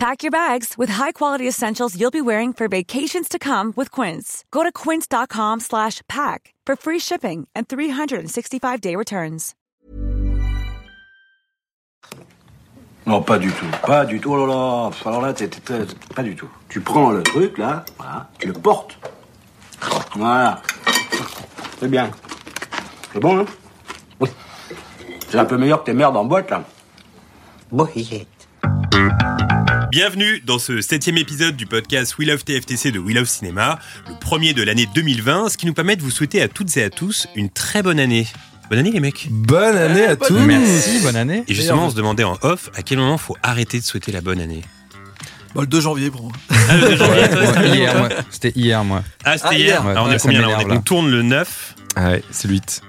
Pack your bags with high-quality essentials you'll be wearing for vacations to come with Quince. Go to quince.com slash pack for free shipping and 365-day returns. Non, pas du tout. Pas du tout. Oh là là. Alors là, t'es- t'es- t'es- pas du tout. Tu prends le truc, là, voilà, tu le portes. Voilà. C'est bien. C'est bon, hein Oui. C'est un peu meilleur que tes merdes en boîte, là. Bienvenue dans ce septième épisode du podcast We Love TFTC de We Love Cinéma, le premier de l'année 2020, ce qui nous permet de vous souhaiter à toutes et à tous une très bonne année. Bonne année les mecs Bonne année à tous. Merci, bonne année. Et justement, on se demandait en off à quel moment faut arrêter de souhaiter la bonne année. Bon, le 2 janvier pour moi. Ah, le 2 janvier, toi, c'était hier, moi. C'était hier, moi. Ah, c'était Ah, hier hier. Alors, on Ouais, est ça combien là on, est- là. on tourne le 9. Ah ouais, c'est le 8.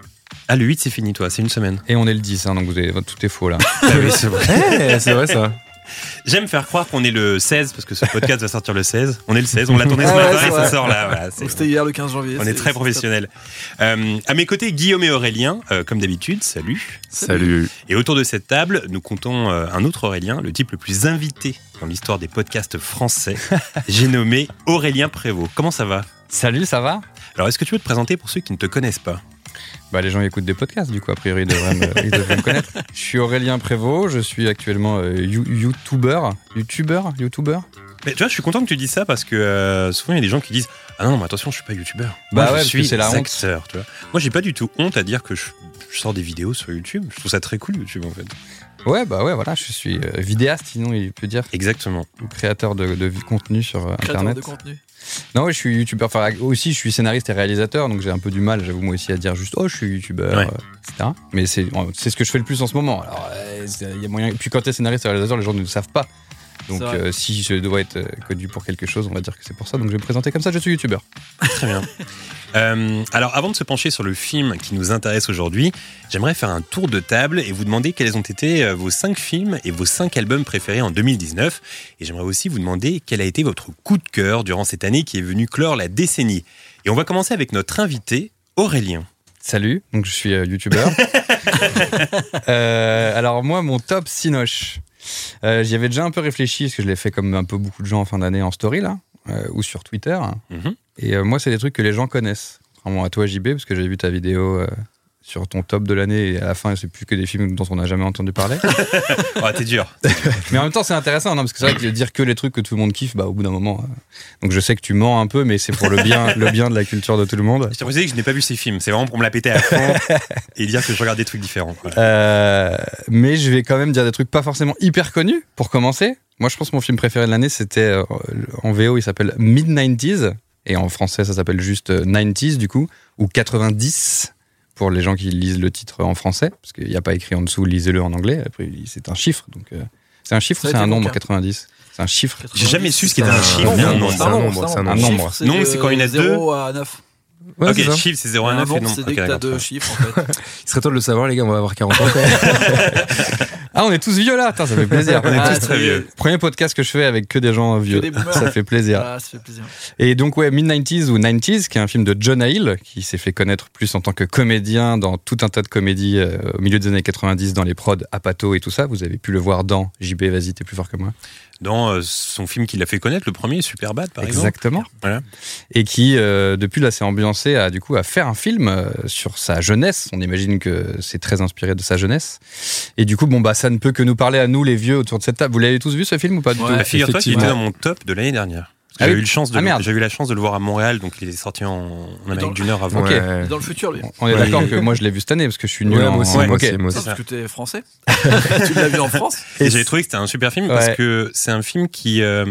Ah, le 8 c'est fini toi, c'est une semaine. Et on est le 10, hein, donc vous avez, tout est faux là. Ah oui, c'est vrai. Eh, c'est vrai ça. J'aime faire croire qu'on est le 16 parce que ce podcast va sortir le 16. On est le 16, on l'a tourné ce Ah ouais, matin et ça sort là. Voilà, c'était hier le 15 janvier. on est très c'est professionnels. Euh, à mes côtés, Guillaume et Aurélien, euh, comme d'habitude, salut. Salut. Et autour de cette table, nous comptons euh, un autre Aurélien, le type le plus invité dans l'histoire des podcasts français. J'ai nommé Aurélien Prévost. Comment ça va? Salut, ça va? Alors, est-ce que tu veux te présenter pour ceux qui ne te connaissent pas? Bah, les gens écoutent des podcasts, du coup, a priori, ils devraient me, ils devraient me connaître. Je suis Aurélien Prévost, je suis actuellement euh, you- YouTuber. YouTuber? YouTuber? Mais tu vois, je suis content que tu dises ça parce que euh, souvent il y a des gens qui disent Ah non, mais attention, je suis pas youtubeur. Bah Moi, ouais, je que suis c'est la honte. acteur. Tu vois. Moi, j'ai pas du tout honte à dire que je, je sors des vidéos sur YouTube. Je trouve ça très cool, YouTube, en fait. Ouais, bah ouais, voilà, je suis euh, vidéaste, sinon il peut dire, Exactement. ou créateur de, de contenu sur euh, Créateur Internet. de contenu. Non, ouais, je suis youtubeur. Enfin, aussi, je suis scénariste et réalisateur, donc j'ai un peu du mal, j'avoue, moi aussi, à dire juste, oh, je suis youtubeur, Ouais. euh, etc. Mais c'est ce que je fais le plus en ce moment. Alors, euh, il y a moyen. Puis quand t'es scénariste et réalisateur, les gens ne le savent pas. Donc, euh, si je dois être euh, connu pour quelque chose, on va dire que c'est pour ça. Donc, je vais me présenter comme ça, je suis youtubeur. Très bien. Euh, alors, avant de se pencher sur le film qui nous intéresse aujourd'hui, j'aimerais faire un tour de table et vous demander quels ont été vos cinq films et vos cinq albums préférés en 2019. Et j'aimerais aussi vous demander quel a été votre coup de cœur durant cette année qui est venue clore la décennie. Et on va commencer avec notre invité, Aurélien. Salut, donc je suis euh, youtubeur. Euh, alors, moi, mon top Sinoche. Euh, J'y avais déjà un peu réfléchi, parce que je l'ai fait comme un peu beaucoup de gens en fin d'année en story, là, euh, ou sur Twitter. Mhm. Et euh, moi, c'est des trucs que les gens connaissent. Contrairement à toi, JB, parce que j'ai vu ta vidéo sur ton top de l'année et à la fin, c'est plus que des films dont on n'a jamais entendu parler. Oh, t'es dur. mais en même temps, c'est intéressant, non parce que c'est vrai que dire que les trucs que tout le monde kiffe, bah, au bout d'un moment. euh, Donc je sais que tu mens un peu, mais c'est pour le bien, le bien de la culture de tout le monde. Je t'ai précisé que je n'ai pas vu ces films. C'est vraiment pour me la péter à fond et dire que je regarde des trucs différents. Euh, mais je vais quand même dire des trucs pas forcément hyper connus pour commencer. Moi, je pense que mon film préféré de l'année, c'était euh, en VO, il s'appelle Mid 90s et en français, ça s'appelle juste euh, 90s du coup, ou 90 pour les gens qui lisent le titre en français, parce qu'il n'y a pas écrit en dessous, lisez-le en anglais. Après, c'est un chiffre, donc euh, c'est un chiffre, ou c'est un nombre cas. 90. C'est un chiffre. J'ai jamais su ce qu'était C'est un un chiffre. nombre, un nombre. C'est un nombre, c'est un nombre. c'est quand il y en a deux. 0 à 9. Ouais, ok, c'est chiffre, c'est 0 à Un 9 et non. c'est que t'as deux chiffres, en fait. Il serait temps de le savoir, les gars, on va avoir 40 ans. Ah, on est tous vieux là, Attends, ça fait plaisir. On est Ah, tous ça très vieux. Premier podcast que je fais avec que des gens vieux. des. Ça fait plaisir. Ah, ça fait plaisir. Et donc, ouais, Mid-90s ou 90s, qui est un film de John Hill, qui s'est fait connaître plus en tant que comédien dans tout un tas de comédies euh, au milieu des années 90 dans les prods Apato et tout ça. Vous avez pu le voir dans JB, vas-y, t'es plus fort que moi. Dans euh, son film qui l'a fait connaître, le premier, Superbad, par exemple. Exactement. Voilà. Et qui, euh, depuis là, s'est ambiancé à, du coup, à faire un film euh, sur sa jeunesse. On imagine que c'est très inspiré de sa jeunesse. Et du coup, bon, bah, ça ne peut que nous parler à nous, les vieux, autour de cette table. Vous l'avez tous vu ce film ou pas du Ouais. tout? Figure-toi qu'il était dans mon top de l'année dernière. Ah J'ai oui eu, le chance de Ah, le- j'ai eu la chance de le voir à Montréal, donc il est sorti en, en Amérique du Nord avant. Ouais. Dans le futur, lui. On est Ouais. d'accord que moi, je l'ai vu cette année parce que je suis nul Ouais, en... moi aussi, Ouais. moi Ok. aussi, aussi. parce que t'es français. tu l'as vu en France. Et j'ai trouvé que c'était un super film parce que c'est un film qui euh,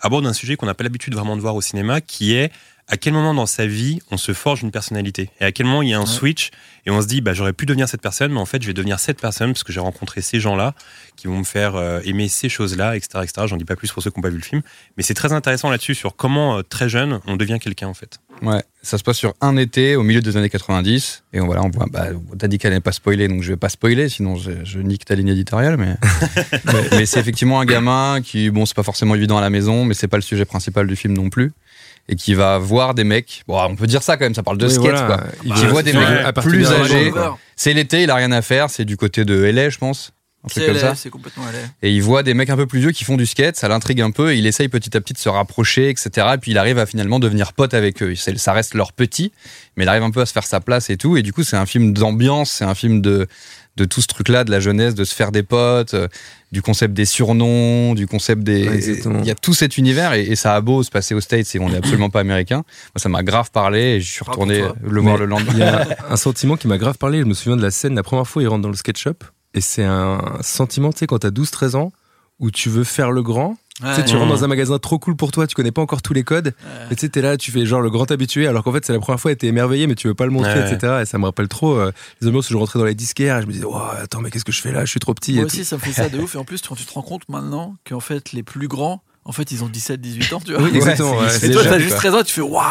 aborde un sujet qu'on n'a pas l'habitude vraiment de voir au cinéma, qui est à quel moment dans sa vie on se forge une personnalité? Et à quel moment il y a un Ouais. switch et on se dit bah j'aurais pu devenir cette personne mais en fait je vais devenir cette personne parce que j'ai rencontré ces gens-là qui vont me faire euh, aimer ces choses-là etc etc j'en dis pas plus pour ceux qui n'ont pas vu le film mais c'est très intéressant là-dessus sur comment euh, très jeune on devient quelqu'un en fait Ouais, ça se passe sur un été au milieu des années 90 et on, voilà, on voit. Bah, T'as dit qu'elle n'est pas spoilée, donc je vais pas spoiler, sinon je, je nique ta ligne éditoriale. Mais, mais, mais c'est effectivement un gamin qui, bon, c'est pas forcément évident à la maison, mais c'est pas le sujet principal du film non plus, et qui va voir des mecs. Bon, on peut dire ça quand même, ça parle de Oui, skate, voilà. quoi. Il voit des mecs plus âgés. C'est l'été, il a rien à faire, c'est du côté de LA, je pense. Un truc C'est comme ça. LA, c'est complètement LA. Et il voit des mecs un peu plus vieux qui font du skate, ça l'intrigue un peu, et il essaye petit à petit de se rapprocher, etc. Et puis il arrive à finalement devenir pote avec eux. Ça reste leur petit, mais il arrive un peu à se faire sa place et tout. Et du coup, c'est un film d'ambiance, c'est un film de, de tout ce truc-là, de la jeunesse, de se faire des potes, euh, du concept des surnoms, du concept des. Ouais, il y a tout cet univers, et, et ça a beau se passer aux States, et on n'est absolument pas américain. Moi, ça m'a grave parlé, et je suis retourné le voir le lendemain. Il y a un sentiment qui m'a grave parlé. Je me souviens de la scène, la première fois, il rentre dans le skate shop. Et c'est un sentiment, tu sais, quand t'as 12-13 ans, où tu veux faire le grand. Tu sais, tu Ouais. rentres dans un magasin trop cool pour toi, tu connais pas encore tous les codes. Ouais. Et tu sais, t'es là, tu fais genre le grand habitué, alors qu'en fait, c'est la première fois et t'es émerveillé, mais tu veux pas le montrer, etc. Et ça me rappelle trop euh, les ambiances où je rentrais dans les disquaires et je me disais, oh, attends, mais qu'est-ce que je fais là? Je suis trop petit. Moi et aussi, ça me fait ça de ouf. Et en plus, quand tu te rends compte maintenant qu'en fait, les plus grands, en fait, ils ont 17, 18 ans, tu vois. Oui, exactement, Ouais, ouais. c'est- Et toi, t'as juste quoi. 13 ans, tu fais waouh,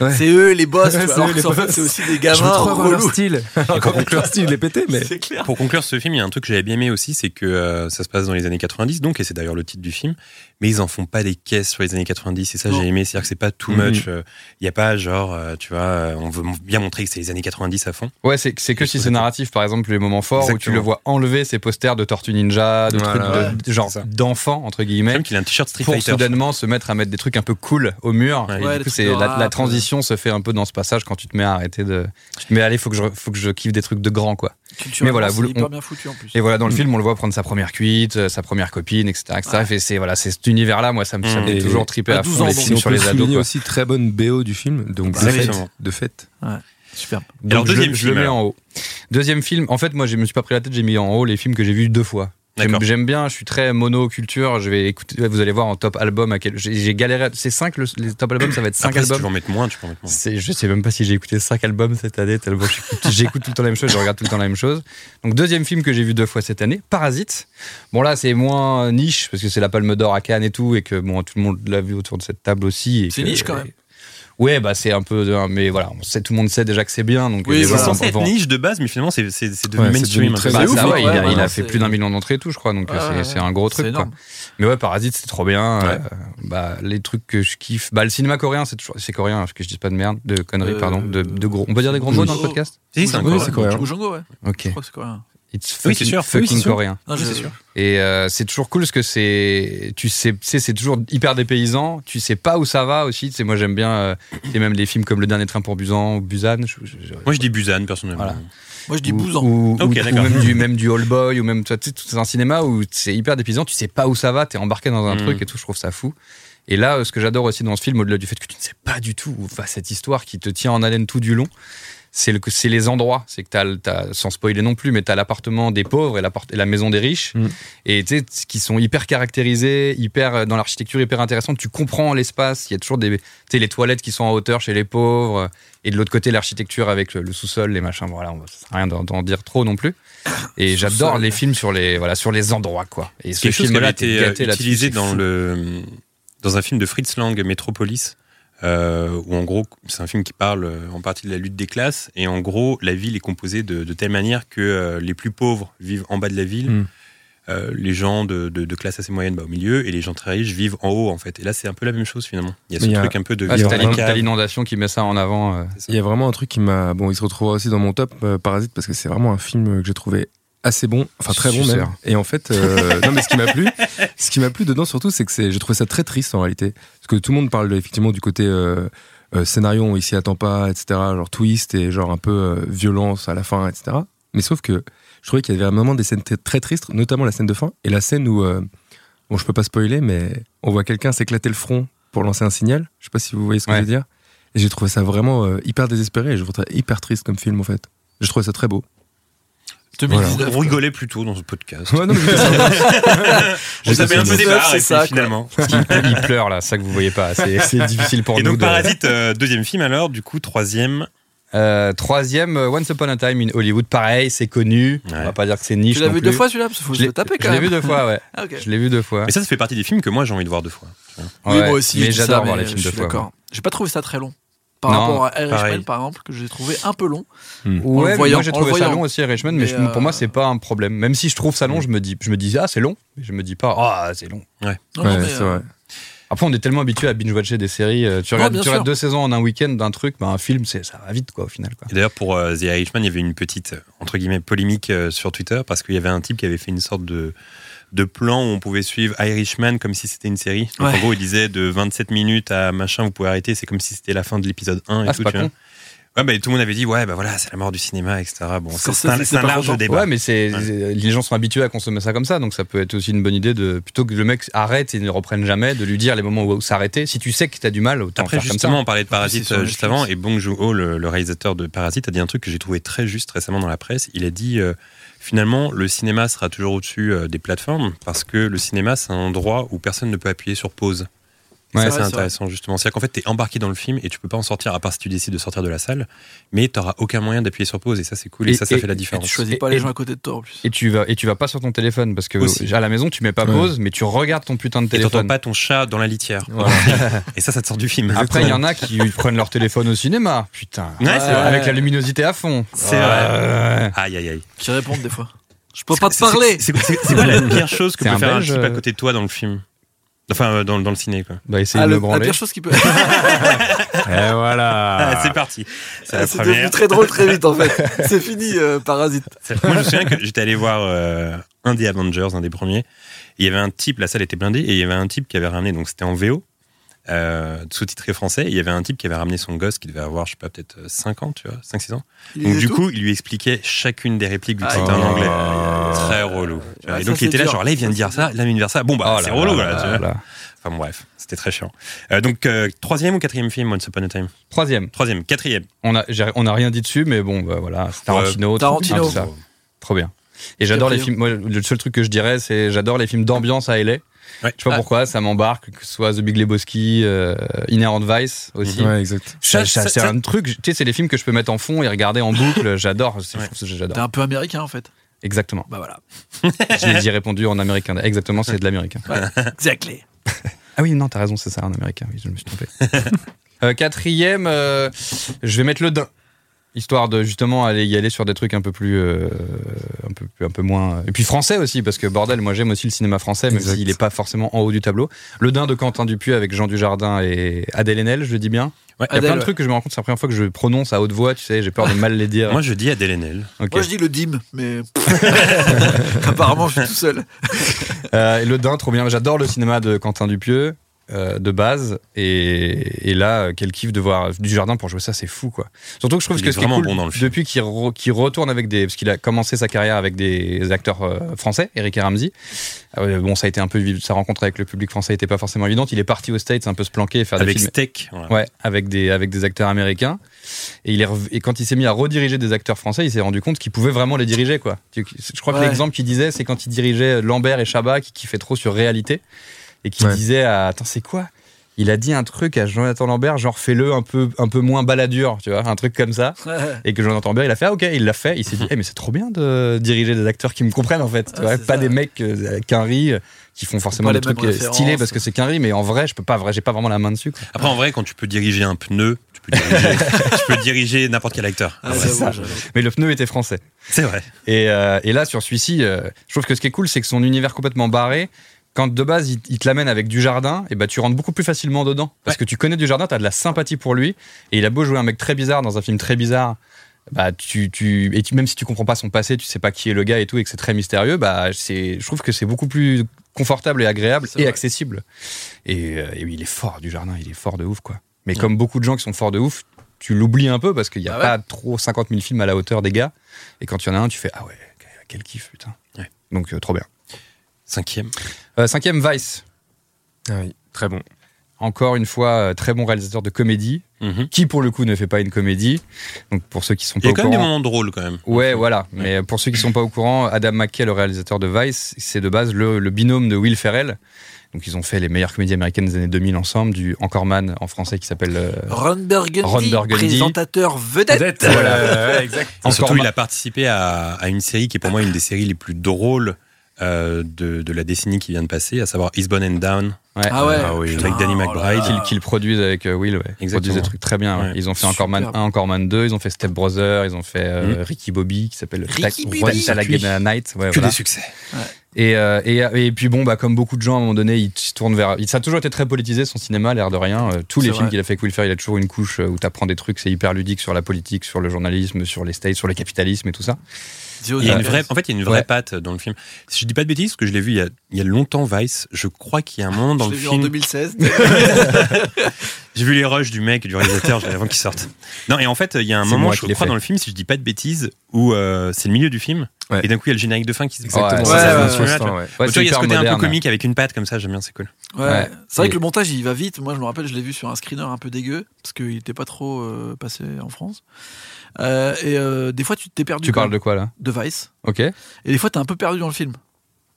Ouais. c'est eux les boss. tu Ouais, vois. c'est Alors fait, boss. c'est aussi des Je gamins trop avoir leur style. Encore que leur style, je l'ai pété, mais. C'est clair. Pour conclure ce film, il y a un truc que j'avais bien aimé aussi, c'est que euh, ça se passe dans les années 90, donc, et c'est d'ailleurs le titre du film, mais ils en font pas des caisses sur les années 90, et ça j'ai aimé, c'est-à-dire que c'est pas too much, euh, il y a pas genre, euh, tu vois, euh, on veut bien montrer que c'est les années 90 à fond. Ouais, c'est c'est que si c'est narratif, par exemple, les moments forts où tu Exactement. le vois enlever ces posters de Tortue Ninja, de Voilà, trucs de, genre d'enfants, entre guillemets, Même qu'il a un t-shirt Street pour Fighter. soudainement se mettre à mettre des trucs un peu cool au mur. Ouais. Et Ouais, du coup, c'est la, transition se fait un peu dans ce passage quand tu te mets à arrêter de. Tu te mets, allez, faut que je, faut que je kiffe des trucs de grand, quoi. Mais voilà, vous hyper on- bien foutu en plus. Et voilà, dans le film, on le voit prendre sa première cuite, euh, sa première copine, etc. etc. Et c'est voilà, c'est cet univers-là, moi, ça me, ça me Mm. fait Et- toujours triper à à 12 fond ans, les films sur les ados. quoi. aussi très bonne BO du film, donc de fait. De fait. Superbe. Donc, Alors, je, deuxième je le film, mets alors. en haut. Deuxième film, en fait, moi, je me suis pas pris la tête, j'ai mis en haut les films que j'ai vus deux fois. J'aime bien, je suis très monoculture. Je vais écouter, vous allez voir en top album à quel. J'ai galéré. C'est cinq le- les top albums, ça va être cinq Après, si tu albums. veux en mettre moins, tu peux en mettre moins. Je sais même pas si j'ai écouté cinq albums cette année, tellement j'écoute- tout le temps la même chose, je regarde tout le temps la même chose. Donc deuxième film que j'ai vu deux fois cette année, Parasite. Bon là c'est moins niche parce que c'est la Palme d'Or à Cannes et tout et que bon tout le monde l'a vu autour de cette table aussi. C'est niche, quand même. Ouais bah c'est un peu, de- mais voilà, on sait, tout le monde sait déjà que c'est bien donc Oui, les c'est censé être niche de base, mais finalement, c'est devenu Ouais, mainstream. devenu un peu. très Bah, ouf, ça, ouais, il, a, il a fait plus d'un million d'entrées et tout, je crois, donc Ouais, c'est un gros truc. Quoi. Mais ouais, Parasite, c'est trop bien. Ouais. euh, bah, les trucs que je kiffe. Bah, le cinéma coréen, c'est toujours. C'est coréen, parce que je dis pas de merde, de conneries, Euh, pardon. De, de gros. On peut dire des gros mots dans le podcast? Si, c'est coréen. c'est coréen. Ou Django, ouais. Ok. Je crois que c'est coréen. It's Oui, fucking, c'est sûr. Oui, fucking c'est sûr. coréen. Non, Oui, je- sûr. Et euh, c'est toujours cool parce que c'est, tu sais, c'est toujours hyper dépaysant. Tu sais pas où ça va aussi. Tu sais, moi j'aime bien, euh, et même les films comme Le Dernier Train pour Busan ou Busan. je- je- je- Moi, je dis Busan, personnellement. Voilà. Moi, je dis ou, bousant. ou, Ok, ou- ou d'accord. même du même du All Boy ou même tu sais, tout- c'est un cinéma où c'est hyper dépaysant. Tu sais pas où ça va. T'es embarqué dans un Mm. truc et tout. Je trouve ça fou. Et là, euh, ce que j'adore aussi dans ce film, au-delà du fait que tu ne sais pas du tout où va cette histoire qui te tient en haleine tout du long, c'est le, les endroits. C'est que le- t'as, sans spoiler non plus, mais t'as l'appartement des pauvres et, et la maison des riches, Mm. et tu sais, qui sont hyper caractérisés, hyper euh, dans l'architecture hyper intéressante. Tu comprends l'espace. Il y a toujours des, tu sais, les toilettes qui sont en hauteur chez les pauvres, euh, et de l'autre côté l'architecture avec le, le sous-sol, les machins. Voilà, on va, ça rien d'en, dire trop non plus. Et j'adore les films sur les, voilà, sur les endroits, quoi. Et ce film-là, gâté euh, utilisé dans, le, dans un film de Fritz Lang, Metropolis, euh, où en gros, c'est un film qui parle euh, en partie de la lutte des classes, et en gros, la ville est composée de, de telle manière que euh, les plus pauvres vivent en bas de la ville, Mm. euh, les gens de, de- de classe assez moyenne bah, au milieu, et les gens très riches vivent en haut, en fait. Et là, c'est un peu la même chose, finalement. Il y a ce Il y a- truc un peu de Ah, c'est l'inondation qui met ça en avant. euh. Il y a vraiment un truc qui m'a. Bon, il se retrouvera aussi dans mon top, euh, Parasite, parce que c'est vraiment un film que j'ai trouvé assez bon, enfin très bon même. Et en fait, euh, non, mais ce qui m'a plu, ce qui m'a plu dedans surtout, c'est que c'est, j'ai trouvé ça très triste en réalité, parce que tout le monde parle effectivement du côté euh, euh, scénario, on s'y attend pas, etc. Genre twist et genre un peu euh, violence à la fin, etc. Mais sauf que je trouvais qu'il y avait un moment des scènes très tristes, notamment la scène de fin et la scène où, euh, bon, je peux pas spoiler, mais on voit quelqu'un s'éclater le front pour lancer un signal. Je sais pas si vous voyez ce que Ouais. je veux dire. Et j'ai trouvé ça vraiment hyper désespéré. et Je trouve ça hyper triste comme film en fait. Je trouvais ça très beau. 2019. On rigolait plutôt dans ce podcast. Ouais, non. On savait un peu des 2019, barres, c'est et ça, finalement. Il pleure là, ça que vous voyez pas. C'est difficile pour Et nous. donc de- Parasite, euh, deuxième film alors, du coup, troisième. Euh, troisième, euh, Once Upon a Time in Hollywood. Pareil, c'est connu. On Ouais. va pas dire que c'est niche. Tu l'as vu plus. deux fois celui-là? Parce qu'il faut Je se l'ai le taper je quand l'ai même. vu deux fois, ouais. Ah. Je l'ai vu deux fois. Et ça, ça fait partie des films que moi j'ai envie de voir deux fois. Oui, Ouais. moi aussi. Mais j'adore voir les films je deux suis fois. D'accord. J'ai pas trouvé ça très long. Par Non, rapport à Irishman, par exemple, que j'ai trouvé un peu long. Ouais, le mais voyant, moi j'ai trouvé ça long aussi à Richmond, mais, Mais, je- pour moi euh, c'est pas un problème. Même si je trouve ça long, je me dis, je me dis ah c'est long, mais je me dis pas ah c'est long. Non, Ouais, non, c'est euh, vrai. Après on est tellement habitué à binge watcher des séries, euh, tu regardes, tu regardes deux saisons en un week-end d'un truc, bah, un film c'est ça va vite quoi au final quoi. Et d'ailleurs, pour euh, The Irishman, il y avait une petite, euh, entre guillemets, polémique euh, sur Twitter parce qu'il y avait un type qui avait fait une sorte de, de plan où on pouvait suivre Irishman comme si c'était une série. Donc, Ouais. En gros, il disait de 27 minutes à machin, vous pouvez arrêter, c'est comme si c'était la fin de l'épisode 1 et Ah tout. pas tu vois. con. Ouais, bah, tout le monde avait dit, ouais, bah voilà, c'est la mort du cinéma, etc. Bon, c'est un, large content. débat. Ouais, mais c'est Ouais. les gens sont habitués à consommer ça comme ça, donc ça peut être aussi une bonne idée de plutôt que le mec arrête et ne reprenne jamais, de lui dire les moments où s'arrêter. Si tu sais que t'as du mal, autant Après, faire comme justement, ça. on parlait de Parasite sur euh, juste avant, et Bong Joon-ho, le, le réalisateur de Parasite, a dit un truc que j'ai trouvé très juste récemment dans la presse. Il a dit euh, finalement, le cinéma sera toujours au-dessus euh, des plateformes parce que le cinéma, c'est un endroit où personne ne peut appuyer sur pause. Et Ouais, ça, c'est vrai, intéressant, justement. C'est-à-dire qu'en fait, tu es embarqué dans le film et tu peux pas en sortir, à part si tu décides de sortir de la salle, mais tu aucun moyen d'appuyer sur pause, et ça, c'est cool, et, Et- ça, ça et- fait la Et différence. tu choisis Et- pas les et- gens à côté de toi en plus. Et tu vas et tu vas pas sur ton téléphone parce que Aussi. à la maison tu mets pas Ouais. pause, mais tu regardes ton putain de Et t'entends téléphone. pas ton chat dans la litière. Voilà. Et ça, ça te sort du film. Après, il y en a qui prennent leur téléphone au cinéma. Putain. Ouais, c'est vrai. Avec la luminosité à fond. C'est Ouais. Aïe, aïe, aïe. Qui répondent des fois. Je peux pas te parler. C'est quoi la pire chose que peut faire un type à euh, côté de toi dans le film Enfin, euh, dans, dans le ciné, quoi. Bah, essayer Ah, de le- me la branler. pire chose qui peut. Et voilà. Ah, c'est parti. C'est C'est devenu très drôle très vite en fait. C'est fini, euh, Parasite. C'est- Moi, je me souviens que j'étais allé voir euh, un des Avengers, un des premiers. Il y avait un type, la salle était blindée, et il y avait un type qui avait ramené, donc c'était en VO, euh, sous-titré français. et Il y avait un type qui avait ramené son gosse qui devait avoir, je sais pas, peut-être 5 ans, tu vois, 5-6 ans. Il Donc, du coup, il lui expliquait chacune des répliques que Ah, en anglais. Ah. Très relou. tu vois. Ah, et donc, il était là, genre, là, il vient de dire ça, là, il vient de dire ça. Bon, bah, Oh c'est relou, là là, là tu vois. là. Enfin, bref, c'était très chiant. Euh, donc, euh, troisième ou quatrième film, Once Upon a Time? Troisième. Troisième, quatrième. On a, j'ai- on a rien dit dessus, mais bon, bah, voilà. Tarantino. tout- Tarantino. tout ça. Trop bien. Et j'adore les films. Moi, le seul truc que je dirais, c'est j'adore les films d'ambiance à LA. Ouais. Je sais pas Ah. pourquoi, ça m'embarque, que ce soit The Big Lebowski, euh, Inherent Vice aussi. Ouais, exact. Ça, Ça- ça- ça- c'est ça- un truc, tu sais, c'est les films que je peux mettre en fond et regarder en boucle. J'adore, c'est- Ouais. je trouve ça- T'es j'adore. un peu américain en fait. Exactement. Bah voilà. Je l'ai dit répondu en américain. Exactement, c'est de l'américain. Exactly. Ah oui, non, t'as raison, c'est ça, en américain. Oui, je me suis trompé. Euh, quatrième, euh, je vais mettre le Dain. Histoire de justement aller y aller sur des trucs un peu plus, euh, un peu, un peu moins. Et puis français aussi, parce que bordel, moi j'aime aussi le cinéma français, même s'il n'est pas forcément en haut du tableau. Le Dain de Quentin Dupieux avec Jean Dujardin et Adèle Haenel, je le dis bien. Ouais. Il y a Adèle, plein de ouais. trucs que je me rends compte, c'est la première fois que je prononce à haute voix, tu sais, j'ai peur de mal les dire. Moi, je dis Adèle Haenel. Moi je dis le dim, mais apparemment je suis tout seul. Euh, et le Dain, trop bien. J'adore le cinéma de Quentin Dupieux. Euh, de base et, et là quel kiff de voir du jardin pour jouer ça c'est fou quoi surtout que je trouve Il que ce qui est cool, bon dans le film. depuis qu'il re- qu'il retourne avec des parce qu'il a commencé sa carrière avec des acteurs euh, français Eric et Ramsey Euh, bon ça a été un peu sa rencontre avec le public français était pas forcément évidente il est parti aux States un peu se planquer et faire Avec des films Steak. voilà. Ouais, avec des, avec des acteurs américains. Et, il est rev- et quand il s'est mis à rediriger des acteurs français, il s'est rendu compte qu'il pouvait vraiment les diriger. Quoi. Je crois que l'exemple qu'il disait, c'est quand il dirigeait Lambert et Chabat, qui, qui fait trop sur réalité, et qui Ouais. disait à, Attends, c'est quoi? Il a dit un truc à Jonathan Lambert, genre fais-le un peu, un peu moins baladur, tu vois, un truc comme ça. Et que Jonathan Lambert, il a fait, ah, ok, il l'a fait. Il s'est dit, Eh, mais c'est trop bien de diriger des acteurs qui me comprennent, en fait. Tu vois, c'est pas ça. des mecs euh, qu'un riz, qui font forcément des trucs euh, stylés parce que c'est qu'un riz, mais en vrai, je peux pas, vrai, j'ai pas vraiment la main dessus. quoi. Après, en vrai, quand tu peux diriger un pneu, tu peux diriger, tu peux diriger n'importe quel acteur. Ah, c'est ça. Mais le pneu était français. C'est vrai. Et, euh, et là, sur celui-ci, euh, je trouve que ce qui est cool, c'est que son univers complètement barré, quand de base il, il te l'amène avec du jardin, et bah tu rentres beaucoup plus facilement dedans. Parce Ouais. que tu connais du jardin, tu as de la sympathie pour lui, et il a beau jouer un mec très bizarre dans un film très bizarre. Bah, tu, tu, et tu- même si tu comprends pas son passé, tu sais pas qui est le gars et tout, et que c'est très mystérieux, bah, c'est, je trouve que c'est beaucoup plus confortable et agréable et vrai. accessible. Et, euh, et oui, il est fort du jardin, il est fort de ouf, quoi. Mais Ouais. comme beaucoup de gens qui sont forts de ouf, tu l'oublies un peu parce qu'il n'y a Ah ouais. pas trop 50 000 films à la hauteur des gars. Et quand il y en a un, tu fais Ah ouais, quel kiff, putain. Ouais. Donc, euh, trop bien. Cinquième. Euh, cinquième, Vice. Ah oui, très bon. encore une fois, euh, très bon réalisateur de comédie, Mhm. qui pour le coup ne fait pas une comédie. Donc pour ceux qui sont Il y pas a au quand même des courant. moments drôles quand même. Ouais, voilà. Mais pour ceux qui sont pas au courant, Adam McKay, le réalisateur de Vice, c'est de base le, le binôme de Will Ferrell. Donc ils ont fait les meilleures comédies américaines des années 2000 ensemble, du Anchorman en français qui s'appelle euh, Ron Burgundy, Ron Burgundy. présentateur vedette. Voilà, ouais, exact. Et surtout, Encore il a participé à, à une série qui est pour moi une des séries les plus drôles euh, de, de la décennie qui vient de passer, à savoir Eastbound and Down, Ouais. Ah ouais. Ah oui. Putain, avec Danny oh McBride. Qu'ils qu'ils produisent avec euh, Will, ouais. Ils produisent des trucs très bien. ouais. Ouais. Ils ont fait Anchorman Superbe. 1, Anchorman 2, ils ont fait Step Brothers, ils ont fait euh, Mhm. Ricky Bobby qui s'appelle Ricky Bobby. Talladega Night. Ouais, que voilà. des succès. Et, euh, et, et puis bon, bah, comme beaucoup de gens, à un moment donné, il se tourne vers. il- Ça a toujours été très politisé, son cinéma, l'air de rien. Euh, tous les films qu'il a fait avec Will Ferrell, il a toujours une couche euh, où tu apprends des trucs, c'est hyper ludique sur la politique, sur le journalisme, sur les states, sur le capitalisme et tout ça. Il y a une vraie, en fait, il y a une vraie Ouais. patte dans le film. Si je dis pas de bêtises, parce que je l'ai vu il y, a, il y a longtemps, Vice, je crois qu'il y a un moment dans Je le l'ai vu en film. 2016. J'ai vu les rushs du mec, du réalisateur, avant qu'il sorte. Non, et en fait, il y a un moment, je crois, dans le film, si je dis pas de bêtises, où euh, c'est le milieu du film, Ouais. et d'un coup, il y a le générique de fin qui se Exactement. Ouais, ça, ouais, ça ouais, vient sur ouais. l'instant, ouais. Ouais, Tu vois, il y a ce côté un peu comique avec une patte comme ça, j'aime bien, c'est cool. Ouais. Ouais. C'est vrai Et- que le montage il va vite. Moi je me rappelle, je l'ai vu sur un screener un peu dégueu parce qu'il était pas trop euh, passé en France. Euh, et euh, des fois tu t'es perdu. Tu parles de quoi là de Vice. Ok. Et des fois t'es un peu perdu dans le film.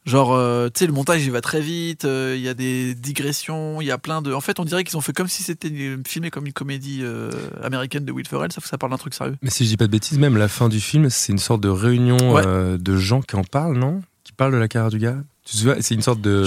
Genre, euh, tu sais, le montage il va très vite. euh, Il y a des digressions. Il y a plein de. En fait, on dirait qu'ils ont fait comme si c'était filmé comme une comédie euh, américaine de Will Ferrell, sauf que ça parle d'un truc sérieux. Mais si je dis pas de bêtises, même la fin du film, c'est une sorte de réunion Ouais. euh, de gens qui en parlent, non? Qui parlent de la carrière du gars? Tu te souviens C'est une sorte de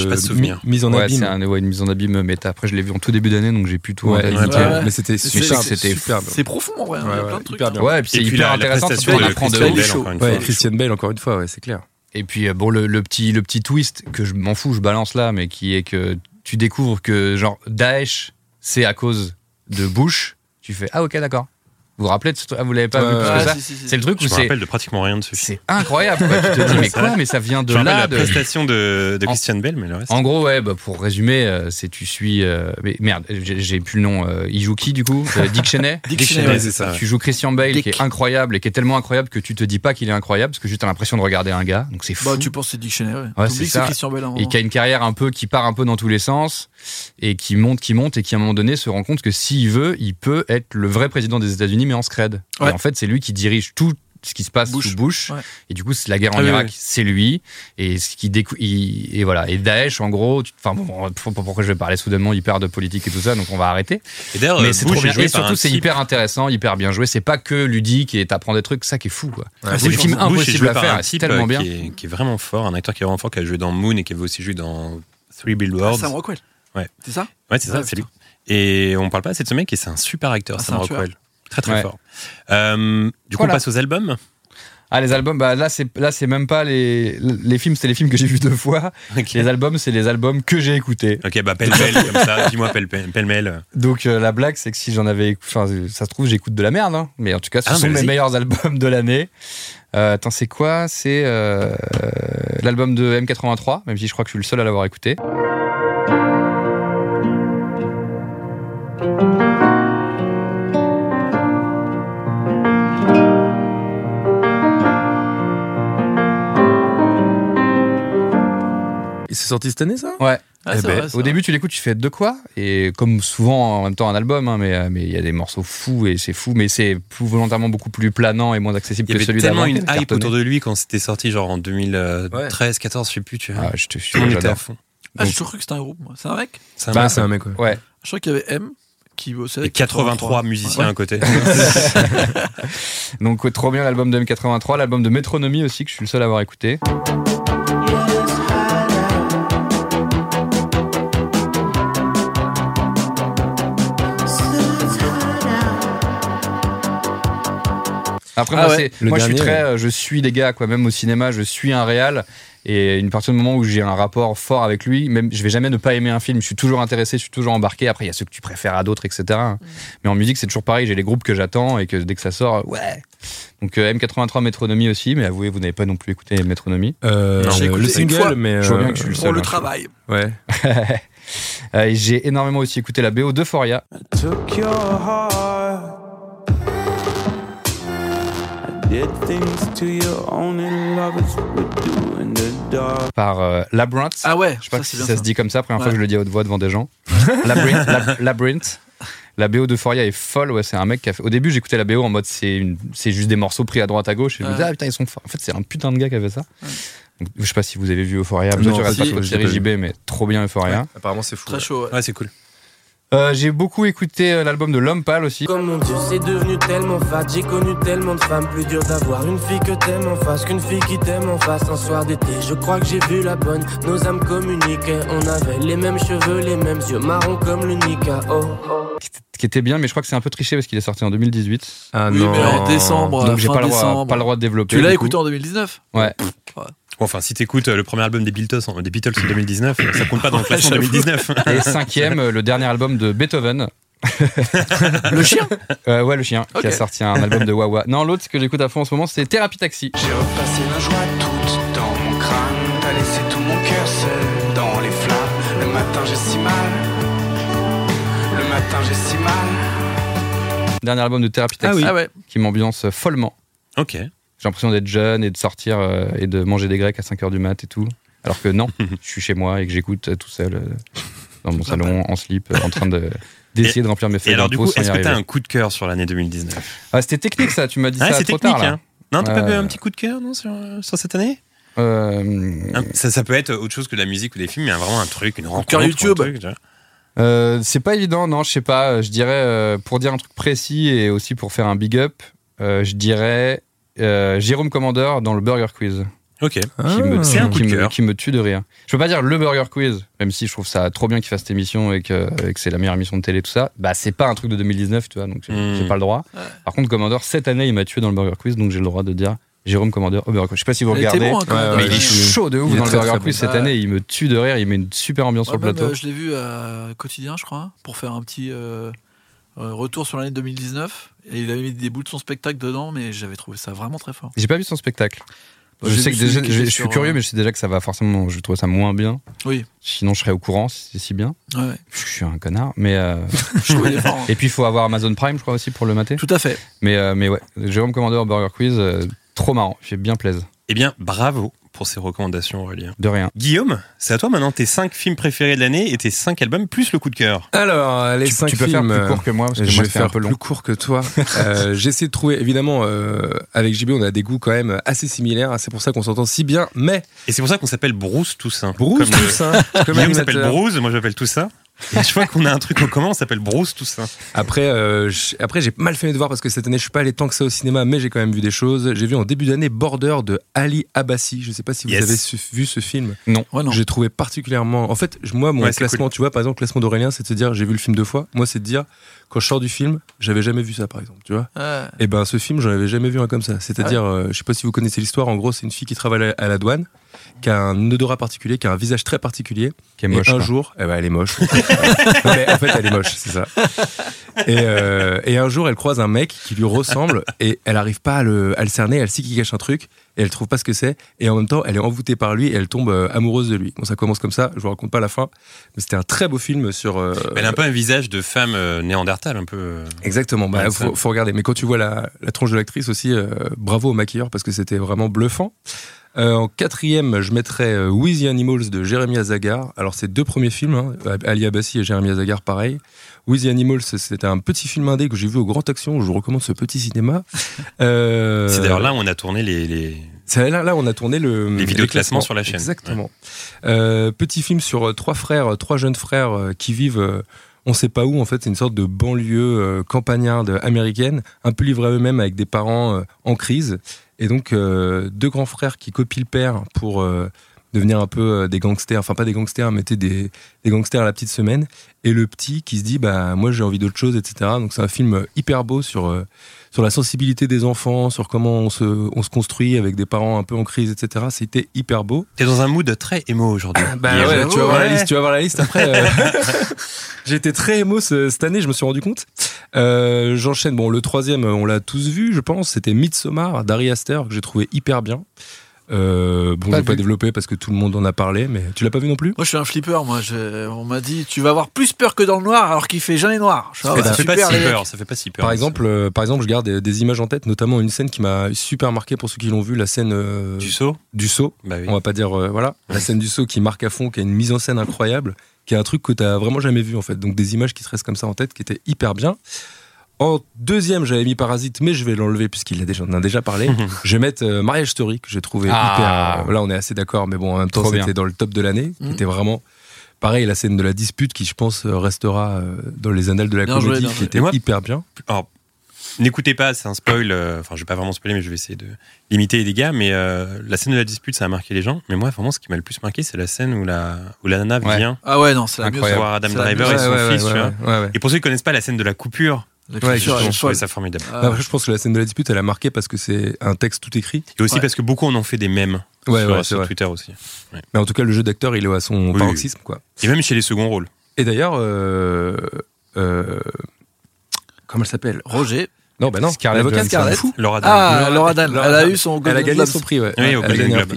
mise en ouais, abîme. c'est un- ouais, une mise en abîme, mais t'as- après je l'ai vu en tout début d'année, donc j'ai en Ouais, tête. ouais, mais c'était C'est- super, c'est- c'était superbe. C'est profond en vrai. il y a Ouais, plein ouais, de trucs. hyper bien. Ouais, et puis c'est hyper intéressant, on de apprend de Christian. Bale, encore une fois. Christian Bale, encore une fois, ouais, c'est clair. Et puis euh, bon, le, le petit le petit twist que je m'en fous, je balance là, mais qui est que tu découvres que genre Daesh, c'est à cause de Bush. Tu fais ah ok d'accord. Vous vous rappelez de ce truc? Ah, vous l'avez pas Ouais, vu plus que ça? si, si, si. C'est le truc où Je me c'est rappelle de pratiquement rien de ce film. c'est incroyable. quoi. Tu te dis mais quoi? Mais ça vient de Je me là. la de- prestation de, de En- Christian Bale, mais le reste. En gros, ouais, bah, pour résumer, euh, c'est tu suis. euh, mais merde, j'ai plus le nom. euh, il joue qui du coup Euh, Dick Cheney? Dick Dick Cheney, ouais. c'est ça. Tu joues Christian Bale Dick. qui est incroyable et qui est tellement incroyable que tu te dis pas qu'il est incroyable parce que juste t'as l'impression de regarder un gars. Donc c'est fou. Bah, tu penses que c'est Dick Cheney, ouais. Ouais, c'est c'est ça. Christian Bale. et moment. qui a une carrière un peu qui part un peu dans tous les sens et qui monte, qui monte et qui à un moment donné se rend compte que s'il veut, il peut être le vrai président des États-Unis mais en scred. Ouais. Et en fait, c'est lui qui dirige tout ce qui se passe Bush. sous Bush Ouais. et du coup c'est la guerre en Ah Irak oui. c'est lui et ce qui décou- il- et voilà et Daesh en gros enfin bon pour- pour- pourquoi je vais parler soudainement hyper de politique et tout ça donc on va arrêter Et d'ailleurs, mais c'est trop bien joué et surtout un c'est hyper intéressant hyper bien joué c'est pas que ludique et t'apprends des trucs ça qui est fou quoi Ouais, c'est Bush- film impossible à faire un c'est tellement euh, bien Qui est, qui est vraiment fort, un acteur qui est vraiment fort, qui a joué dans Moon et qui avait aussi joué dans Three Ah, Billboards. Sam Rockwell. Ouais. C'est ça? Ouais, c'est ça, c'est lui. Et on parle pas assez de ce mec et c'est un super acteur, Ah, Sam un. Rockwell. Très très Ouais. fort. Euh, du coup, Voilà. on passe aux albums. Ah les albums, bah là c'est là c'est même pas les les films, c'est les films que j'ai vus deux fois. Les albums, c'est les albums que j'ai écoutés. Ok, bah pêle-mêle comme ça. Dis-moi pêle-mêle. Donc euh, la blague c'est que si j'en avais, enfin ça se trouve j'écoute de la merde, hein. mais en tout cas ce Ah, sont mes meilleurs albums de l'année. Euh, attends c'est quoi? C'est euh, l'album de M83, même si je crois que je suis le seul à l'avoir écouté. C'est sorti cette année, ça? Ouais. Ah, Eh ben, vrai, au début, tu l'écoutes, tu fais de quoi? Et comme souvent, en même temps, un album, hein, mais euh, mais il y a des morceaux fous et c'est fou, mais c'est plus volontairement beaucoup plus planant et moins accessible Il y que avait celui tellement d'avant. une hype cartonné. autour de lui quand c'était sorti, genre en 2013, 14, je sais plus, tu vois. Ah, je te monde était à fond. Ah, j'ai toujours cru que c'était un groupe, moi. C'est un mec? C'est un Bah, mec, c'est un mec, ouais. Ouais. Je crois qu'il y avait M qui bossait Et avec 83 musiciens Ouais. à côté. Donc ouais, trop bien l'album de M83, l'album de Métronomie aussi que je suis le seul à avoir écouté. Après Ah moi, ouais. je suis très, euh, je suis les gars quoi, même au cinéma, je suis un réal et une partir du moment où j'ai un rapport fort avec lui, même je vais jamais ne pas aimer un film, je suis toujours intéressé, je suis toujours embarqué. Après il y a ceux que tu préfères à d'autres, etc. Mais en musique c'est toujours pareil, j'ai les groupes que j'attends et que dès que ça sort, ouais. Donc euh, M83 Métronomie aussi, mais avouez vous n'avez pas non plus écouté Métronomie. Euh, J'ai écouté le une single, fois. mais. Je vois euh, bien que je suis le Pour le hein, travail. Ouais. Euh, j'ai énormément aussi écouté la BO d'Euphoria. Par euh, Labyrinth. Ah ouais, Je sais pas ça, si ça, se dit comme ça, première fois Ouais. que je le dis à haute voix devant des gens. Labyrinth, Lab- Labyrinth. La BO d'Euphoria est folle, ouais, c'est un mec qui a fait. Au début, j'écoutais la BO en mode c'est juste des morceaux pris à droite à gauche et je me Ouais. disais, ah putain, ils sont forts. En fait, c'est un putain de gars qui avait ça. Donc, je sais pas si vous avez vu Euphoria, Non, peut-être tu si, pas de série pas. JB, mais trop bien Euphoria. Apparemment, c'est fou. Très ouais. chaud. ouais. Ouais, c'est cool. Euh, J'ai beaucoup écouté euh, l'album de L'Homme Pâle aussi. Comme mon Dieu, c'est devenu tellement fat. J'ai connu tellement de femmes. Plus dur d'avoir une fille que t'aimes en face qu'une fille qui t'aime en face. Un soir d'été, je crois que j'ai vu la bonne. Nos âmes communiquaient. On avait les mêmes cheveux, les mêmes yeux marrons comme le Nika. Oh, oh. qui était- bien, mais je crois que c'est un peu triché parce qu'il est sorti en 2018. Ah Oui, non. mais en décembre, Donc j'ai pas, le droit- décembre. pas le droit de développer. Tu l'as écouté en 2019 Ouais. Bon, enfin, si t'écoutes euh, le premier album des Beatles, en- des Beatles en 2019, ça compte pas dans le classement j'avoue. 2019. Et cinquième, euh, le dernier album de Beethoven. Le chien? Euh, ouais, le chien, qui a sorti un album de Wawa. Non, l'autre ce que j'écoute à fond en ce moment, c'est Thérapie Taxi. J'ai replacé la joie toute dans mon crâne. T'as laissé tout mon cœur seul dans les flammes. Le matin j'ai si mal. Le matin j'ai si mal. Dernier album de Thérapie Taxi, Ah qui m'ambiance follement. ok. J'ai l'impression d'être jeune et de sortir euh, et de manger des grecs à 5h du mat et tout. Alors que non, je suis chez moi et que j'écoute euh, tout seul euh, dans mon salon, en slip, euh, en train de d'essayer de remplir mes Et feuilles alors, du coup, est-ce que t'as un coup de cœur sur l'année 2019 Ah, c'était technique ça, tu m'as dit Ah, ça c'est trop technique, tard là. hein. Non, t'as pas eu un petit coup de cœur non, sur, sur cette année? Euh, ça, ça peut être autre chose que de la musique ou des films, mais vraiment un truc, une rencontre. YouTube. Euh, c'est pas évident, non, je sais pas. Je dirais, euh, pour dire un truc précis et aussi pour faire un big up, euh, je dirais euh, Jérôme Commandeur dans le Burger Quiz. Ok. Qui, Ah. me, C'est un coup qui, me, qui me tue de rire. Je peux pas dire le Burger Quiz, même si je trouve ça trop bien qu'il fasse cette émission et que, et que c'est la meilleure émission de télé, tout ça. Bah, c'est pas un truc de 2019, tu vois, donc j'ai Hmm. j'ai pas le droit. Par contre, Commandeur, cette année, il m'a tué dans le Burger Quiz, donc j'ai le droit de dire Jérôme Commandeur au Burger Quiz. Je sais pas si vous Il était regardez. bon, hein, mais il est chaud de ouf dans le Burger Quiz bon. cette année. Il me tue de rire. Il met une super ambiance Ouais, sur le plateau. euh, je l'ai vu à quotidien, je crois, pour faire un petit euh, euh, retour sur l'année 2019. Et il avait mis des bouts de son spectacle dedans, mais j'avais trouvé ça vraiment très fort. J'ai pas vu son spectacle. Je J'ai sais que déjà, je, je suis sur, curieux, euh, mais je sais déjà que ça va forcément. Je trouve ça moins bien. Oui. Sinon, je serais au courant si c'est si bien. Ouais, ouais. Je suis un connard. Mais euh, Je hein. et puis il faut avoir Amazon Prime, je crois aussi pour le mater. Tout à fait. Mais euh, mais ouais, Jérôme Commandeur Burger Quiz, euh, trop marrant. J'ai bien plaise. Eh bien, bravo pour ces recommandations, Aurélien. De rien. Guillaume, c'est à toi maintenant tes 5 films préférés de l'année et tes 5 albums plus le coup de cœur. Alors, les Tu, cinq tu peux faire films, plus euh, court que moi parce que je moi vais c'est un faire peu long. plus court que toi. Euh, J'ai essayé de trouver, évidemment, euh, avec JB, on a des goûts quand même assez similaires. C'est pour ça qu'on s'entend si bien. Mais Et c'est pour ça qu'on s'appelle Bruce Toussaint. Bruce Comme le- Toussaint, comme Guillaume s'appelle. Bruce, moi j'appelle Toussaint. Et je vois qu'on a un truc en commun, on s'appelle Bruce Toussaint. Après, euh, après j'ai mal fait mes devoirs parce que cette année, je suis pas allé tant que ça au cinéma, mais j'ai quand même vu des choses. J'ai vu en début d'année Border de Ali Abbasi. Je sais pas si vous Yes. avez su- vu ce film. Ouais, non. J'ai trouvé particulièrement. En fait, moi, mon Ouais, classement, tu vois, par exemple, le classement d'Aurélien, c'est de se dire, j'ai vu le film deux fois. Moi, c'est de dire, quand je sors du film, j'avais jamais vu ça, par exemple, tu vois. Ouais. Et ben, ce film, j'en avais jamais vu un comme ça. C'est-à-dire, euh, je sais pas si vous connaissez l'histoire. En gros, c'est une fille qui travaille à la douane, qui a un odorat particulier, qui a un visage très particulier. Qui est moche. et un quoi. jour, eh ben, elle est moche. Non, mais en fait, elle est moche, c'est ça. Et, euh, et un jour, elle croise un mec qui lui ressemble et elle arrive pas à le, à le cerner. Elle sait qu'il cache un truc et elle trouve pas ce que c'est. Et en même temps, elle est envoûtée par lui et elle tombe euh, amoureuse de lui. Bon, ça commence comme ça. Je vous raconte pas la fin, mais c'était un très beau film sur. euh, Elle a un peu un visage de femme néandertale, un peu. Exactement. Bah, faut, regarder. Mais quand tu vois la, la tronche de l'actrice aussi, bravo au maquilleur parce que c'était vraiment bluffant. Euh, en quatrième, je mettrais euh, With the Animals de Jérémy Azagar. Alors, c'est deux premiers films, hein, Ali Abassi et Jérémy Azagar, pareil. With the Animals, c'était un petit film indé que j'ai vu au Grand Action. Je vous recommande ce petit cinéma. Euh, C'est d'ailleurs là où on a tourné les. les... là, là, on a tourné le, Les vidéos de classement sur la chaîne. Exactement. Euh, petit film sur euh, trois frères, euh, trois jeunes frères euh, qui vivent, euh, on sait pas où, en fait, c'est une sorte de banlieue euh, campagnarde américaine, un peu livrée à eux-mêmes avec des parents euh, en crise. Et donc, euh, deux grands frères qui copient le père pour euh, devenir un peu euh, des gangsters, enfin pas des gangsters, mais des, des gangsters à la petite semaine. Et le petit qui se dit, bah moi j'ai envie d'autre chose, etc. Donc c'est un film hyper beau sur euh, sur la sensibilité des enfants, sur comment on se, on se construit avec des parents un peu en crise, etc. C'était hyper beau. T'es dans un mood très émo aujourd'hui. Bah Guillaume. ouais, tu vas voir la Ouais. liste, tu vas voir la liste après. euh, J'ai été très émo ce- cette année, je me suis rendu compte. Euh, J'enchaîne. Bon, le troisième, on l'a tous vu, je pense. C'était Midsommar d'Ari Aster que j'ai trouvé hyper bien. Euh, bon, Pas je vais pas développer parce que tout le monde en a parlé, mais tu l'as pas vu non plus? Moi, je suis un flipper. Moi, je- on m'a dit, tu vas avoir plus peur que dans le noir, alors qu'il fait jamais noir. Je ça fait pas super, si peur, ça fait pas si peur. Par exemple, euh, par exemple, je garde des, des images en tête, notamment une scène qui m'a super marqué pour ceux qui l'ont vu, la scène euh, du saut? du saut. Bah oui. On va pas dire euh, voilà, la scène du saut qui marque à fond, qui a une mise en scène incroyable, qui est un truc que t'as vraiment jamais vu en fait. Donc des images qui te restent comme ça en tête, qui étaient hyper bien. En deuxième, j'avais mis Parasite, mais je vais l'enlever puisqu'il a déjà, on en a déjà parlé. je vais mettre euh, Mariage Story que j'ai trouvé Ah. hyper. euh, là, on est assez d'accord, mais bon, en même temps, Trop c'était bien. dans le top de l'année. C'était vraiment pareil la scène de la dispute qui, je pense, euh, restera euh, dans les annales de la Bien joué, comédie, bien qui joué. était moi- hyper bien. Alors, n'écoutez pas, c'est un spoil. euh, Enfin, je vais pas vraiment spoiler, mais je vais essayer de limiter les dégâts. Mais euh, la scène de la dispute, ça a marqué les gens. Mais moi, vraiment, ce qui m'a le plus marqué, c'est la scène où la, où la nana Ouais. vient Ah ouais, non, c'est la voir Adam C'est Driver mieux. et son Ouais, fils. ouais, tu vois. ouais, ouais, ouais. Et pour ceux qui connaissent pas la scène de la coupure, Ouais, je trouvais ça formidable. Ah, Après, je pense que la scène de la dispute, elle a marqué parce que c'est un texte tout écrit. Et aussi Ouais. parce que beaucoup en ont fait des mèmes Ouais, sur. Twitter aussi. Mais en tout cas, le jeu d'acteur, il est à son Oui, paroxysme, quoi. Et même chez les seconds rôles. Et d'ailleurs, euh, euh, comment elle s'appelle? Roger. Non, bah non, Scarlett l'avocate, Johansson. Laura Dern. Ah, Laura- Laura Dan. Elle a Dan. eu son Elle a gagné son prix, ouais. Oui, au Golden Globe.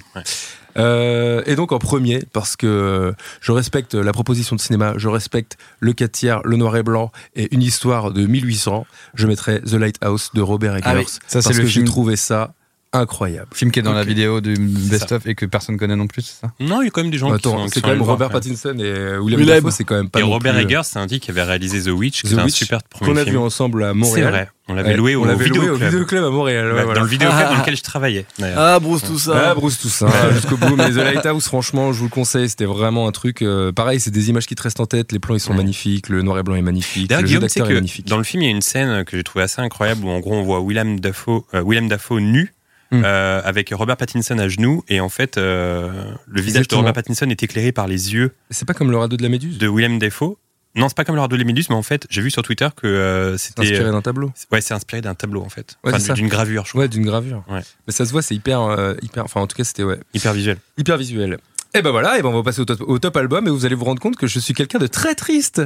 Euh, et donc en premier, parce que je respecte la proposition de cinéma, je respecte le 4 tiers, le noir et blanc et une histoire de 1800, je mettrais The Lighthouse de Robert Eggers. Ah oui, ça, c'est parce le que j'ai trouvé ça incroyable. Film qui est dans la vidéo du best-of et que personne connaît non plus, c'est ça? Non, il y a quand même des gens qui Attends, sont. qui c'est sont quand même voir, Robert. Pattinson et William. Dafoe, c'est quand même pas Et Robert plus, euh, Eggers, c'est un type qui avait réalisé The Witch, qui The était un Witch, super premier qu'on a film. vu ensemble à C'est Montréal. vrai. On l'avait Ouais, loué au on l'avait loué vidéo au vidéoclub à Montréal. ouais, Ouais, voilà. Dans le vidéoclub Ah. dans lequel je travaillais. Ah, Bruce, tout ça. Ah, Bruce Toussaint, jusqu'au bout. Mais The Lighthouse, franchement, je vous le conseille. C'était vraiment un truc. euh, pareil, c'est des images qui te restent en tête. Les plans, ils sont Ouais. magnifiques. Le noir et blanc est magnifique. D'ailleurs, Le jeu Guillaume, c'est d'acteur est que magnifique. dans le film, il y a une scène que j'ai trouvée assez incroyable où en gros on voit William Dafoe, euh, William Dafoe nu. Hmm. euh, avec Robert Pattinson à genoux et en fait euh, le visage de. Robert Pattinson est éclairé par les yeux C'est pas comme le radeau de la Méduse. de William Dafoe. Non, c'est pas comme le radeau de Méduse, mais en fait, j'ai vu sur Twitter que euh, C'est c'était inspiré d'un tableau. ouais, c'est inspiré d'un tableau en fait, Ouais, Enfin, d'une gravure, je crois, Ouais, d'une gravure. Ouais. Mais ça se voit, c'est hyper, hyper. Enfin, en tout cas, c'était ouais, hyper visuel. hyper visuel. Et ben voilà, et ben on va passer au top, au top album et vous allez vous rendre compte que je suis quelqu'un de très triste.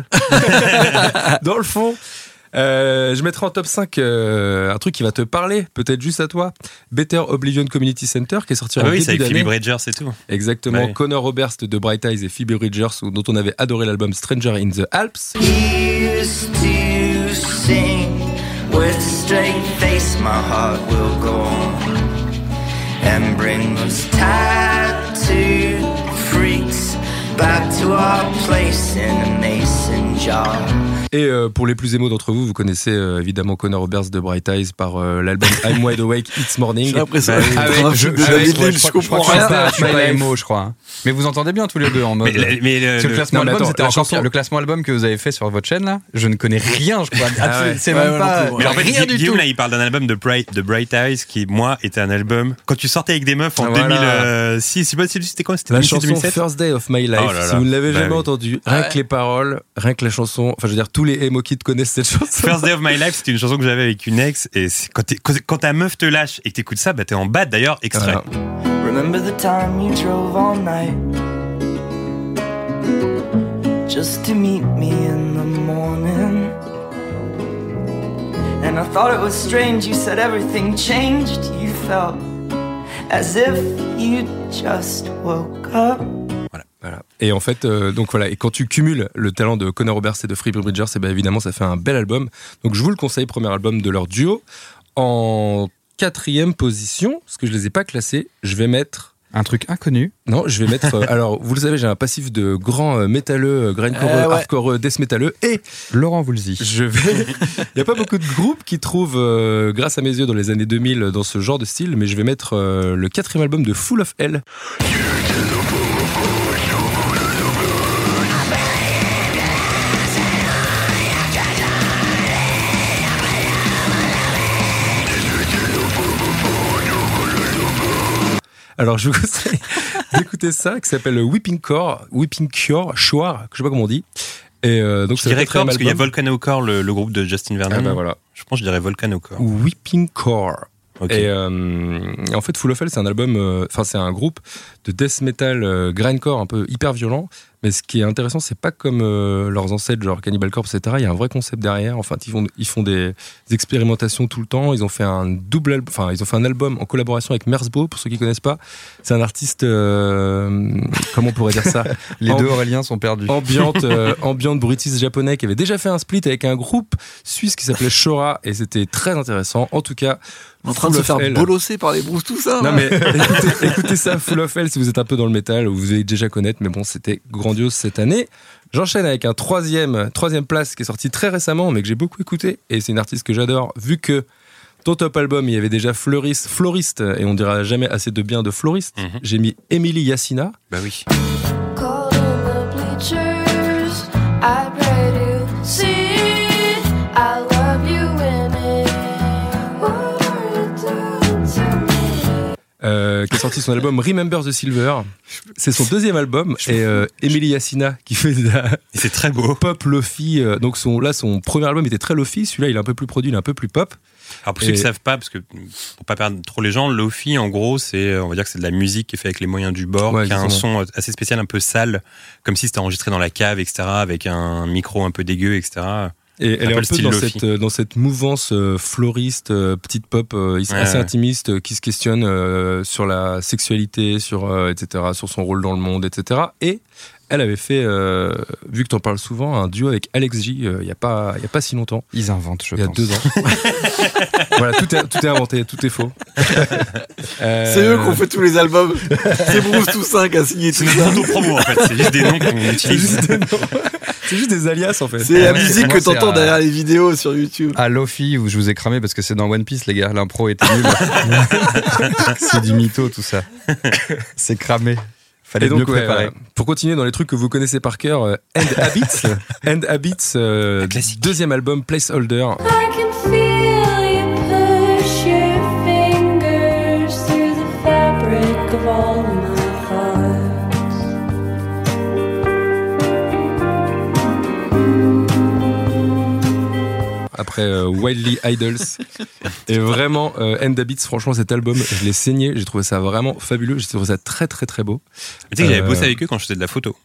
Dans le fond. Euh, je mettrai en top 5 euh, un truc qui va te parler, peut-être juste à toi. Better Oblivion Community Center qui est sorti Ah en oui, c'est début avec d'année. Phoebe Bridgers et tout. Exactement. Ouais. Connor Roberts de Bright Eyes et Phoebe Bridgers, dont on avait adoré l'album Stranger in the Alps. used to sing with a straight face my heart will go on and bring those tattooed freaks back to our place in a mason jar Et euh, pour les plus émos d'entre vous, vous connaissez euh, évidemment Connor Roberts de Bright Eyes par euh, l'album I'm Wide Awake It's Morning. J'ai l'impression Bah, je- comprends rien. pas- Je suis pas émo, je crois. hein. Mais vous entendez bien tous les deux en mode. Mais, le- classement album, c'était chanson-. Le classement album que vous avez fait sur votre chaîne là, je ne connais rien, je crois. Ah ouais. C'est Ouais, même ouais, pas. Mais en fait, rien du tout. là, il parle d'un album de Bright, de Bright Eyes qui, moi, était un album. Quand tu sortais avec des meufs en Voilà. 2006, je sais pas si c'était quoi, c'était La 2006, chanson 2007 First Day of My Life. Oh. Si vous ne l'avez Bah jamais entendu, rien Ouais. que les paroles, rien que la chanson, enfin je veux dire tous les emo kids connaissent cette chanson. First Day of My Life, c'était une chanson que j'avais avec une ex. Et c'est- quand, quand- ta meuf te lâche et que t'écoutes ça, bah t'es en bad d'ailleurs, extrait. Voilà. Remember the time you drove all night just to meet me in the morning? And I thought it was strange, you said everything changed. You felt as if you just woke up. Voilà. Et en fait, euh, donc voilà, et quand tu cumules le talent de Connor Roberts et de Phoebe Bridgers, et ben évidemment, ça fait un bel album. Donc je vous le conseille, premier album de leur duo. En quatrième position, parce que je les ai pas classés, je vais mettre. Un truc inconnu. Non, je vais mettre. euh, alors, vous le savez, j'ai un passif de grand euh, métalleux, euh, grindcore, Euh, ouais. hardcore, death métalleux, et Laurent Voulzy. je vais. Il n'y a pas beaucoup de groupes qui trouvent, euh, grâce à mes yeux, dans les années 2000, dans ce genre de style, mais je vais mettre euh, le quatrième album de Full of Hell. Alors, je vous conseille d'écouter ça, qui s'appelle Whipping Core, Whipping Cure, Choir, je sais pas comment on dit. Et euh, donc, Je dirais Core parce qu'il y a. Volcano Core, le, le groupe de Justin Vernon. Ah bah voilà. Je pense que je dirais Volcano Core. Whipping Core. Ok. Et euh, en fait, Full of Hell, c'est un album, euh, enfin, c'est un groupe de death metal euh, grindcore un peu hyper violent. Mais ce qui est intéressant, c'est pas comme euh, leurs ancêtres, genre Cannibal Corpse, etc. Il y a un vrai concept derrière. Enfin, ils font, ils font des, des expérimentations tout le temps. Ils ont fait un double, enfin, ils ont fait un album en collaboration avec Merzbo. Pour ceux qui connaissent pas, c'est un artiste, euh, comment on pourrait dire ça? Les deux Auréliens sont perdus. ambiante, euh, ambiante bruitiste japonais qui avait déjà fait un split avec un groupe suisse qui s'appelait Shora et c'était très intéressant. En tout cas, En train de se faire bolosser par les brousses, tout ça. Non là. mais écoutez, écoutez ça, Full of Hell si vous êtes un peu dans le métal ou vous allez déjà connaître, mais bon c'était grandiose cette année. J'enchaîne avec un troisième, troisième place qui est sorti très récemment mais que j'ai beaucoup écouté et c'est une artiste que j'adore vu que dans top album il y avait déjà Floriste, Floriste et on dira jamais assez de bien de Floriste. Mhm. J'ai mis Emily Yassina. Bah oui. Euh, qui a sorti son album Remember the Silver. C'est son deuxième album et euh, Emily Yassina qui fait de la c'est très beau. pop lofi. euh, donc son, là, son premier album était très lofi. Celui-là, il est un peu plus produit, il est un peu plus pop. Alors pour ceux qui ne savent pas, parce que pour pas perdre trop les gens, Lofi en gros c'est on va dire que c'est de la musique qui est faite avec les moyens du bord, Ouais, qui a un son assez spécial, un peu sale, comme si c'était enregistré dans la cave, etc. Avec un micro un peu dégueu, etc. Et elle est un peu dans cette, euh, dans cette mouvance euh, floriste, euh, petite pop, euh, Ouais, assez ouais. intimiste, euh, qui se questionne euh, sur la sexualité, sur, euh, etc., sur son rôle dans le monde, etc. Et elle avait fait, euh, vu que tu en parles souvent, un duo avec Alex J euh, il n'y a, pas- il y a pas si longtemps, Ils inventent, je il y a pense. deux ans. voilà, tout est, tout est inventé, tout est faux. Euh, C'est eux qui ont fait tous les albums. C'est Bruce Toussaint qui a signé tout C'est ça. notre promo en fait, c'est juste des noms qu'on C'est utilise. juste, des noms. C'est juste des alias en fait. C'est la musique que c'est t'entends derrière les vidéos sur YouTube. À Lofi, où je vous ai cramé parce que c'est dans One Piece, les gars. L'impro était nul. c'est du mytho, tout ça. C'est cramé. Fallait Et donc, mieux préparer. pour continuer dans les trucs que vous connaissez par cœur, euh, End Habits, End Habits, euh, deuxième album, Placeholder. Après euh, Wildly Idols. Et vraiment, euh, End Habits, franchement, cet album, je l'ai saigné, j'ai trouvé ça vraiment fabuleux, j'ai trouvé ça très très très beau. Tu sais que j'avais Euh, bossé avec eux quand je faisais de la photo.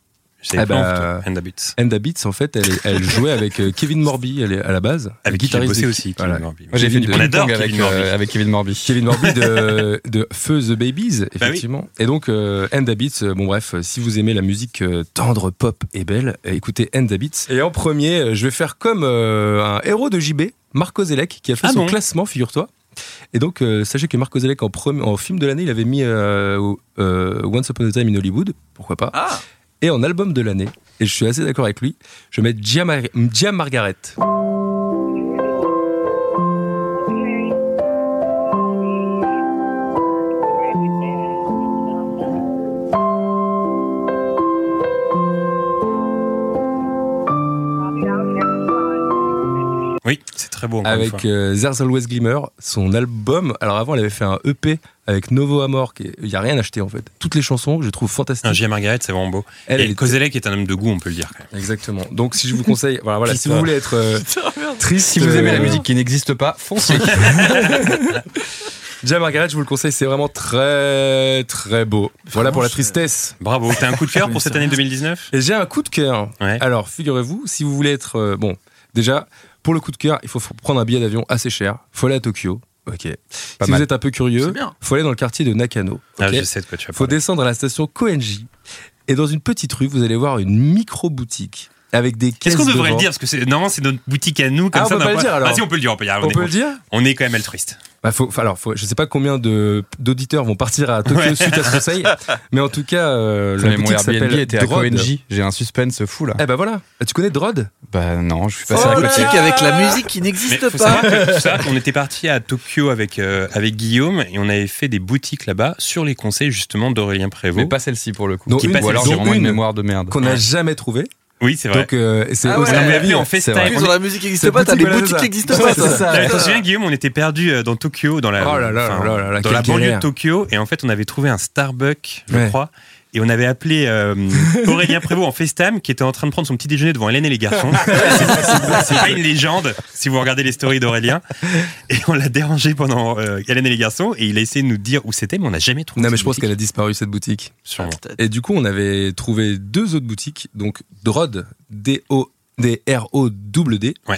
J'étais Ah bah, photo, and habits. End Habits, en fait, elle, jouait avec euh, Kevin Morby elle est à la base, Avec qui j'ai guitariste bossé aussi. voilà. Kevin Morby. Moi, j'ai fait Kevin du ping-pong avec, Kevin Morby. euh, avec Kevin Morby. Kevin Morby de, de Feu the Babies, Bah effectivement. Et donc, euh, End Habits, euh, bon bref, si vous aimez la musique tendre, pop et belle, écoutez End Habits. Et en premier, je vais faire comme euh, un héros de JB, Marco Zelek, qui a fait Ah son bon classement, figure-toi. Et donc, euh, sachez que Marco Zelek, en, premier- en film de l'année, il avait mis euh, euh, Once Upon a Time in Hollywood, pourquoi pas. Ah Et en album de l'année, et je suis assez d'accord avec lui, je vais mettre Margaret. Très beau. Encore une avec fois. euh, There's Always Glimmer, son album. Alors avant, elle avait fait un EP avec Novo Amor, il n'y a rien acheté en fait. Toutes les chansons, je trouve Un fantastiques. J.A. Margaret, c'est vraiment beau. Elle, et elle Kozelek est un homme de goût, on peut le dire. Quand même. Exactement. Donc si je vous conseille, voilà, si vous voulez être euh, triste, Si vous aimez la euh, musique qui n'existe pas, foncez. Gia Margaret, je vous le conseille, c'est vraiment très très beau. Voilà pour la je- tristesse. Bravo. T'as un coup de cœur pour cette année reste- 2019 Et j'ai un coup de cœur. Ouais. Alors figurez-vous, si vous voulez être euh, bon, déjà pour le coup de cœur, il faut prendre un billet d'avion assez cher. Faut aller à Tokyo. Ok. Pas si mal. vous êtes un peu curieux, faut aller dans le quartier de Nakano. Ah, ok je sais de quoi tu vas faut descendre à la station Koenji. Et dans une petite rue, vous allez voir une micro-boutique avec des caisses Est-ce qu'on devrait devant. le dire Parce que c'est, normalement, c'est notre boutique à nous. Comme Ah, on ça, peut on pas le dire, alors Ah, si, on peut le dire. On peut, y aller, On est- peut le dire on est quand même altruiste. bah, faut, alors, faut, Je sais pas combien de, d'auditeurs vont partir à Tokyo Ouais. suite à ce conseil, mais en tout cas, euh, Mais la boutique Airbnb s'appelle était à. Koenji. J'ai un suspense fou là. Eh ben voilà. Tu connais Drod? Bah non, je suis passé Oh à côté. avec la musique qui Mais n'existe faut pas. on était parti à Tokyo avec, euh, avec Guillaume et on avait fait des boutiques là-bas sur les conseils justement d'Aurélien Mais Prévost. pas celle-ci pour le coup. Dont Qui une- passe- Ou alors j'ai vraiment une une mémoire de merde. qu'on n'a Ouais. jamais trouvé. Oui, c'est vrai. Donc, euh, c'est Ah ouais. on avait fait en FaceTime. Plus On la musique qui n'existe pas, t'as des boutiques qui n'existent pas. C'est ça. Tu te souviens, Guillaume, on était perdu dans Tokyo, dans la, Oh là là enfin, là là là, dans la banlieue de Tokyo, et en fait, on avait trouvé un Starbucks, je Ouais. crois. Et on avait appelé euh, Aurélien Prévost en FaceTime qui était en train de prendre son petit déjeuner devant Hélène et les garçons. C'est- pas une légende si vous regardez les stories d'Aurélien. Et on l'a dérangé pendant euh, Hélène et les garçons et il a essayé de nous dire où c'était, mais on n'a jamais trouvé. Non, mais cette je pense qu'elle a disparu cette boutique. Sûrement. Et du coup, on avait trouvé deux autres boutiques. Donc, Drod, D-O-D-R-O-W-D. Ouais.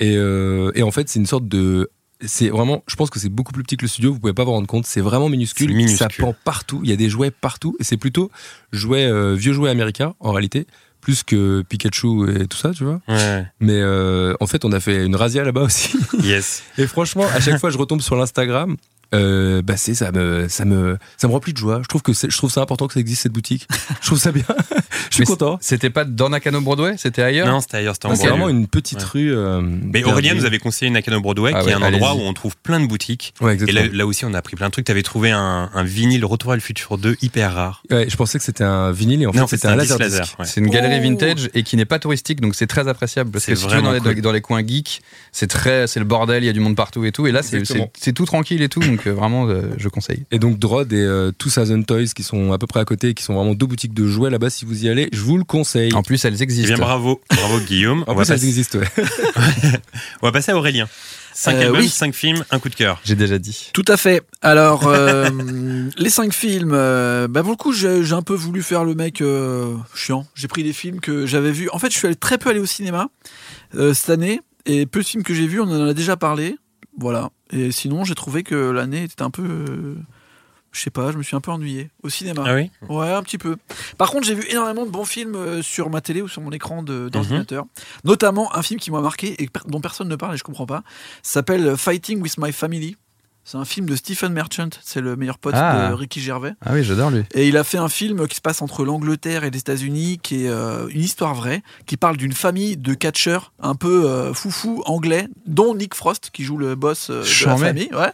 Et, euh, et en fait, c'est une sorte de. C'est vraiment, je pense que c'est beaucoup plus petit que le studio, vous pouvez pas vous rendre compte, c'est vraiment minuscule, minuscule. ça pend partout, il y a des jouets partout, et c'est plutôt jouets, euh, vieux jouets américains, en réalité, plus que Pikachu et tout ça, tu vois. Ouais. Mais euh, en fait, on a fait une razzia là-bas aussi. Yes. Et franchement, à chaque fois, je retombe sur l'Instagram. Euh, bah c'est ça me ça me ça me remplit de joie. Je trouve que c'est- je trouve ça important que ça existe cette boutique. Je trouve ça bien. je suis Mais content. C'était pas dans Nakano Broadway, c'était ailleurs. Non, c'était ailleurs, c'était en Ah, c'est vraiment une petite Ouais. rue. euh, Mais. Aurélien nous avait conseillé Nakano Broadway, Ah qui est un endroit où on trouve plein de boutiques. Ouais, Et exactement. là, là aussi, on a appris plein de trucs. Tu avais trouvé un, un vinyle Retour à le futur 2 hyper rare. Ouais, je pensais que c'était un vinyle et en Non, fait c'était un laser. C'est une galerie Oh. vintage et qui n'est pas touristique, donc c'est très appréciable. Parce que si tu vas dans les, cool. dans les coins geeks, c'est très, c'est le bordel, il y a du monde partout et tout. Et là, c'est tout tranquille et tout, donc euh, vraiment, euh, je conseille. Et donc Drod et Two Thousand Toys qui sont à peu près à côté, qui sont vraiment deux boutiques de jouets là-bas. Si vous y je vous le conseille. En plus, elles Eh existent. bien, bravo. Bravo, Guillaume. En on, va elles passer, existent. Ouais. on va passer à Aurélien. 5 Euh, albums, oui. 5 films, un coup de cœur. J'ai déjà dit. Tout à fait. Alors, euh, les cinq films, euh, bah pour le coup, j'ai un peu voulu faire le mec euh, chiant. J'ai pris des films que j'avais vus. En fait, je suis allé très peu aller au cinéma euh, cette année. Et peu de films que j'ai vus, on en a déjà parlé. Voilà. Et sinon, j'ai trouvé que l'année était un peu... je sais pas, je me suis un peu ennuyé au cinéma. Ah oui Ouais, un petit peu. Par contre, j'ai vu énormément de bons films euh, sur ma télé ou sur mon écran Mhm. d'ordinateur. Notamment un film qui m'a marqué et dont personne ne parle et je comprends pas. s'appelle Fighting with My Family. C'est un film de Stephen Merchant. C'est le meilleur pote Ah. de Ricky Gervais. Ah oui, j'adore lui. Et il a fait un film qui se passe entre l'Angleterre et les États-Unis, qui est euh, une histoire vraie, qui parle d'une famille de catcheurs un peu euh, foufou anglais, dont Nick Frost, qui joue le boss euh, de la famille, ouais,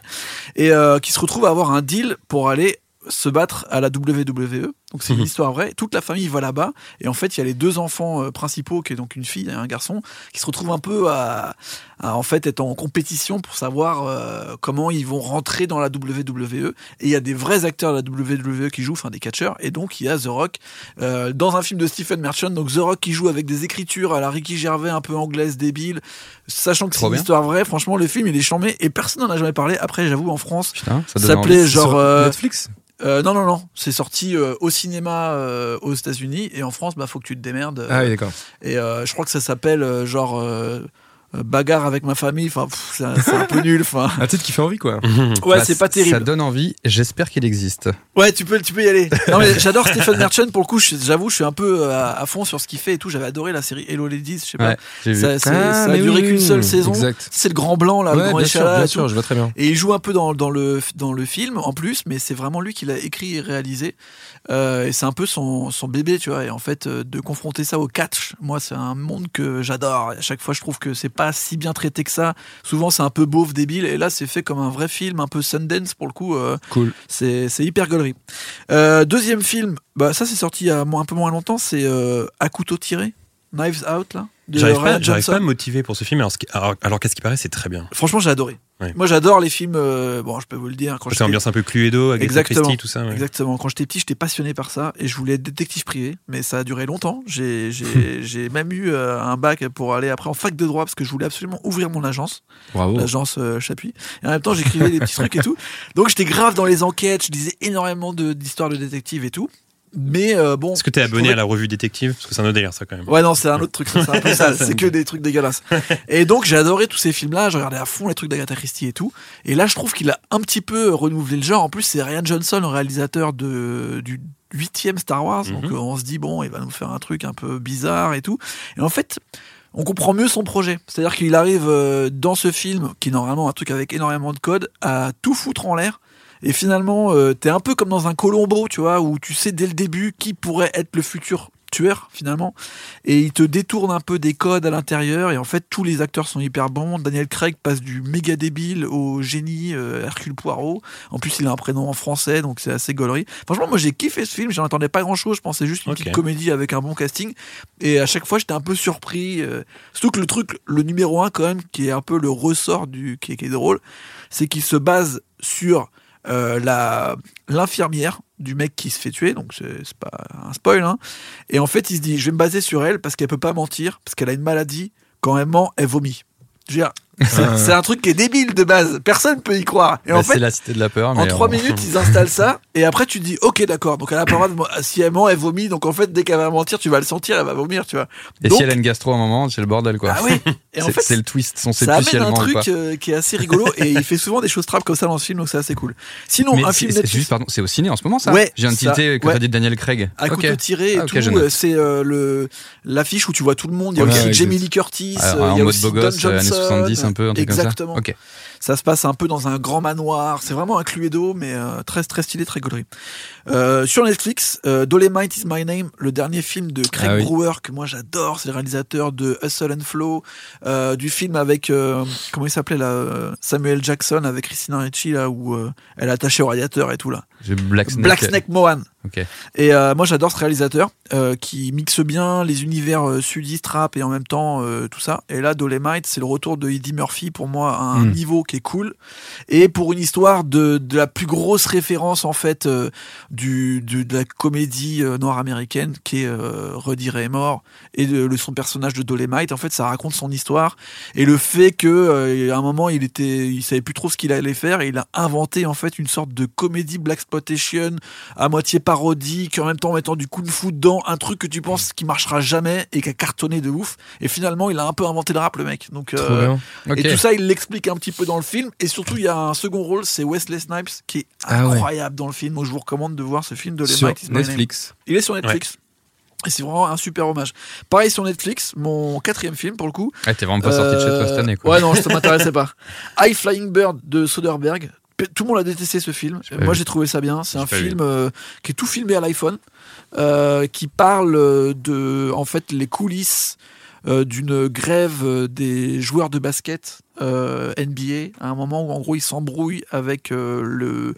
et qui se retrouve à avoir un deal pour aller se battre à la WWE. Donc c'est une histoire vraie. Toute la famille va là-bas et en fait il y a les deux enfants euh, principaux qui est donc une fille et un garçon qui se retrouvent un peu à, à, en fait être en compétition pour savoir euh, comment ils vont rentrer dans la WWE. Et il y a des vrais acteurs de la WWE qui jouent, enfin des catcheurs. Et donc il y a The Rock euh, dans un film de Stephen Merchant. Donc The Rock qui joue avec des écritures à la Ricky Gervais un peu anglaise débile, sachant que c'est une histoire vraie. Franchement le film il est chambé et personne n'en a jamais parlé. Après j'avoue en France Putain, ça s'appelait genre euh, Netflix? euh, non non non c'est sorti euh, au cinéma euh, aux États-Unis et en France bah faut que tu te démerdes euh, Ah oui, d'accord. et euh, je crois que ça s'appelle genre bagarre avec ma famille enfin c'est un, peu nul enfin Un titre qui fait envie, quoi. ouais Bah, c'est pas Ça terrible donne envie. J'espère qu'il existe. ouais tu peux tu peux y aller non mais j'adore Stephen Merchant pour le coup j'avoue je suis un peu euh, à, à fond sur ce qu'il fait et tout j'avais adoré la série Hello Ladies je sais pas Ouais, ça, Ah, ça a duré oui, qu'une seule oui. saison c'est le grand blanc là le Ouais, grand bien sûr, bien sûr, je vois très bien. Et il joue un peu dans, dans, le, dans le film en plus, mais c'est vraiment lui qui l'a écrit et réalisé. Euh, et c'est un peu son, son bébé, tu vois. Et en fait, euh, de confronter ça au catch, moi, c'est un monde que j'adore. À chaque fois, je trouve que c'est pas si bien traité que ça. Souvent, c'est un peu beauf, débile. Et là, c'est fait comme un vrai film, un peu Sundance pour le coup. euh, Cool. c'est hyper gaulerie. Euh, deuxième film, bah, ça, c'est sorti il y a un peu moins longtemps. C'est euh, À couteau tiré, Knives Out, là. J'arrive pas, j'arrive pas à me motiver pour ce film, alors, alors, alors qu'à ce qui paraît, c'est très bien. Franchement, j'ai adoré. Ouais. Moi, j'adore les films. euh, bon, je peux vous le dire. Quand C'est ambiance un peu Cluedo, Agatha. Christie, tout ça. ouais. Exactement. Quand j'étais petit, j'étais passionné par ça et je voulais être détective privé, mais ça a duré longtemps. J'ai j'ai- j'ai même eu euh, un bac pour aller après en fac de droit parce que je voulais absolument ouvrir mon agence, Bravo. l'agence euh, Chapuis. Et en même temps, j'écrivais des petits trucs et tout. Donc j'étais grave dans les enquêtes, je lisais énormément de- d'histoires de, détectives et tout. Mais euh, bon. Est-ce que t'es abonné à la revue détective? Parce que c'est un autre délire, ça, quand même. Ouais, non, c'est un autre truc, ça, c'est un peu ça. C'est que des trucs dégueulasses. Et donc, j'ai adoré tous ces films-là. Je regardais à fond les trucs d'Agatha Christie et tout. Et là, je trouve qu'il a un petit peu renouvelé le genre. En plus, c'est Ryan Johnson, le réalisateur de, du huitième Star Wars. Donc, Mhm. on se dit, bon, il va nous faire un truc un peu bizarre et tout. Et en fait, on comprend mieux son projet. C'est-à-dire qu'il arrive euh, dans ce film, qui est normalement un truc avec énormément de code, à tout foutre en l'air. Et finalement, euh, t'es un peu comme dans un Colombo, tu vois, où tu sais dès le début qui pourrait être le futur tueur, finalement. Et il te détourne un peu des codes à l'intérieur. Et en fait, tous les acteurs sont hyper bons. Daniel Craig passe du méga débile au génie euh, Hercule Poirot. En plus, il a un prénom en français, donc c'est assez gaulerie. Franchement, moi, j'ai kiffé ce film. J'en attendais pas grand-chose. Je pensais juste une petite comédie avec un bon casting. Et à chaque fois, j'étais un peu surpris. euh, surtout que le truc, le numéro un, quand même, qui est un peu le ressort du, qui est, qui est drôle, c'est qu'il se base sur euh, l'infirmière du mec qui se fait tuer, donc c'est pas un spoil. Hein. Et en fait, il se dit, je vais me baser sur elle parce qu'elle peut pas mentir, parce qu'elle a une maladie. Quand elle ment, elle vomit. Je veux dire, c'est c'est un truc qui est débile de base. Personne peut y croire. Et Bah, en c'est la cité de la peur. en trois on- minutes, ils installent ça, et après tu dis, ok, d'accord. Donc elle a pas si elle ment, elle vomit. Donc en fait, dès qu'elle va mentir, tu vas le sentir, elle va vomir, tu vois. Et Donc- si elle a une gastro à un moment, c'est le bordel quoi. Ah oui. Et en C'est- fait, c'est le twist. On sait ça plus si amène elle un truc euh, qui est assez rigolo, et il fait souvent des choses trappes comme ça dans ce film, donc c'est assez cool. Sinon, Mais un film Netflix. juste, pardon, c'est au ciné en ce moment ça Ouais, de ça, tilter quand ouais. t'as dit Daniel Craig. à Ok. couteau tiré et Ah, tout, euh, c'est euh, le l'affiche où tu vois tout le monde. Il y a aussi Jamie Lee Curtis, Ah, euh, il y a aussi Don euh, Johnson. 70 un peu, un truc Exactement. comme ça. Ok. Ça se passe un peu dans un grand manoir. C'est vraiment un Cluedo, mais euh, très très stylé, très gaulerie. Euh, sur Netflix, euh, Dolemite is My Name, le dernier film de Craig Ah oui. Brewer que moi j'adore. C'est le réalisateur de Hustle and Flow, euh, du film avec euh, comment il s'appelait là, euh, Samuel Jackson avec Christina Ricci là où euh, elle est attachée au radiateur et tout là. Black Snake. Black Snake Mohan. Ok. Et euh, moi j'adore ce réalisateur euh, qui mixe bien les univers sudistes rap et en même temps euh, tout ça. Et là Dolemite c'est le retour de Eddie Murphy pour moi à un Mm. niveau qui est cool et pour une histoire de, de la plus grosse référence en fait euh, du, du- de la comédie euh, noire américaine qui est euh, est mort et de, le, son personnage de Dolemite en fait ça raconte son histoire et le fait que euh, à un moment il était il savait plus trop ce qu'il allait faire et il a inventé en fait une sorte de comédie black exploitation à moitié parodique en même temps en mettant du kung fu dedans un truc que tu penses qui marchera jamais et qui a cartonné de ouf et finalement il a un peu inventé le rap le mec donc euh, et tout ça, il l'explique un petit peu dans le film. Et surtout, il y a un second rôle, c'est Wesley Snipes, qui est Ah ouais. incroyable dans le film. Moi, je vous recommande de voir ce film de Sur My Name. Netflix. Il est sur Netflix. Et c'est vraiment un super hommage. Pareil sur Netflix, mon quatrième film pour le coup. Ouais, t'es vraiment pas sorti de chez toi cette Euh, année quoi. Ouais, non, ça m'intéressait pas. High Flying Bird de Soderbergh. Tout le monde a détesté ce film. Moi, j'ai trouvé ça bien. C'est un film euh, qui est tout filmé à l'iPhone, euh, qui parle de, en fait, les coulisses d'une grève des joueurs de basket euh, NBA à un moment où en gros ils s'embrouillent avec euh, le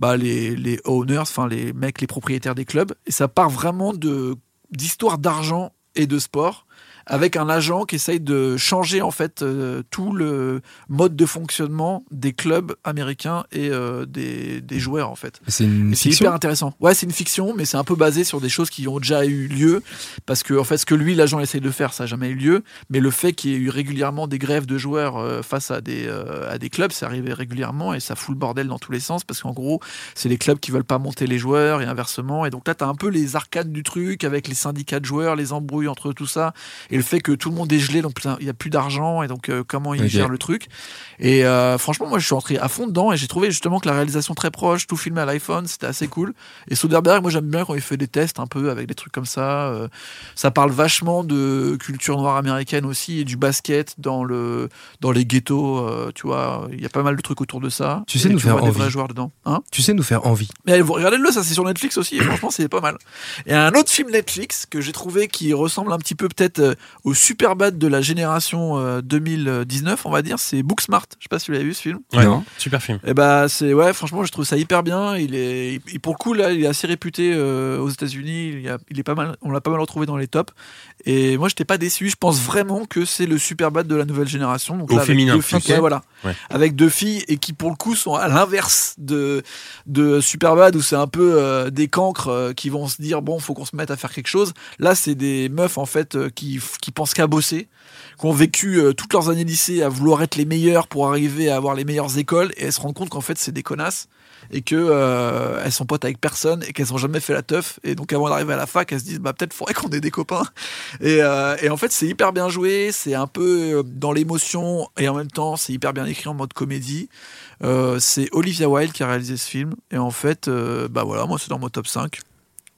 bah, les, owners, enfin les mecs, les propriétaires des clubs. Et ça part vraiment de d'histoire d'argent et de sport avec un agent qui essaye de changer en fait euh, tout le mode de fonctionnement des clubs américains et euh, des, des joueurs en fait. C'est une c'est hyper intéressant. Ouais, c'est une fiction, mais c'est un peu basé sur des choses qui ont déjà eu lieu. Parce que, en fait, ce que lui, l'agent, essaye de faire, ça n'a jamais eu lieu. Mais le fait qu'il y ait eu régulièrement des grèves de joueurs euh, face à des, à des clubs, c'est arrivé régulièrement et ça fout le bordel dans tous les sens. Parce qu'en gros, c'est les clubs qui veulent pas monter les joueurs et inversement. Et donc là, tu as un peu les arcades du truc avec les syndicats de joueurs, les embrouilles entre tout ça. Et le fait que tout le monde est gelé, donc putain, il n'y a plus d'argent. Et donc, euh, comment ils Ok. gèrent le truc. Et euh, franchement, moi, je suis entré à fond dedans et j'ai trouvé justement que la réalisation très proche, tout filmé à l'iPhone, c'était assez cool. Et Soderbergh, moi, j'aime bien quand il fait des tests un peu avec des trucs comme ça. euh, ça parle vachement de culture noire américaine aussi et du basket dans le dans les ghettos. tu vois, il y a pas mal de trucs autour de ça. Tu sais Et nous faire vois des envie. vrais joueurs dedans. Hein Tu sais nous faire envie. mais regardez-le, ça c'est sur Netflix aussi, et franchement c'est pas mal. Et un autre film Netflix que j'ai trouvé qui ressemble un petit peu peut-être euh, au Superbad de la génération euh, 2019, on va dire, c'est Booksmart. Je sais pas si vous l'avez vu ce film. Ouais, Non. super film. Et bah c'est ouais, franchement je trouve ça hyper bien. Il est il- pour le coup là, il est assez réputé euh, aux États-Unis. Il, y a- il est pas mal, on l'a pas mal retrouvé dans les tops. Et moi j'étais pas déçu. Je pense vraiment que c'est le Superbad de la nouvelle génération. Donc Au là, avec féminin, deux filles, ouais, voilà, Ouais. avec deux filles et qui pour le coup sont à l'inverse de de Superbad où c'est un peu euh, des cancres euh, qui vont se dire bon faut qu'on se mette à faire quelque chose. Là c'est des meufs en fait euh, qui pensent qu'à bosser qui ont vécu euh, toutes leurs années lycée à vouloir être les meilleures pour arriver à avoir les meilleures écoles et elles se rendent compte qu'en fait c'est des connasses et que euh, elles sont potes avec personne et qu'elles ont jamais fait la teuf et donc avant d'arriver à la fac elles se disent bah peut-être faudrait qu'on ait des copains. Et, euh, en fait c'est hyper bien joué c'est un peu dans l'émotion et en même temps c'est hyper bien écrit en mode comédie. C'est Olivia Wilde qui a réalisé ce film et en fait bah voilà moi c'est dans mon top 5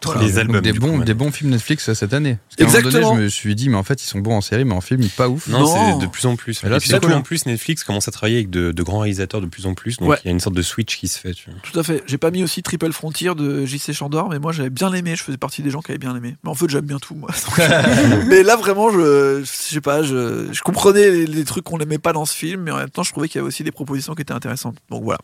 Voilà. Les albums. Donc des coup, bons, des bons films Netflix euh, cette année. Parce qu'à un moment donné, Exactement. je me suis dit, mais en fait, ils sont bons en série, mais en film, pas ouf. Non, Non. c'est de plus en plus. Et là, Et puis c'est surtout cool. en plus, Netflix commence à travailler avec de, de grands réalisateurs de plus en plus. Donc Ouais. il y a une sorte de switch qui se fait. Tu vois. Tout à fait. J'ai pas mis aussi Triple Frontier de JC Chandor, mais moi j'avais bien aimé. Je faisais partie des gens qui avaient bien aimé. Mais en fait, j'aime bien tout, moi. mais là, vraiment, je, je sais pas, je, je comprenais les, les trucs qu'on n'aimait pas dans ce film, mais en même temps, je trouvais qu'il y avait aussi des propositions qui étaient intéressantes. Donc voilà.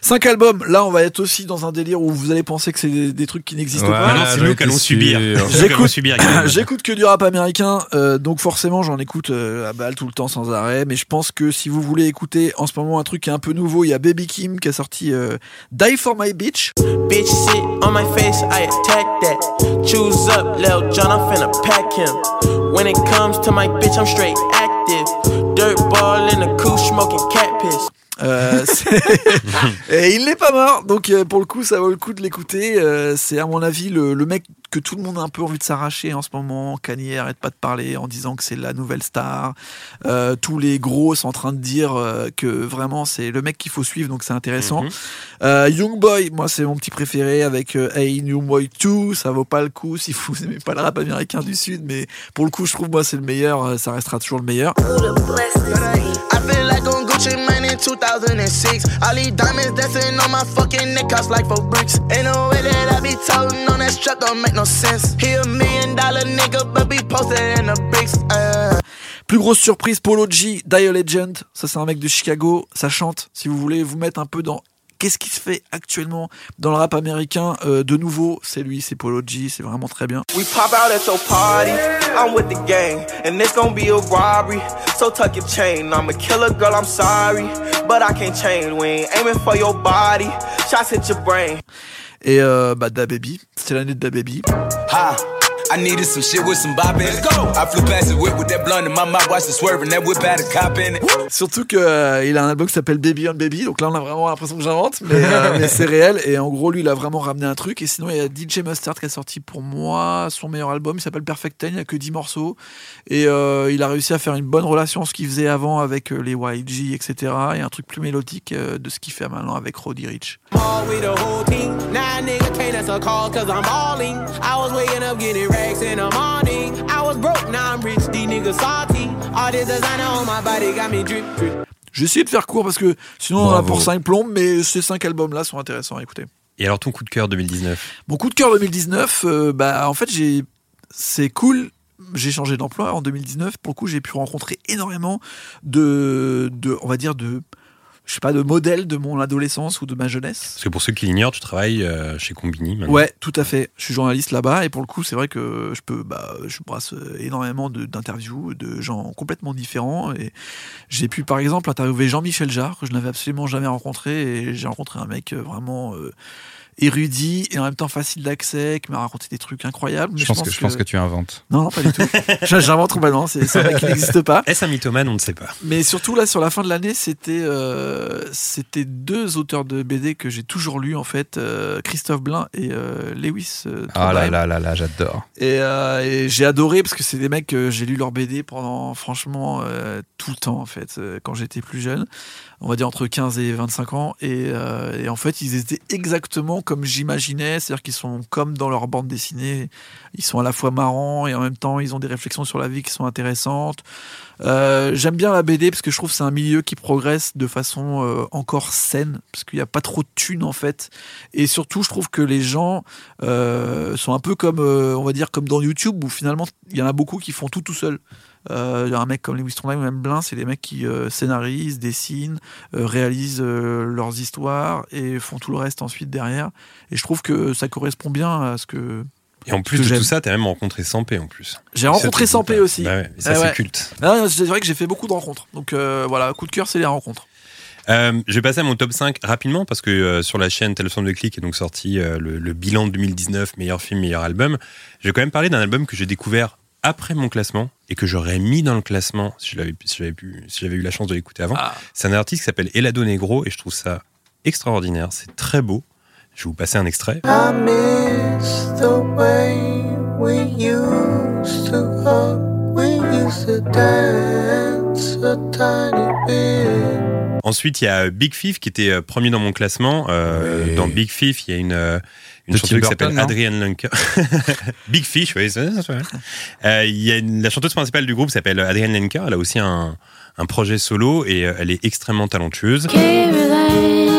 Cinq albums. Là, on va être aussi dans un délire où vous allez penser que c'est des, des trucs qui n'existent Ouais, pas. Maintenant, c'est nous qui allons subir. J'écoute que du rap américain, euh, donc forcément j'en écoute euh, à balle tout le temps sans arrêt. Mais je pense que si vous voulez écouter en ce moment un truc qui est un peu nouveau, il y a Baby Kim qui a sorti euh, Die for My Bitch. Bitch sit on my face, I attack that. Choose up, Lil John, I'm finna pack him. When it comes to my bitch, I'm straight active. Dirt ball in the coupe, smoking cat piss. Euh, il n'est pas mort, donc euh, pour le coup, ça vaut le coup de l'écouter. Euh, c'est à mon avis le mec que tout le monde a un peu envie de s'arracher en ce moment. Kanye arrête pas de parler en disant que c'est la nouvelle star. Euh, tous les gros sont en train de dire euh, que vraiment c'est le mec qu'il faut suivre, donc c'est intéressant. Euh, Young Boy, moi c'est mon petit préféré avec euh, Hey Young Boy 2, ça vaut pas le coup si vous aimez pas le rap américain du sud, mais pour le coup je trouve moi c'est le meilleur, euh, ça restera toujours le meilleur. I feel like on Gucci Mane in 2006. All these diamonds dancing on my fucking neck cost like four bricks. Ain't no way that I be toting on that strap, don't make no sense. He a million dollar nigga, but be posted in the bricks. Plus grosse surprise, Polo G, Die Legend. Ça, c'est un mec de Chicago. Ça chante. Si vous voulez vous mettre un peu dans qu'est-ce qui se fait actuellement dans le rap américain, euh, de nouveau, c'est lui, c'est Polo G. C'est vraiment très bien. We pop out at your party. I'm with the gang, and it's gonna be a robbery. So tuck your chain. I'm a killer girl, I'm sorry. But I can't change. We ain't aiming for your body. Shots hit your brain. Et euh, bah, Da Baby. C'était l'année de Da Baby. Ha! I needed some shit with some bop in it. I flew past the whip with that blunt in my mouth, watched it swerving. That whip had a cop in it. Surtout que euh, il a un album qui s'appelle Baby on Baby, donc là on a vraiment l'impression que j'invente, mais, euh, mais c'est réel. Et en gros, lui, il a vraiment ramené un truc. Et sinon, il y a DJ Mustard qui a sorti pour moi son meilleur album. Il s'appelle Perfect Ten. Il n'y a que 10 morceaux. Et euh, il a réussi à faire une bonne relation ce qu'il faisait avant avec euh, les YG, etc. Et un truc plus mélodique euh, de ce qu'il fait maintenant avec Roddy Rich. All with the whole team. Now nigga can't answer calls cause I'm balling. I was waking up getting racks in the morning. I was broke, now I'm rich, these niggas salty. All this designer on my body got me drip, drip. J'ai essayé de faire court parce que sinon on en a pour 5 plombes, mais ces 5 albums-là sont intéressants à écouter. Et alors, ton coup de cœur 2019 Mon coup de cœur 2019, euh, bah en fait j'ai, c'est cool. J'ai changé d'emploi en 2019. Pour le coup, j'ai pu rencontrer énormément de, de, on va dire de, je sais pas, de modèles de mon adolescence ou de ma jeunesse. Parce que pour ceux qui l'ignorent, tu travailles euh, chez Combini maintenant. Ouais, tout à fait. Je suis journaliste là-bas et pour le coup, c'est vrai que je peux, bah, je brasse euh, énormément de- d'interviews de gens complètement différents et j'ai pu, par exemple, interviewer Jean-Michel Jarre que je n'avais absolument jamais rencontré et j'ai rencontré un mec euh, vraiment euh, érudit et en même temps facile d'accès qui m'a raconté des trucs incroyables. Mais Je pense, que, je pense que tu inventes. non, non, pas du tout. J'invente complètement. C'est un mec qui n'existe pas. Est-ce un mythomane On ne sait pas. Mais surtout là, sur la fin de l'année, c'était euh, c'était deux auteurs de BD que j'ai toujours lus en fait, euh, Christophe Blain et euh, Lewis. euh, Ah là là là là, j'adore. Et, euh, et j'ai adoré parce que c'est des mecs que j'ai lu leur BD pendant franchement euh, tout le temps en fait euh, quand j'étais plus jeune on va dire entre 15 et 25 ans. Et, euh, et en fait ils étaient exactement comme j'imaginais. C'est-à-dire qu'ils sont comme dans leur bande dessinée. Ils sont à la fois marrants et en même temps ils ont des réflexions sur la vie qui sont intéressantes. Euh, j'aime bien la BD parce que je trouve que c'est un milieu qui progresse de façon euh, encore saine parce qu'il n'y a pas trop de thunes en fait. Et surtout je trouve que les gens euh, sont un peu comme euh, on va dire comme dans YouTube où finalement il y en a beaucoup qui font tout tout seul euh, un mec comme Lewis Trondheim ou même Blin, c'est des mecs qui euh, scénarisent, dessinent, euh, réalisent euh, leurs histoires et font tout le reste ensuite derrière. Et je trouve que ça correspond bien à ce que. Et en plus de tout ça, t'as même rencontré Sampé en plus. J'ai rencontré Sampé pas. aussi. Bah ouais, ça, Eh c'est ouais. culte. Ah, c'est vrai que j'ai fait beaucoup de rencontres. Donc voilà, coup de cœur, c'est les rencontres. Euh, je vais passer à mon top 5 rapidement parce que euh, sur la chaîne Téléphone de Clic est donc sorti euh, le, le bilan de 2019, meilleur film, meilleur album. Je vais quand même parler d'un album que j'ai découvert après mon classement et que j'aurais mis dans le classement si j'avais si pu si j'avais eu la chance de l'écouter avant. Ah. C'est un artiste qui s'appelle Elado Negro et je trouve ça extraordinaire. C'est très beau. Je vais vous passer un extrait. I miss the way we used to hug, we used to dance a tiny bit. Ensuite, il y a Big Fifth qui était euh, premier dans mon classement. Euh. Dans Big Fifth, il y a une, euh, une De chanteuse Tim qui Burton, s'appelle non? Adrienne Lunker. Big Fish, oui. Euh, il y a une- la chanteuse principale du groupe s'appelle Adrienne Lenker. Elle a aussi un, un projet solo et euh, elle est extrêmement talentueuse. Caroline,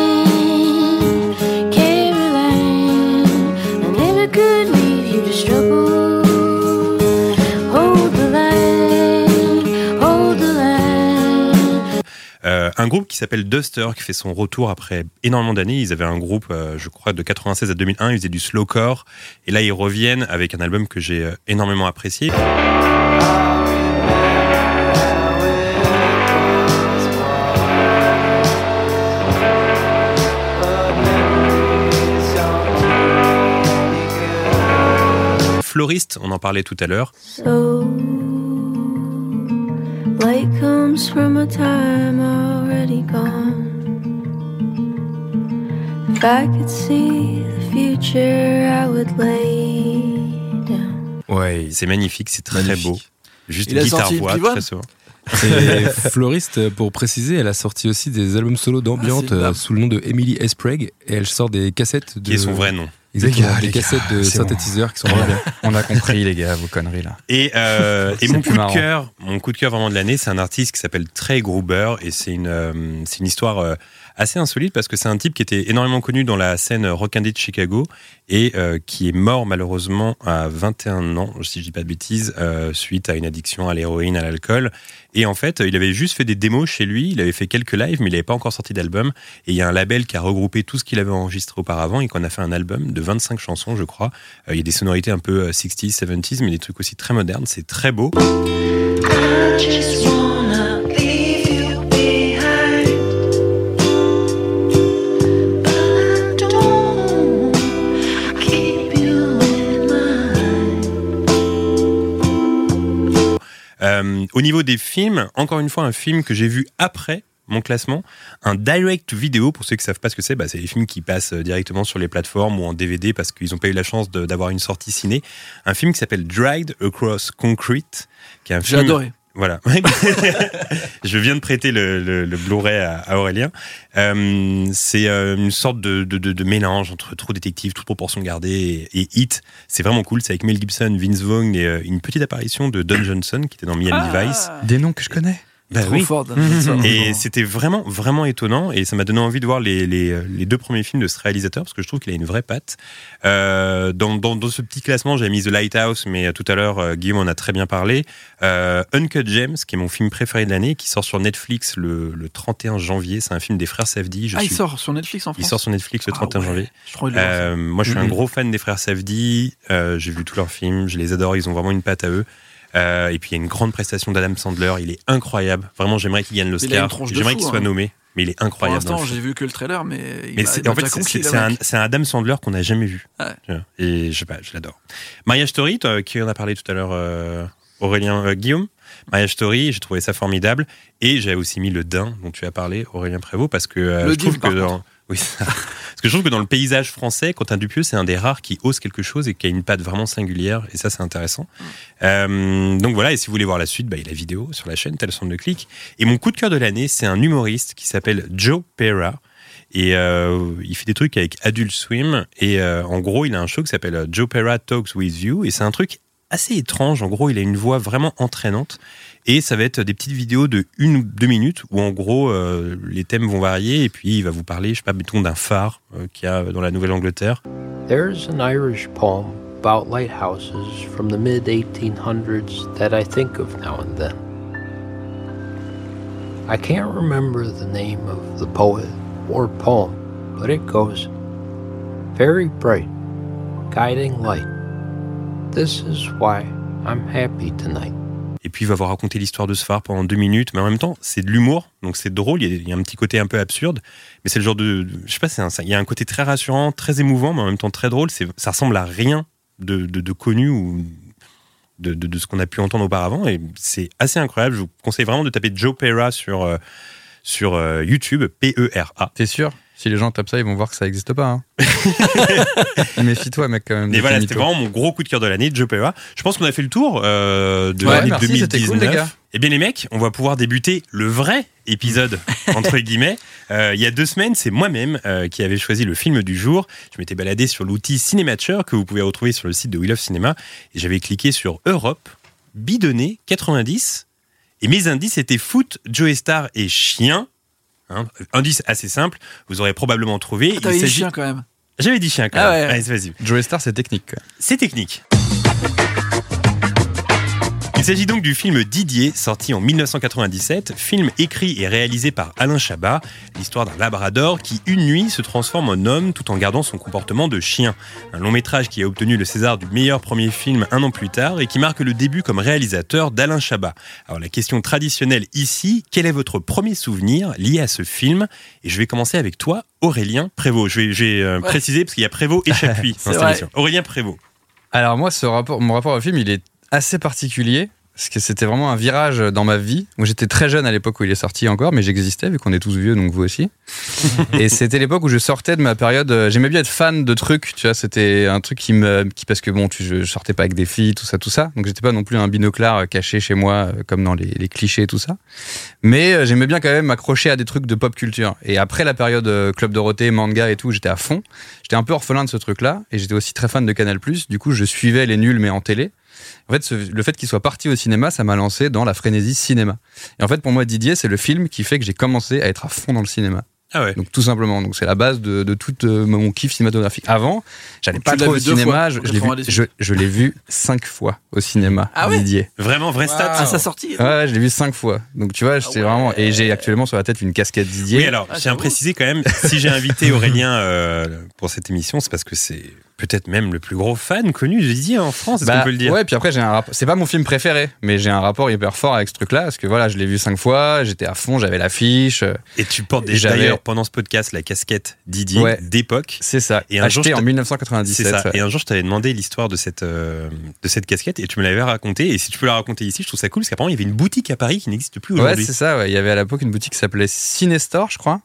un groupe qui s'appelle Duster, qui fait son retour après énormément d'années. Ils avaient un groupe, euh, je crois, de 96 à 2001. Ils faisaient du slowcore. Et là, ils reviennent avec un album que j'ai euh, énormément apprécié. Floriste, on en parlait tout à l'heure. Light comes from a time already gone. If I could see the future, I would lay down. Ouais, C'est magnifique, c'est très Magnifique. beau. Juste Il a guitare sorti une voix, pivoine très souvent. Et Floriste, pour préciser, elle a sorti aussi des albums solo d'ambiance Ah, euh, sous le nom de Emily S. Sprague et elle sort des cassettes de. Qui est son vrai nom. Exactement, Les gars, des les cassettes gars, de bon. synthétiseurs qui sont vraiment bien. On a compris, les gars, vos conneries là. Et, euh, et mon coup de cœur, mon coup de cœur vraiment de l'année, c'est un artiste qui s'appelle Trey Gruber et c'est une, euh, c'est une histoire euh, assez insolite parce que c'est un type qui était énormément connu dans la scène rock indie de Chicago et euh, qui est mort malheureusement à 21 ans, si je dis pas de bêtises, euh, suite à une addiction à l'héroïne, à l'alcool. Et en fait, il avait juste fait des démos chez lui, il avait fait quelques lives, mais il n'avait pas encore sorti d'album. Et il y a un label qui a regroupé tout ce qu'il avait enregistré auparavant et qu'on a fait un album de 25 chansons, je crois. Euh, il y a des sonorités un peu euh, 60s, 70s, mais des trucs aussi très modernes. C'est très beau. Euh, au niveau des films, encore une fois, un film que j'ai vu après mon classement, un direct vidéo, pour ceux qui savent pas ce que c'est, bah, c'est les films qui passent euh, directement sur les plateformes ou en DVD parce qu'ils n'ont pas eu la chance d'avoir une sortie ciné. Un film qui s'appelle Dragged Across Concrete, qui est un J'ai film... adoré. Voilà. je viens de prêter le, le- le Blu-ray à, à Aurélien. Euh, c'est euh, une sorte de, de- de- de mélange entre True Détective, toute proportion gardée et, et Hit. C'est vraiment cool. C'est avec Mel Gibson, Vince Vaughn et euh, une petite apparition de Don Johnson qui était dans Miami Ah. Vice. Des noms que je connais. Trop oui. fort, Don Johnson. Et c'était vraiment, vraiment étonnant. Et ça m'a donné envie de voir les, les, les deux premiers films de ce réalisateur parce que je trouve qu'il a une vraie patte. Euh, dans, dans, dans ce petit classement, j'ai mis The Lighthouse, mais euh, tout à l'heure, euh, Guillaume en a très bien parlé. Euh, Uncut Gems, qui est mon film préféré de l'année, qui sort sur Netflix le, le 31 janvier. C'est un film des frères Safdie. Je Ah, il sort sur Netflix en France il sort sur Netflix le Ah 31 ouais, janvier. Euh, moi, je suis un gros fan des frères Safdie. Euh, j'ai vu tous leurs films. Je les adore. Ils ont vraiment une patte à eux. Euh, et puis, il y a une grande prestation d'Adam Sandler. Il est incroyable. Vraiment, j'aimerais qu'il gagne l'Oscar. J'aimerais qu'il soit hein. nommé. Mais il est Pour incroyable. dans l'instant, j'ai vu que le trailer, mais il Mais en fait, c'est un, Adam Sandler qu'on n'a jamais vu. Ouais. Vois. Et je sais pas, je l'adore. Mariage Story, toi, qui en a parlé tout à l'heure, euh, Aurélien euh, Guillaume. Mariage Story, j'ai trouvé ça formidable. Et j'ai aussi mis le Dain dont tu as parlé, Aurélien Prévost, parce que euh, je trouve que dans. Oui, ça. parce que je trouve que dans le paysage français, Quentin Dupieux, c'est un des rares qui ose quelque chose et qui a une patte vraiment singulière. Et ça, c'est intéressant. Euh, donc voilà. Et si vous voulez voir la suite, bah, il y a la vidéo sur la chaîne, tel son de clic. Et mon coup de cœur de l'année, c'est un humoriste qui s'appelle Joe Pera. Et euh, il fait des trucs avec Adult Swim. Et euh, en gros, il a un show qui s'appelle Joe Pera Talks with You. Et c'est un truc assez étrange. En gros, il a une voix vraiment entraînante. Et ça va être des petites vidéos de une ou deux minutes où, en gros, euh, les thèmes vont varier. Et puis, il va vous parler, je sais pas, mettons, d'un phare euh, qu'il y a dans la Nouvelle-Angleterre. There's an Irish poem about lighthouses from the mid 1800s that I think of now and then. I can't remember the name of the poet or poem, but it goes Very bright, guiding light. This is why I'm happy tonight. Et puis il va vous raconter l'histoire de ce phare pendant deux minutes, mais en même temps c'est de l'humour, donc c'est drôle. Il y, a, un petit côté un peu absurde, mais c'est le genre de, je sais pas, il y a un côté très rassurant, très émouvant, mais en même temps très drôle. Ça ressemble à rien de, connu ou de ce qu'on a pu entendre auparavant, et c'est assez incroyable. Je vous conseille vraiment de taper Joe Pera sur euh, sur euh, YouTube, P-E-R-A. T'es sûr? Si les gens tapent ça, ils vont voir que ça n'existe pas. Hein. Méfie-toi, mec, quand même. Mais de voilà, c'était vraiment mon gros coup de cœur de l'année, Joe Pera. Je pense qu'on a fait le tour euh, de Ouais, l'année merci, c'était 2019. cool, les gars. Eh bien les mecs, on va pouvoir débuter le vrai épisode entre guillemets. Euh, il y a deux semaines, c'est moi-même euh, qui avais choisi le film du jour. Je m'étais baladé sur l'outil Cinémature que vous pouvez retrouver sur le site de We Love Cinéma et j'avais cliqué sur Europe, bidonné 90 et mes indices étaient foot, Joe Star et chien. Hein, indice assez simple, vous aurez probablement trouvé. Ah, Il dit s'agit- chien quand même. J'avais dit chien quand Ah même. ouais. Allez, vas-y. Joey Star, c'est technique. C'est technique. Il s'agit donc du film Didier, sorti en 1997, film écrit et réalisé par Alain Chabat, l'histoire d'un labrador qui, une nuit, se transforme en homme tout en gardant son comportement de chien. Un long métrage qui a obtenu le César du meilleur premier film un an plus tard et qui marque le début comme réalisateur d'Alain Chabat. Alors la question traditionnelle ici, quel est votre premier souvenir lié à ce film? Et je vais commencer avec toi, Aurélien Prévost. Je vais, je vais, euh, Ouais. préciser parce qu'il y a Prévost et Chapuis. Aurélien Prévost. Alors moi, ce rapport, mon rapport au film, il est assez particulier. Parce que c'était vraiment un virage dans ma vie. Moi, j'étais très jeune à l'époque où il est sorti encore, mais j'existais vu qu'on est tous vieux, donc vous aussi. et c'était l'époque où je sortais de ma période. euh, J'aimais bien être fan de trucs, tu vois. C'était un truc qui me, qui parce que bon, tu, je, sortais pas avec des filles, tout ça, tout ça. Donc j'étais pas non plus un binoclard euh, caché chez moi, euh, comme dans les, les clichés, tout ça. Mais j'aimais bien quand même m'accrocher à des trucs de pop culture. Et après la période Club Dorothée, manga et tout, j'étais à fond. J'étais un peu orphelin de ce truc-là. Et j'étais aussi très fan de Canal+. Du coup, je suivais les nuls, mais en télé. En fait, ce- le fait qu'il soit parti au cinéma, ça m'a lancé dans la frénésie cinéma. Et en fait, pour moi, Didier, c'est le film qui fait que j'ai commencé à être à fond dans le cinéma. Ah ouais. Donc tout simplement, donc c'est la base de, de tout euh, mon kiff cinématographique. Avant, j'allais pas trop au cinéma, fois, je, l'ai vu, 98. je, je l'ai vu cinq fois au cinéma. Ah ouais Didier. Vraiment, vrai stat. À sa sortie. Ouais, ouais, je l'ai vu cinq fois. Donc tu vois, j'étais vraiment et j'ai actuellement sur la tête une casquette Didier. Oui, alors, je tiens à préciser quand même, si j'ai invité Aurélien euh, pour cette émission, c'est parce que c'est peut-être même le plus gros fan connu de Didier en France, est-ce Bah, qu'on peut le dire? Ouais, puis après j'ai un rapport. C'est pas mon film préféré, mais j'ai un rapport hyper fort avec ce truc-là parce que voilà, je l'ai vu cinq fois, j'étais à fond, j'avais l'affiche. Et tu portes d'ailleurs pendant ce podcast la casquette Didier Ouais. d'époque. C'est ça. Et un jour, en t'a- 1997. C'est ça. ouais. Et un jour, je t'avais demandé l'histoire de cette euh, de cette casquette et tu me l'avais raconté. Et si tu peux la raconter ici, je trouve ça cool parce qu'apparemment il y avait une boutique à Paris qui n'existe plus Ouais, aujourd'hui. c'est ça. ouais. Il y avait à l'époque une boutique qui s'appelait Cinestore, je crois.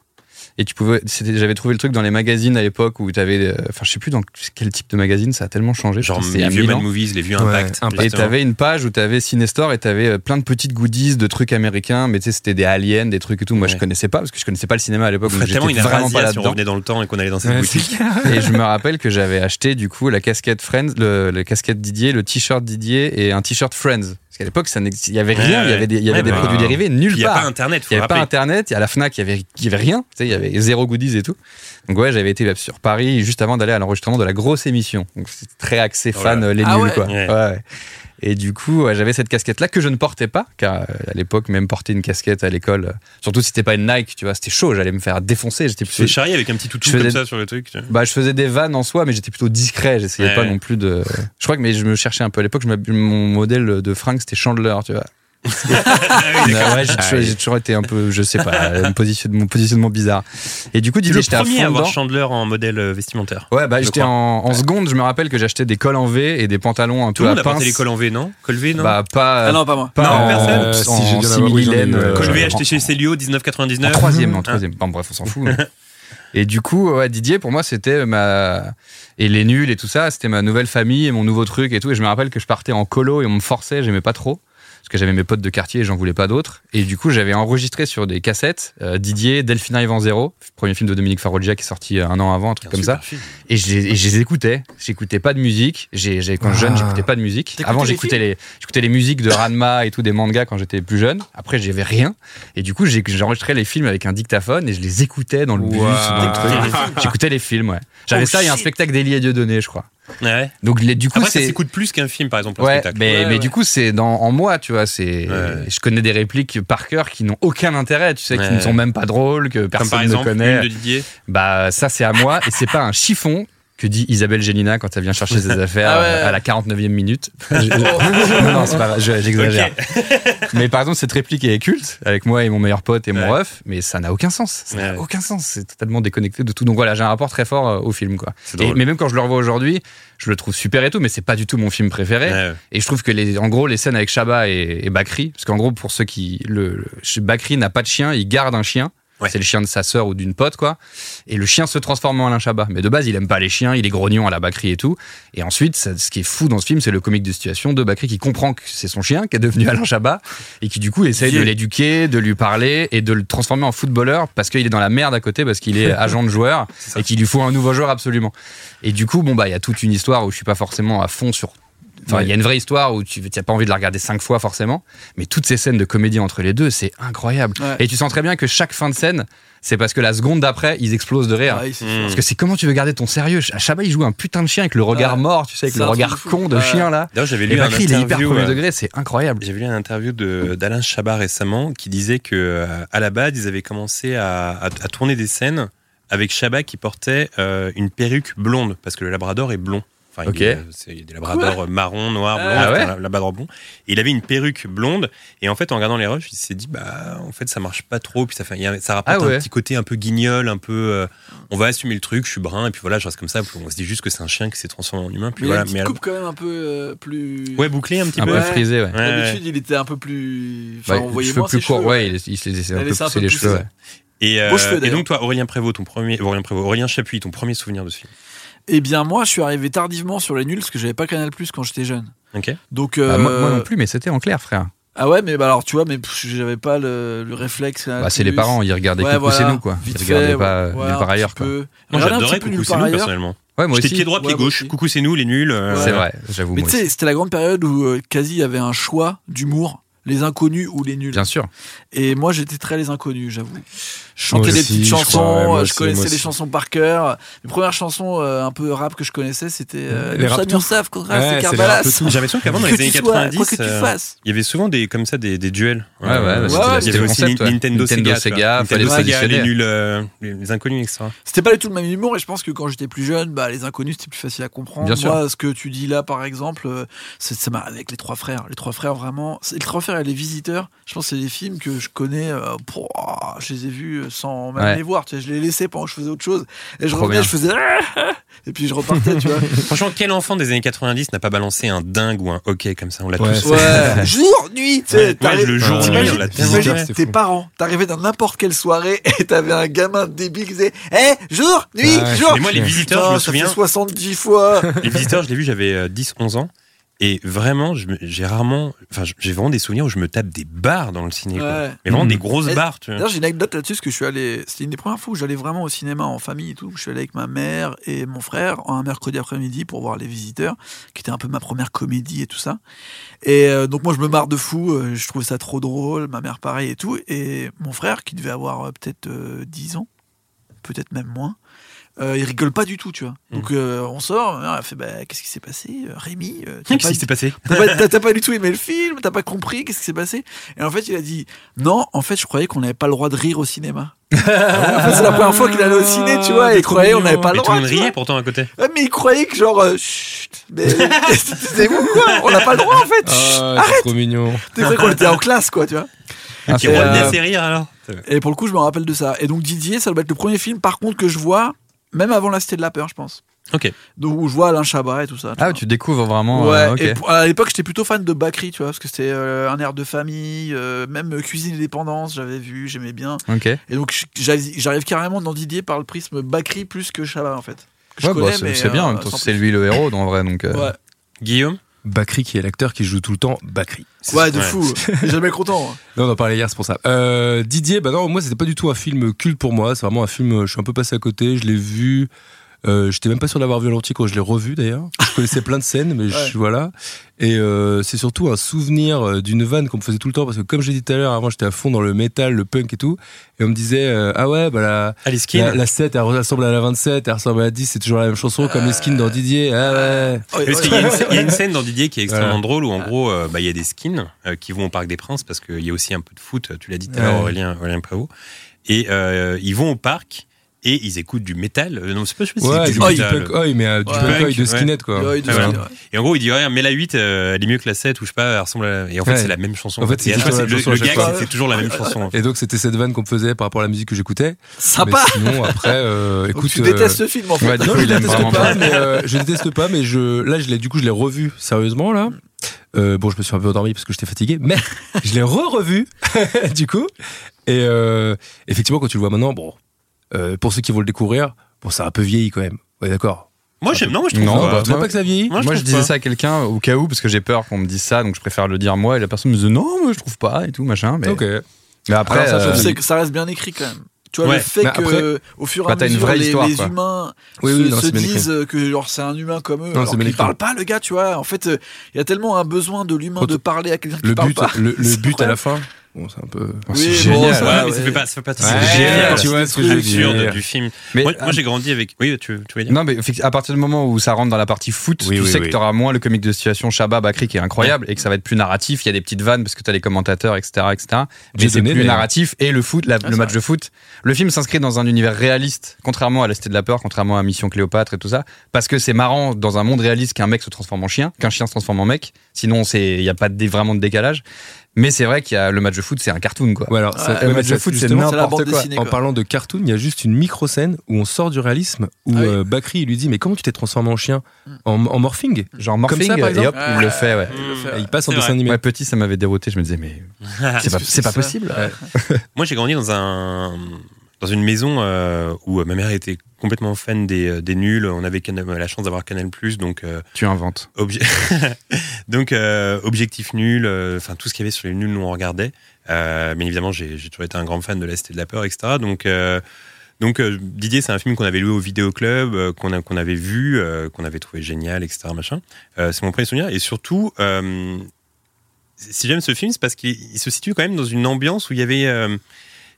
Et tu pouvais, c'était- j'avais trouvé le truc dans les magazines à l'époque où tu avais, enfin, je sais plus dans quel type de magazine, ça a tellement changé. Genre les a vieux Mad. Movies, les vieux Ouais, Impact. Impact. Et t'avais une page où t'avais Cinestore et t'avais euh, plein de petites goodies de trucs américains, mais tu sais, c'était des aliens, des trucs et tout. Moi, je Ouais. connaissais pas parce que je connaissais pas le cinéma à l'époque. Tellement une vraiment pas si on revenait dans le temps et qu'on allait dans cette Ouais, boutique. Et je me rappelle que j'avais acheté du coup la casquette Friends, le, la casquette Didier, le t-shirt Didier et un t-shirt Friends. Parce qu'à l'époque, ça n'existait- il y avait rien, il y avait des, il y avait Ouais, des bah, produits dérivés nulle Il n'y a part. pas Internet, Il n'y avait pas internet, et à la Fnac, il y avait, il y avait rien. Tu sais, il y avait zéro goodies et tout. Donc ouais, j'avais été sur Paris juste avant d'aller à l'enregistrement de la grosse émission. Donc c'était très axé Oh fan euh, les Ah nuls ouais. quoi. Ouais. Et du coup, j'avais cette casquette là que je ne portais pas, car euh, à l'époque même porter une casquette à l'école, euh, surtout si c'était pas une Nike, tu vois, c'était chaud. J'allais me faire défoncer. J'étais plutôt charrier avec un petit toutou comme ça sur le truc. bah, je faisais des vannes en soi, mais j'étais plutôt discret. J'essayais Ouais, pas non plus de. Je crois que mais je me cherchais un peu à l'époque. Mon modèle de fringue c'était Chandler, tu vois. Ah ouais, j'ai toujours, j'ai toujours été un peu, je sais pas, mon positionnement bizarre. Et du coup, Didier, le j'étais à premier fond à avoir dedans. Chandler en modèle euh, vestimentaire. Ouais, bah j'étais crois. en, en seconde. Je me rappelle que j'achetais des cols en V et des pantalons un Tout peu le monde à a porté pince. les cols en V, non? Col V, non? Bah pas. Ah non, pas moi. pas Non, en, personne. en Euh, si, en euh, euh, Col V en- acheté chez Célio 1999. En troisième, en Hein. troisième. Bon, bref, on s'en fout. mais- et du coup, ouais, Didier, pour moi, c'était ma. Et les nuls et tout ça, c'était ma nouvelle famille et mon nouveau truc et tout. Et je me rappelle que je partais en colo et on me forçait, j'aimais pas trop. Parce que j'avais mes potes de quartier et j'en voulais pas d'autres. Et du coup, j'avais enregistré sur des cassettes euh, Didier, Delphina Yvan Zéro, premier film de Dominique Farrugia qui est sorti euh, un an avant, un truc comme ça. Et je, les- et je les écoutais. J'écoutais pas de musique. J'ai, j'ai- quand Ah. jeune, j'écoutais pas de musique. T'écoutais Avant, j'écoutais les, j'écoutais les musiques de Ranma et tout des mangas quand j'étais plus jeune. Après, j'avais rien. Et du coup, j'ai, j'enregistrais les films avec un dictaphone et je les écoutais dans le bus. Wow. dans le truc. J'écoutais les films, ouais. J'avais Oh, ça et un spectacle d'Elie et Dieudonné, je crois. Ouais. Donc, les, du coup, Après, ça c'est. s'écoute plus qu'un film, par exemple, un Ouais, spectacle. mais, Ouais, mais ouais. du coup, c'est dans, en moi, tu vois. C'est, Ouais. je connais des répliques par cœur qui n'ont aucun intérêt, tu sais, qui ne sont même pas drôles, que Comme personne par ne exemple, connaît. une de Didier. Bah ça c'est à moi et c'est pas un chiffon que dit Isabelle Gélina quand elle vient chercher ses affaires Ah ouais. à la 49e minute. Non, non, c'est pas j'exagère. Mais par exemple, cette réplique est culte avec moi et mon meilleur pote et mon Ouais. ref, mais ça n'a aucun sens. Ça n'a aucun sens. C'est totalement déconnecté de tout. Donc voilà, j'ai un rapport très fort euh, au film, quoi. Et- mais même quand je le revois aujourd'hui, je le trouve super et tout, mais c'est pas du tout mon film préféré. Et je trouve que les, en gros, les scènes avec Chabat et, et Bakri, parce qu'en gros, pour ceux qui, le, le- Bakri n'a pas de chien, il garde un chien. Ouais. C'est le chien de sa sœur ou d'une pote, quoi. Et le chien se transforme en Alain Chabat. Mais de base, il aime pas les chiens, il est grognon à la Bakri et tout. Et ensuite, ça- ce qui est fou dans ce film, c'est le comique de situation de Bakri qui comprend que c'est son chien, qui est devenu Alain Chabat, et qui du coup essaye de l'éduquer, de lui parler et de le transformer en footballeur parce qu'il est dans la merde à côté, parce qu'il est agent de joueur et qu'il lui faut un nouveau joueur absolument. Et du coup, bon, bah, il y a toute une histoire où je suis pas forcément à fond sur Enfin, il Ouais. y a une vraie histoire où tu n'as pas envie de la regarder cinq fois forcément, mais toutes ces scènes de comédie entre les deux, c'est incroyable. Ouais. Et tu sens très bien que chaque fin de scène, c'est parce que la seconde d'après, ils explosent de rire. Ouais, c'est Mm. sûr. Parce que c'est comment tu veux garder ton sérieux? À Chabat, il joue un putain de chien avec le regard Ouais. mort, tu sais, avec le regard con de Ouais. chien là. D'ailleurs, j'avais Et lu il est hyper interview, premier euh, degré, c'est incroyable. J'avais lu une interview de- d'Alain Chabat récemment qui disait que euh, à la base, ils avaient commencé à, à- à tourner des scènes avec Chabat qui portait euh, une perruque blonde parce que le Labrador est blond. Enfin, Ok. il, c'est il y a des labradors euh, marron, noir, blond, Ah ouais un labrador blond. Et il avait une perruque blonde. Et en fait, en regardant les rushs, il s'est dit, bah, en fait, ça marche pas trop. Puis ça, fait, il ça rapporte Ah ouais. un petit côté un peu guignol, un peu. euh, on va assumer le truc, je suis brun, et puis voilà, je reste comme ça. Puis on se dit juste que c'est un chien qui s'est transformé en humain. Puis Mais il a voilà. une petite Mais coupe quand même un peu euh, plus. ouais, bouclé un petit Un peu. peu frisé, ouais. D'habitude, il était un peu plus. Enfin, on voyait moins plus cheveux. ouais, il, il s'est laissé un Elle peu laissait pousser les pousser. cheveux. Et, euh, et donc toi, Aurélien Prévost, ton premier, Aurélien Prévost, Aurélien Chapuis, ton premier souvenir de ce film. Eh bien, moi, je suis arrivé tardivement sur les nuls parce que j'avais pas Canal Plus quand j'étais jeune. Ok. Donc. Bah, moi, euh, moi non plus, mais c'était en clair, frère. Ah ouais, mais bah alors, tu vois, mais j'avais pas le, le réflexe. Canal+. Bah, c'est les parents, ils regardaient Ouais, Coucou, voilà, c'est nous, quoi. vite Ils regardaient fait, pas ouais, part petit ailleurs, quoi. peu. Moi, j'adorais Coucou, c'est nous, ailleurs. personnellement. Ouais, moi aussi. pied droit, pied Ouais, gauche. Coucou, c'est nous, les nuls. euh, C'est vrai, j'avoue, Mais tu sais, c'était la grande période où euh, quasi il y avait un choix d'humour, les inconnus ou les nuls. Bien sûr. Et moi, j'étais très les inconnus, j'avoue. Je chantais des petites je crois, chansons, ouais, euh, aussi, je connaissais les chansons par cœur. Les premières chansons euh, un peu rap que je connaissais, c'était euh, Les rap c'est les Carbalas. rap tout. J'ai l'impression qu'avant, dans Que les tu années sois, 90, quoi que tu euh, fasses. il y avait souvent des, comme ça, des, des duels. Ouais, ouais, bah, c'était- il y avait aussi concept. Nintendo, Nintendo, Sega. Nintendo, se Sega, les nuls, euh, les, inconnus, etc. C'était pas du tout le même humour et je pense que quand j'étais plus jeune, bah, les inconnus c'était plus facile à comprendre. Bien sûr. Moi, ce que tu dis là, par exemple, c'est ça m'a avec les trois frères. Les trois frères, vraiment. Les trois frères et les visiteurs, je pense que c'est des films que je connais. euh, pour- je les ai vus sans même Ouais. les voir. Tu sais, je les laissais pendant que je faisais autre chose. Et je Trop revenais, bien. je faisais. Et puis je repartais, tu vois. Franchement, quel enfant des années 90 n'a pas balancé un dingue ou un hockey comme ça? On l'a Ouais, tous. Ouais, jour, nuit, tu sais. Le jour, nuit, tes parents, t'arrivais dans n'importe quelle soirée et t'avais un gamin débile qui disait Eh, jour, nuit, Ouais, jour. Mais moi, les visiteurs, Putain, je me souviens. fait 70 fois. Les visiteurs, je l'ai vu, j'avais euh, 10-11 ans. Et vraiment, j'ai rarement. Enfin, j'ai vraiment des souvenirs où je me tape des barres dans le ciné. quoi. Ouais. Mais vraiment des grosses Et- barres, tu vois. D'ailleurs, j'ai une anecdote là-dessus, parce que je suis allé. C'était une des premières fois où j'allais vraiment au cinéma en famille et tout. Je suis allé avec ma mère et mon frère un mercredi après-midi pour voir Les Visiteurs, qui était un peu ma première comédie et tout ça. Et euh, donc, moi, je me marre de fou. euh, je trouvais ça trop drôle. Ma mère, pareil et tout. Et mon frère, qui devait avoir euh, peut-être euh, 10 ans, peut-être même moins. Euh, il rigole pas du tout, tu vois. Donc euh, on sort, elle fait bah, qu'est-ce qui s'est passé, Euh, Rémi euh, Qu'est-ce qui s'est passé T'as pas, du tout aimé le film, t'as pas compris, qu'est-ce qui s'est passé? Et en fait, il a dit Non, en fait, je croyais qu'on n'avait pas le droit de rire au cinéma. en fait, c'est la première fois qu'il allait au ciné, tu vois, et il croyait qu'on n'avait pas le Mais tout droit. le monde tu vois. riait pourtant à côté. Ouais, mais il croyait que genre, euh, chut, mais c'est vous quoi On n'a pas le droit en fait. Chut, Ah, c'est trop mignon. T'es vrai qu'on était en classe quoi, tu vois. Ah, Qui Et, euh, laisser rire alors Et pour le coup, je me rappelle de ça. Et donc Didier, ça doit être le premier film, par contre, que je vois, même avant La Cité de la Peur, je pense. Ok. Donc où je vois Alain Chabat et tout ça. tu Ah, vois. tu découvres vraiment. Ouais, euh, et pour- à l'époque, j'étais plutôt fan de Bakri, tu vois, parce que c'était euh, un air de famille, euh, même Cuisine et Dépendance, j'avais vu, j'aimais bien. Ok. Et donc, j'arrive carrément dans Didier par le prisme Bakri plus que Chabat, en fait. Que Ouais, bah, c'est bien, c'est lui le héros, en vrai. Donc, euh, Ouais, Guillaume? Bakri qui est l'acteur qui joue tout le temps Bakri. ouais de fou. Jamais content. hein. Non, on en parlait hier, c'est pour ça. Euh, Didier, bah non, moi c'était pas du tout un film culte pour moi. C'est vraiment un film, euh, je suis un peu passé à côté. Je l'ai vu. Euh, J'étais même pas sûr d'avoir vu l'entier quand je l'ai revu d'ailleurs. Je connaissais plein de scènes, mais Ouais. je, voilà. Et euh, c'est surtout un souvenir euh, d'une vanne qu'on me faisait tout le temps parce que comme j'ai dit tout à l'heure, avant j'étais à fond dans le métal, le punk et tout. Et on me disait euh, ah ouais bah la, Ah, les skins la, la 7 elle ressemble à la 27, elle ressemble à la 10, c'est toujours la même chanson comme les skins dans Didier. Ah ouais. Parce qu'il y, a une scène- il y a une scène dans Didier qui est extrêmement Voilà. drôle où en gros euh, bah, il y a des skins euh, qui vont au Parc des Princes parce qu'il y a aussi un peu de foot, tu l'as dit tout à l'heure. Aurélien, Aurélien Prévost. Et euh, ils vont au parc et ils écoutent du métal. Euh, non, c'est pas je sais pas si Ouais, c'était du du punk, métal. punk oi, mais euh, du Ouais. punk oi Punk, de skinhead quoi. Ouais, de. Et en gros, il dit ouais, mais la 8, euh, elle est mieux que la 7 ou je sais pas, elle ressemble à la... Et en fait, Ouais. c'est la même chanson. En fait, c'est toujours la même chanson le, à le chaque gag, fois. c'est c'est toujours la même chanson. en fait. Et donc c'était cette vanne qu'on me faisait par rapport à la musique que j'écoutais. Sympa. Mais sinon après, euh, Donc, écoute. tu euh, détestes ce film, en fait. Non, je déteste pas, mais euh, je déteste pas, mais je là je l'ai du coup je l'ai revu sérieusement là. Euh, bon, je me suis un peu endormi parce que j'étais fatigué, mais je l'ai re-revu du coup. Et euh, effectivement, quand tu le vois maintenant, bon, euh, pour ceux qui vont le découvrir, bon, ça a un peu vieilli quand même. Ouais, d'accord. Moi, j'aime, non, moi, je trouve Non, pas. bah, Tu pas que ça vieillit Moi, Moi, je, disais pas. ça à quelqu'un au cas où, parce que j'ai peur qu'on me dise ça, donc je préfère le dire moi. Et la personne me disait non, moi je trouve pas et tout, machin. Mais, Ok. mais après, Alors, ça, je euh, que ça reste bien écrit quand même. Tu vois, Ouais, le fait mais que, après- au fur et Bah, à mesure, les, histoire, les humains Oui, se, non, disent que genre c'est un humain comme eux, Non, alors c'est bien qu'il écrit. parle pas, le gars, tu vois. En fait, euh, il y a tellement un besoin de l'humain de parler à quelqu'un qui Le parle but, pas. le, but à la fin, bon, c'est un peu. Oh, Oui, c'est bon, génial. ça Ouais, va, mais ça fait pas, ça fait pas Ouais, c'est génial. tu vois ce que je veux absurde dire. du film. Mais, moi, moi, j'ai grandi avec. Oui, tu, tu veux dire Non, mais à partir du moment où ça rentre dans la partie foot, Oui, tu oui, sais oui. que tu auras moins le comique de situation Shabba Bakri qui est incroyable et que ça va être plus narratif. Il y a des petites vannes parce que tu as les commentateurs, etc. etc. Mais c'est plus narratif et le foot, la- Ah, le match vrai. de foot. Le film s'inscrit dans un univers réaliste, contrairement à La Cité de la Peur, contrairement à Mission Cléopâtre et tout ça, parce que c'est marrant dans un monde réaliste qu'un mec se transforme en chien, qu'un chien se transforme en mec. Sinon, c'est il n'y a pas vraiment de décalage. Mais c'est vrai qu'il y a le match de foot, c'est un cartoon quoi. Ouais, alors, ça- Ouais, le match de foot, c'est n'importe quoi. dessinée. En parlant de cartoon, il y a juste une micro-scène où on sort du réalisme, où Ah oui. euh, Bakri lui dit Mais comment tu t'es transformé en chien en, en morphing Genre Comme morphing ça, par et exemple hop, il le fait. Ouais. Il le fait, Et ouais. il passe en dessin vrai. animé. Ouais, petit, ça m'avait dérouté. Je me disais, mais c'est pas, possible. Moi, j'ai grandi dans un dans une maison euh, où euh, ma mère était complètement fan des, euh, des nuls. On avait Canal- la chance d'avoir Canal donc euh, Tu inventes. obje- donc euh, objectif nul. euh, Enfin tout ce qu'il y avait sur les nuls, nous on regardait. Euh, bien évidemment, j'ai toujours été un grand fan de la Cité de la peur, etc. Donc euh, donc euh, Didier, c'est un film qu'on avait loué au vidéoclub, euh, qu'on qu'on avait vu, euh, qu'on avait trouvé génial, etc. Machin. Euh, c'est mon premier souvenir. Et surtout, euh, si j'aime ce film, c'est parce qu'il il se situe quand même dans une ambiance où il y avait euh,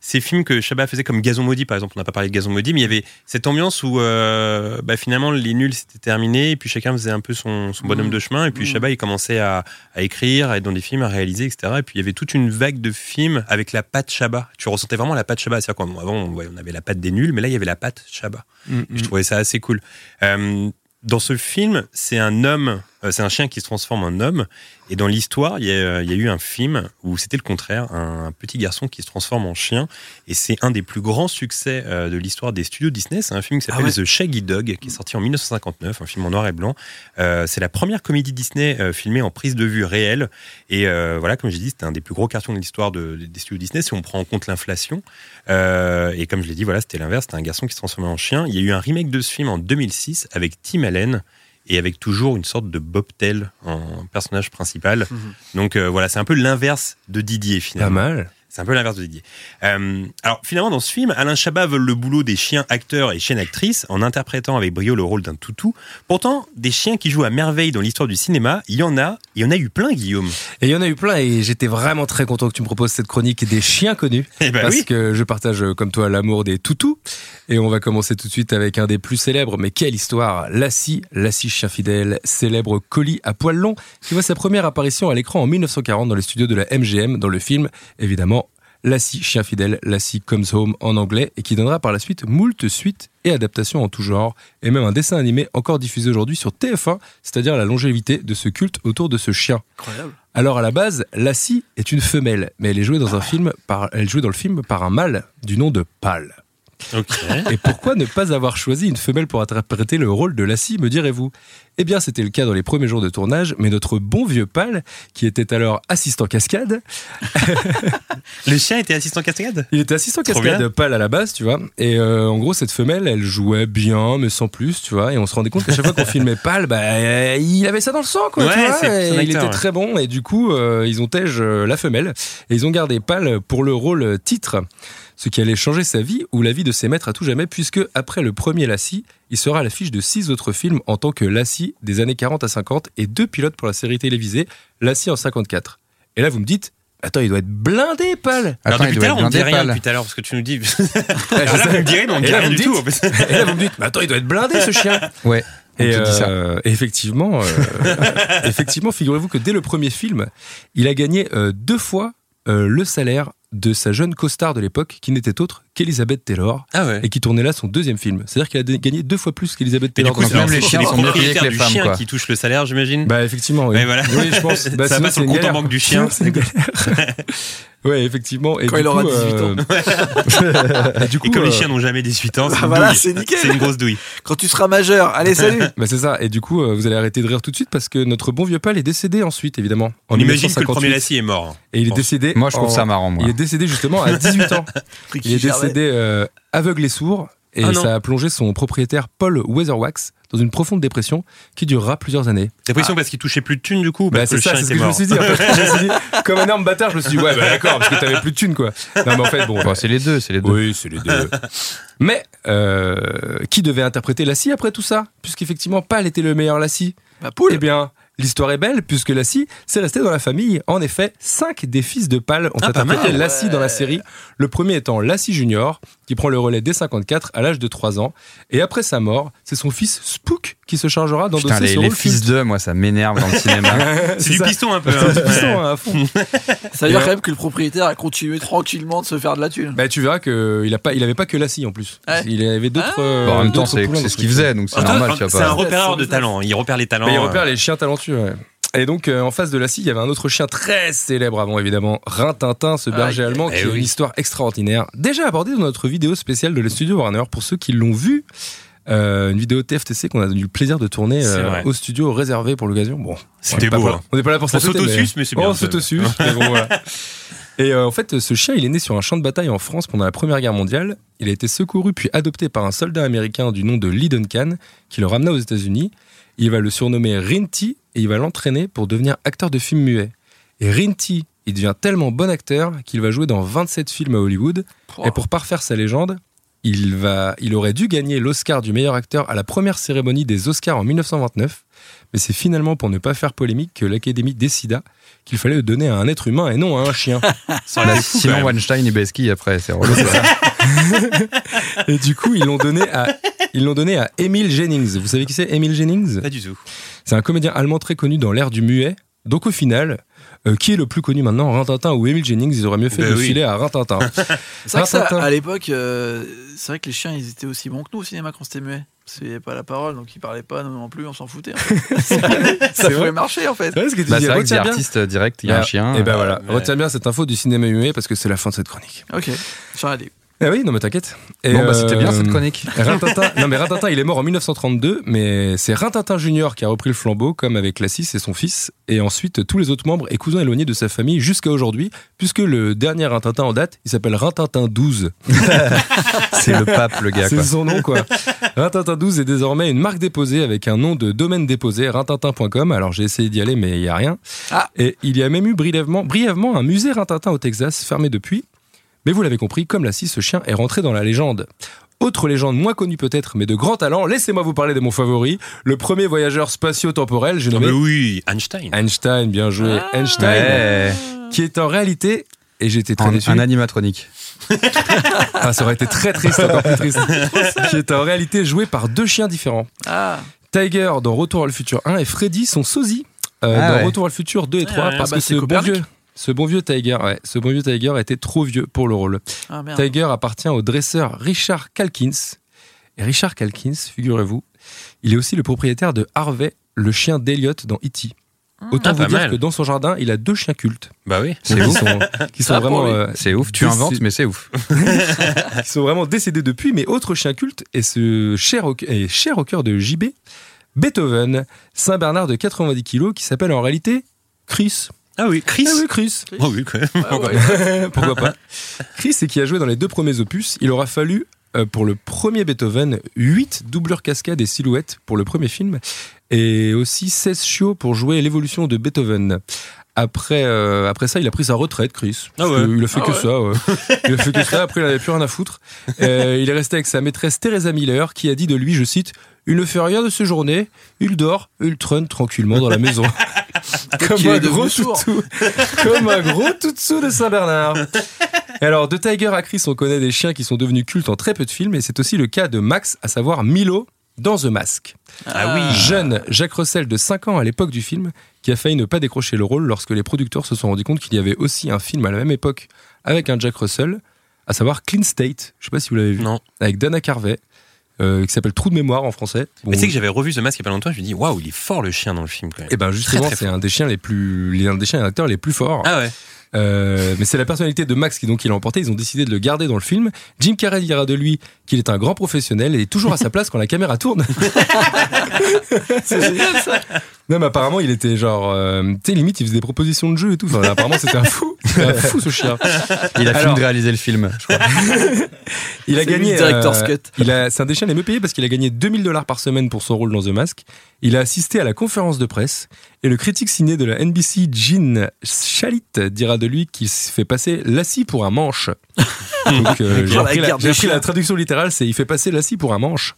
ces films que Chabat faisait comme Gazon Maudit, par exemple. On n'a pas parlé de Gazon Maudit, mais il y avait cette ambiance où euh, bah, finalement les nuls c'était terminé, et puis chacun faisait un peu son, son bonhomme Mhm. de chemin, et puis. Chabat il commençait à, à écrire, à être dans des films, à réaliser, etc. Et puis il y avait toute une vague de films avec la patte Chabat. Tu ressentais vraiment la patte Chabat. C'est-à-dire qu'avant on, ouais, on avait la patte des nuls, mais là il y avait la patte Chabat. Mm, Je trouvais ça assez cool. Euh, dans ce film, c'est un homme, c'est un chien qui se transforme en homme. Et dans l'histoire, il y, a, y a eu un film où c'était le contraire, un petit garçon qui se transforme en chien. Et c'est un des plus grands succès euh, de l'histoire des studios Disney. C'est un film qui s'appelle Ah ouais. The Shaggy Dog, qui est sorti en 1959, un film en noir et blanc. Euh, c'est la première comédie Disney euh, filmée en prise de vue réelle. Et euh, voilà, comme j'ai dit, c'était un des plus gros cartons de l'histoire de- des studios Disney, si on prend en compte l'inflation. Euh, et comme je l'ai dit, voilà, c'était l'inverse. C'était un garçon qui se transformait en chien. Il y a eu un remake de ce film en 2006 avec Tim Allen et avec toujours une sorte de bobtail en personnage principal. Donc euh, voilà, c'est un peu l'inverse de Didier Pas finalement. mal. C'est un peu l'inverse de Didier. Euh, alors finalement, dans ce film, Alain Chabat vole le boulot des chiens acteurs et chiennes actrices en interprétant avec brio le rôle d'un toutou. Pourtant, des chiens qui jouent à merveille dans l'histoire du cinéma, il y en a, il y en a eu plein, Guillaume. Et il y en a eu plein et j'étais vraiment très content que tu me proposes cette chronique des chiens connus. Eh ben parce oui. que je partage euh, comme toi l'amour des toutous. Et on va commencer tout de suite avec un des plus célèbres, mais quelle histoire Lassie, Lassie chien fidèle, célèbre colis à poils longs, qui voit sa première apparition à l'écran en 1940 dans les studios de la MGM, dans le film, évidemment, Lassie chien fidèle, Lassie comes home en anglais, et qui donnera par la suite moult suites et adaptations en tout genre, et même un dessin animé encore diffusé aujourd'hui sur TF1, c'est-à-dire la longévité de ce culte autour de ce chien. Incroyable. Alors à la base, Lassie est une femelle, mais elle est jouée dans un film par, elle est jouée dans le film par un mâle du nom de Pal. Et pourquoi ne pas avoir choisi une femelle pour interpréter le rôle de Lassie, me direz-vous? Eh bien, c'était le cas dans les premiers jours de tournage, mais notre bon vieux Pal, qui était alors assistant cascade, Le chien était assistant cascade? Il était assistant Trop cascade bien. Pal à la base, tu vois. Et euh, en gros, cette femelle, elle jouait bien, mais sans plus, tu vois. Et on se rendait compte qu'à chaque fois qu'on filmait Pal, bah, euh, il avait ça dans le sang, quoi. Ouais, tu vois. Et il était ouais. très bon. Et du coup, euh, ils ont tège euh, la femelle. Et ils ont gardé Pal pour le rôle titre. Ce qui allait changer sa vie ou la vie de ses maîtres à tout jamais, puisque après le premier Lassie, il sera à l'affiche de six autres films en tant que Lassie des années 40 à 50 et deux pilotes pour la série télévisée Lassie en 54. Et là, vous me dites, attends, il doit être blindé, Pal Alors Attends, depuis il tout à l'heure, on ne dit rien depuis tout à l'heure, parce que tu nous dis... je Alors là, sais. vous me direz, mais on ne Et dit là, rien vous du me tout. en. Et là, vous me dites, mais attends, il doit être blindé ce chien. Ouais. On Et ça. euh, effectivement, euh, effectivement, figurez-vous que dès le premier film, il a gagné euh, deux fois euh, le salaire de sa jeune costard de l'époque, qui n'était autre qu'Elizabeth Taylor, Ah ouais. et qui tournait là son deuxième film. C'est-à-dire qu'il a gagné deux fois plus qu'Elizabeth du Taylor. coup, dans c'est le même les chiens sont mieux payés que les du femmes, chien quoi. qui touchent le salaire, j'imagine. Bah effectivement, oui. Voilà. Oui, je pense. Bah, Ça sinon, va sur c'est le une compte en banque du chien. Sinon, c'est une galère. ouais, effectivement. Et Quand du il aura coup, 18 ans. euh, et du coup, Et comme les euh, chiens n'ont jamais 18 ans, c'est Ah, une voilà, c'est nickel. C'est une grosse douille. Quand tu seras majeur, allez, salut Bah c'est ça. Et du coup, euh, vous allez arrêter de rire tout de suite parce que notre bon vieux Pal est décédé ensuite, évidemment. En On imagine que le 1958. premier Lassie est mort. Et il est décédé. Moi, je trouve en- ça marrant, moi. Il est décédé justement à 18 ans. Il est Gervais. Décédé euh, aveugle et sourd. et Ah ça a plongé son propriétaire Paul Weatherwax dans une profonde dépression qui durera plusieurs années. Dépression parce qu'il touchait plus de thunes du coup, Bah, c'est ça, c'est ce que je me suis dit. En fait, je me suis dit, comme un énorme bâtard, je me suis dit, ouais, bah d'accord, parce que t'avais plus de thunes, quoi. Non, mais en fait, bon. C'est les deux, c'est les deux. Oui, c'est les deux. Mais euh, qui devait interpréter Lassie après tout ça? Puisqu'effectivement, Pal était le meilleur Lassie. Bah, Poule. Eh bien, l'histoire est belle, puisque Lassie, c'est resté dans la famille. En effet, cinq des fils de Pal ont Ah, interprété. Lassie dans la série. Le premier étant Lassie Junior, qui prend le relais dès 54 à l'âge de 3 ans. Et après sa mort, c'est son fils Spook qui se chargera d'endosser Putain, les, ce les rôle fils culte. d'eux, moi, ça m'énerve dans le cinéma. C'est du piston un peu. C'est du hein. piston, Ouais. hein, à fond. Ça veut dire quand même que le propriétaire a continué tranquillement de se faire de la thune. Bah, tu verras qu'il a pas, il avait pas que Lassie en plus. Ouais. Il avait d'autres. Ah. euh, Bon, en même temps, c'est c'est dans ce qu'il faisait, donc c'est Ah, normal, C'est un repéreur de talent. Il repère les talents. Il euh, repère les chiens talentueux. Et donc, euh, en face de Lassie, il y avait un autre chien très célèbre avant, évidemment, Rintintin, ce berger Ah, allemand, eh qui a une histoire extraordinaire. Déjà abordée dans notre vidéo spéciale de le studio Warner, pour ceux qui l'ont vu. Euh, une vidéo TFTC qu'on a eu le plaisir de tourner euh, au studio réservé pour l'occasion. Bon, C'était on pas beau, pour- hein. On n'est pas là pour On ça. Oh, s'autosuce, mais c'est bien, On s'autosuce, mais bon, voilà. Et euh, en fait, ce chien, il est né sur un champ de bataille en France pendant la Première Guerre mondiale. Il a été secouru puis adopté par un soldat américain du nom de Lee Duncan, qui le ramena aux États-Unis. Il va le surnommer Rinty et il va l'entraîner pour devenir acteur de film muet. Et Rinty, il devient tellement bon acteur qu'il va jouer dans 27 films à Hollywood. Et pour parfaire sa légende, il, va, il aurait dû gagner l'Oscar du meilleur acteur à la première cérémonie des Oscars en 1929. Mais c'est finalement pour ne pas faire polémique que l'Académie décida qu'il fallait le donner à un être humain et non à un chien. Fou, Sinon, même. Weinstein et Beski après, c'est relou. Et du coup, ils l'ont donné à, ils l'ont donné à Emile Jennings. Vous savez qui c'est Emile Jennings? Pas du tout. C'est un comédien allemand très connu dans l'ère du muet. Donc au final, euh, qui est le plus connu maintenant, Rintintin ou Emile Jennings? Ils auraient mieux fait Ben de oui. filer à Rintintin. C'est vrai que ça, à l'époque, euh, c'est vrai que les chiens, ils étaient aussi bons que nous au cinéma quand c'était muet. Avait pas la parole, donc ils parlaient pas, non plus, on s'en foutait. en fait. ça vrai pouvait marcher en fait. C'est vrai ce que tu Bah, dis. c'est vrai que artiste direct, il y a un chien. Et ben voilà, Ouais. retiens bien cette info du cinéma muet parce que c'est la fin de cette chronique. Ok, j'en Ah oui, non mais t'inquiète. Et, Bon, bah, c'était bien euh, cette chronique. Rintintin, non mais Rintintin, il est mort en 1932, mais c'est Rintintin Junior qui a repris le flambeau, comme avec Lassis et son fils, et ensuite tous les autres membres et cousins éloignés de sa famille jusqu'à aujourd'hui, puisque le dernier Rintintin en date, il s'appelle Rintintin 12. C'est le pape, le gars, C'est son nom quoi. Rintintin 12 est désormais une marque déposée avec un nom de domaine déposé, rintintin.com. Alors j'ai essayé d'y aller, mais il y a rien. Ah. Et il y a même eu brièvement, brièvement un musée Rintintin au Texas, fermé depuis. Mais vous l'avez compris, comme la scie, ce chien est rentré dans la légende. Autre légende moins connue peut-être, mais de grand talent, laissez-moi vous parler de mon favori, le premier voyageur spatio-temporel, j'ai Ah, nommé mais oui, Einstein. Einstein, bien joué, Ah. Einstein, Ouais. qui est en réalité, et j'étais très Un, déçu, un animatronique. ah, ça aurait été très triste, encore plus triste, qui est en réalité joué par deux chiens différents. Ah, Tiger dans Retour à le futur 1 et Freddy son sosie euh, Ah dans ouais. Retour à le futur 2 et 3 Ah, parce bah, que c'est ce bon vieux ce bon vieux Tiger, ouais, ce bon vieux Tiger était trop vieux pour le rôle. ah. Tiger appartient au dresseur Richard Calkins. Et Richard Calkins, figurez-vous, il est aussi le propriétaire de Harvey, le chien d'Eliott dans E.T. Autant Ah, vous dire mal. que dans son jardin, il a deux chiens cultes. Bah oui. C'est sont, qui sont Ah, vraiment euh, C'est ouf, tu inventes, mais c'est ouf. qui sont vraiment décédés depuis, mais autre chien culte est ce cher au, est cher au cœur de JB, Beethoven, Saint-Bernard de 90 kilos, qui s'appelle en réalité Chris. Ah oui, Chris. Ah oui, Chris. Oh oui, quand même. Ah ouais. Pourquoi pas Chris, et qui a joué dans les deux premiers opus, il aura fallu, euh, pour le premier Beethoven, 8 doubleurs cascades et silhouettes pour le premier film, et aussi 16 chiots pour jouer l'évolution de Beethoven. Après, euh, après ça, il a pris sa retraite, Chris. Ah ouais. Il a fait Ah que ouais. ça. ouais. Il a fait que ça. Après, il n'avait plus rien à foutre. Euh, il est resté avec sa maîtresse Teresa Miller, qui a dit de lui, je cite, il ne fait rien de ses journées, il dort, il trône tranquillement dans la maison. Comme un gros toutou. Comme un gros toutou de Saint-Bernard. Et alors, de Tiger à Chris, on connaît des chiens qui sont devenus cultes en très peu de films, et c'est aussi le cas de Max, à savoir Milo, dans The Mask. Ah oui. Jeune Jacques Russell de 5 ans à l'époque du film, qui a failli ne pas décrocher le rôle lorsque les producteurs se sont rendus compte qu'il y avait aussi un film à la même époque avec un Jack Russell, à savoir Clean State. Je sais pas si vous l'avez vu. Non. Avec Dana Carvey, euh, qui s'appelle Trou de mémoire en français. Mais tu sais que j'avais revu ce masque il y a pas longtemps, je me dis waouh, il est fort le chien dans le film quand même. et ben justement, c'est un des chiens les plus, un des chiens acteurs les plus forts. Ah ouais. Euh, mais c'est la personnalité de Max qui donc il a emporté. Ils ont décidé de le garder dans le film. Jim Carrey dira de lui qu'il est un grand professionnel et est toujours à sa place quand la caméra tourne. C'est génial ça. Non, mais apparemment, il était genre. euh, tu sais, limite, il faisait des propositions de jeu et tout. Enfin, apparemment, c'était un fou. C'est un fou ce chien. Il a fini Alors- de réaliser le film, je crois. Il a gagné. Director's euh, Cut. il a, c'est un des chiens les mieux payés parce qu'il a gagné 2000 dollars par semaine pour son rôle dans The Mask. Il a assisté à la conférence de presse et le critique ciné de la NBC, Gene Shalit, dira de lui qu'il se fait passer l'assis pour un manche. Donc, euh, j'ai appris, la, j'ai appris traduction littérale, c'est il fait passer l'assis pour un manche.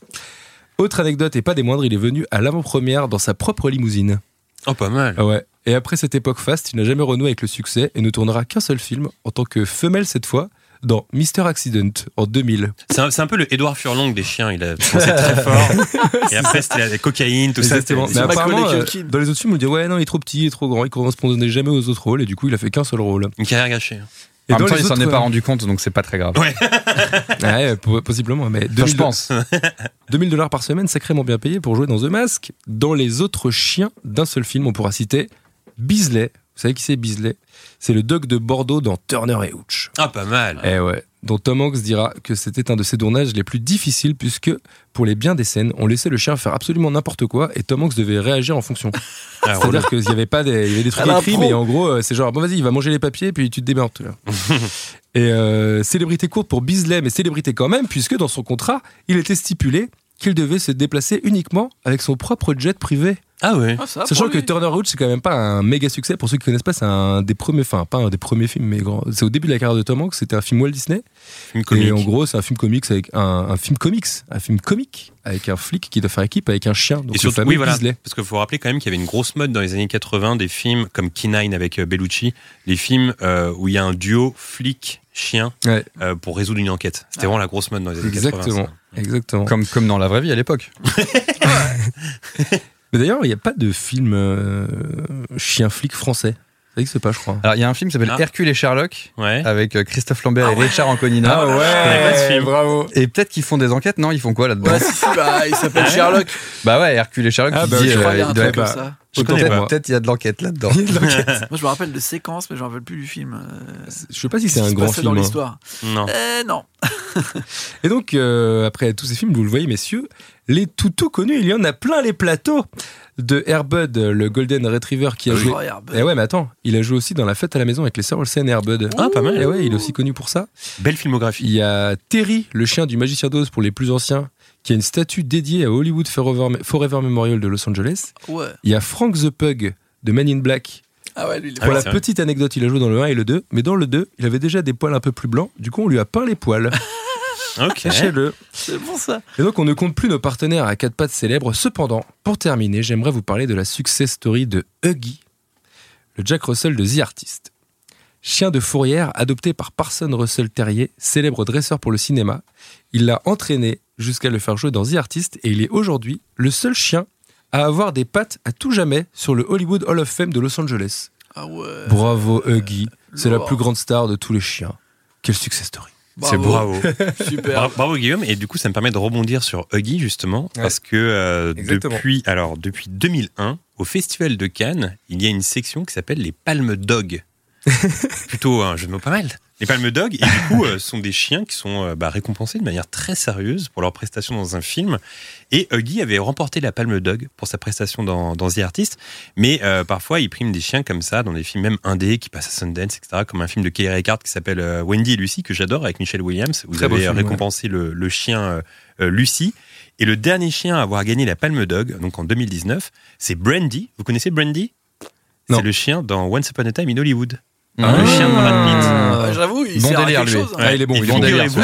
Autre anecdote et pas des moindres, il est venu à l'avant-première dans sa propre limousine. Oh, pas mal. Ah ouais. Et après cette époque faste, il n'a jamais renoué avec le succès et ne tournera qu'un seul film en tant que femelle cette fois dans Mr. Accident en 2000. C'est un, peu le Edouard Furlong des chiens. Il a commencé très fort. Et après, c'était la cocaïne, tout ça. Exactement. c'était- Mais apparemment, euh, dans les autres films, on dit ouais, non, il est trop petit, il est trop grand, il correspondait jamais aux autres rôles, et du coup, il a fait qu'un seul rôle. Une carrière gâchée. Et En même temps, il s'en est pas rendu compte, donc c'est pas très grave. Ouais. Ouais, po- possiblement, mais Enfin, 2000 je pense. 2000 dollars par semaine, sacrément bien payé pour jouer dans The Mask. Dans les autres chiens d'un seul film, on pourra citer Beasley. Vous savez qui c'est Beasley C'est le dog de Bordeaux dans Turner et Hooch. Ah, pas mal. Eh ouais. Dont Tom Hanks dira que c'était un de ses tournages les plus difficiles puisque pour les biens des scènes, on laissait le chien faire absolument n'importe quoi et Tom Hanks devait réagir en fonction. Ah, C'est-à-dire qu'il y avait pas des, il y avait des trucs écrits, mais en gros, euh, c'est genre bon vas-y, il va manger les papiers puis tu te démerdes. et euh, célébrité courte pour Beasley, mais célébrité quand même puisque dans son contrat, il était stipulé qu'il devait se déplacer uniquement avec son propre jet privé. Ah ouais. Ah, Sachant que. Turner Hooch, c'est quand même pas un méga succès. Pour ceux qui connaissent pas, c'est un des premiers, enfin, pas un des premiers films, mais grand- c'est au début de la carrière de Tom Hanks. C'était un film Walt Disney. Film comique. Et en gros, c'est un film comics avec un, un film comics, un film comique avec un flic qui doit faire équipe avec un chien. Donc Et le surtout, oui, voilà. Beasley. Parce qu'il faut rappeler quand même qu'il y avait une grosse mode dans les années 80 des films comme K9 avec euh, Bellucci, les films euh, où il y a un duo flic-chien Ouais. euh, pour résoudre une enquête. C'était vraiment la grosse mode dans les années 80. Exactement, ça. exactement. Comme, comme dans la vraie vie à l'époque. Mais d'ailleurs, il n'y a pas de film euh, chien flic français. Ça n'existe pas, je crois. Alors, il y a un film qui s'appelle Ah. Hercule et Sherlock, Ouais. avec euh, Christophe Lambert Ah et Richard Anconina. Ah ce film. bravo. Et peut-être qu'ils font des enquêtes, non? Ils font quoi là-dedans? Ouais, si, si, bah, il s'appelle Sherlock. Bah ouais, Hercule et Sherlock, Ah il bah, dit, je euh, crois qu'il y a il un doit truc être- comme ça. Je connais pas. Peut-être il y a de l'enquête là-dedans. Moi, je me rappelle de séquences, mais je me rappelle plus du film. euh, Je sais pas si c'est un grand film. dans hein. l'histoire. Non. Euh, non. Et donc, euh, après tous ces films, vous le voyez, messieurs, les toutous connus, il y en a plein les plateaux de Airbud, le Golden Retriever qui a joué. Oh, Airbud. Eh ouais, mais attends, il a joué aussi dans La Fête à la maison avec les sœurs Olsen et Airbud. Ah, pas mal. Eh ouais, il est aussi connu pour ça. Belle filmographie. Il y a Terry, le chien du magicien d'Oz pour les plus anciens, qui a une statue dédiée à Hollywood Forever, Forever Memorial de Los Angeles. Ouais. Il y a Frank the Pug de Men in Black. Ah ouais, lui, il est Ah Pour la petite anecdote, il a joué dans le 1 et le 2, mais dans le 2, il avait déjà des poils un peu plus blancs, du coup on lui a peint les poils. Ok. Sachez-le. C'est bon ça. Et donc on ne compte plus nos partenaires à quatre pattes célèbres. Cependant, pour terminer, j'aimerais vous parler de la success story de Huggy, le Jack Russell de The Artist. Chien de fourrière adopté par Parson Russell Terrier, célèbre dresseur pour le cinéma. Il l'a entraîné jusqu'à le faire jouer dans The Artist et il est aujourd'hui le seul chien à avoir des pattes à tout jamais sur le Hollywood Hall of Fame de Los Angeles. Ah ouais. Bravo Huggy, c'est la plus grande star de tous les chiens. Quelle success story. C'est bravo. Super. Bra- Bravo Guillaume et du coup ça me permet de rebondir sur Huggy justement Ouais. parce que euh, depuis alors depuis 2001 au festival de Cannes il y a une section qui s'appelle les Palmes Dog plutôt un jeu de mots pas mal les Palmes Dog et du coup euh, sont des chiens qui sont euh, bah, récompensés de manière très sérieuse pour leur prestation dans un film. Et Huggy avait remporté la Palme Dog pour sa prestation dans, dans The Artist. Mais euh, parfois il prime des chiens comme ça dans des films même indés qui passent à Sundance etc comme un film de Kelly Reichardt qui s'appelle Wendy et Lucy que j'adore avec Michelle Williams. Vous Très avez film, récompensé le, le chien Lucy. Et le dernier chien à avoir gagné la Palme Dog donc en 2019 c'est Brandy. Vous connaissez Brandy? C'est le chien dans Once Upon a Time in Hollywood Ah. le chien de Brad Pitt Ah, J'avoue, il Bon sert à délire, quelque lui. chose. hein. Ah, il est bon, et il est bon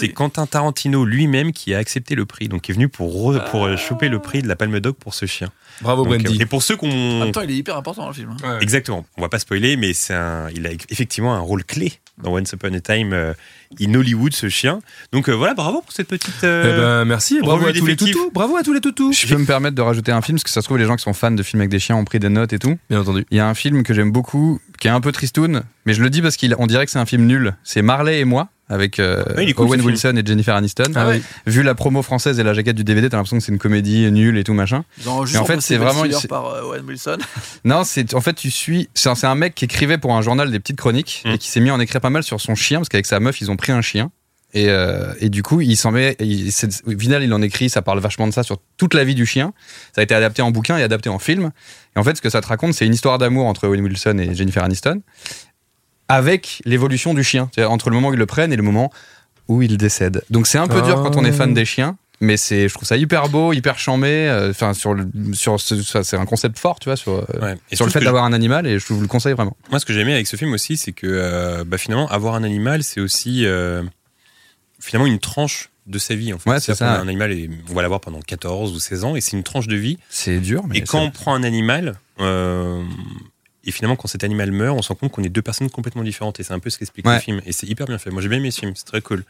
c'est Quentin Tarantino lui-même qui a accepté le prix, donc il est venu pour, re- pour euh, choper le prix de la Palme d'Or pour ce chien. Bravo Donc, Brandy. euh, et pour ceux En qu'on même temps, il est hyper important dans le film. hein. exactement, on va pas spoiler, mais c'est un, il a effectivement un rôle clé dans Once Upon a Time euh, in Hollywood ce chien. Donc euh, voilà, bravo pour cette petite. Eh euh, ben, merci, bravo à tous les toutous. Bravo à tous les toutous. Je peux me permettre de rajouter un film, parce que ça se trouve, les gens qui sont fans de films avec des chiens ont pris des notes et tout. Bien entendu. Il y a un film que j'aime beaucoup, qui est un peu tristoun, mais je le dis parce qu'on dirait que c'est un film nul. C'est Marley et moi, avec euh, cool, Owen film. Wilson et Jennifer Aniston. Ah oui. Vu la promo française et la jaquette du DVD, t'as l'impression que c'est une comédie nulle et tout machin. Mais en fait, c'est vraiment- par euh, Owen Wilson. Non, c'est en fait tu suis. C'est un, mec qui écrivait pour un journal des petites chroniques Mm. et qui s'est mis à en écrire pas mal sur son chien parce qu'avec sa meuf ils ont pris un chien. Et, euh, et du coup, il s'en met. il- Au final, il en écrit, ça parle vachement de ça sur toute la vie du chien. Ça a été adapté en bouquin et adapté en film. Et en fait, ce que ça te raconte, c'est une histoire d'amour entre Owen Wilson et Jennifer Aniston. Avec l'évolution du chien, entre le moment où ils le prennent et le moment où il décède. Donc c'est un peu dur quand on est fan Ah. des chiens. Mais c'est, je trouve ça hyper beau, hyper chambé. euh, Enfin, sur le, sur ce- ça, c'est un concept fort, tu vois, sur, euh, Ouais. Et sur le fait d'avoir un animal. Et je vous le conseille vraiment. Moi, ce que j'ai aimé avec ce film aussi, c'est que euh, bah, finalement, avoir un animal, c'est aussi finalement une tranche de sa vie. En fait. Ouais, c'est ça. Un animal, et on va l'avoir pendant 14 ou 16 ans, et c'est une tranche de vie. C'est dur, mais Et quand on prend un animal, et finalement, quand cet animal meurt, on se rend compte qu'on est deux personnes complètement différentes. Et c'est un peu ce qu'explique Ouais. le film. Et c'est hyper bien fait. Moi, j'ai bien aimé ce film. C'est très cool.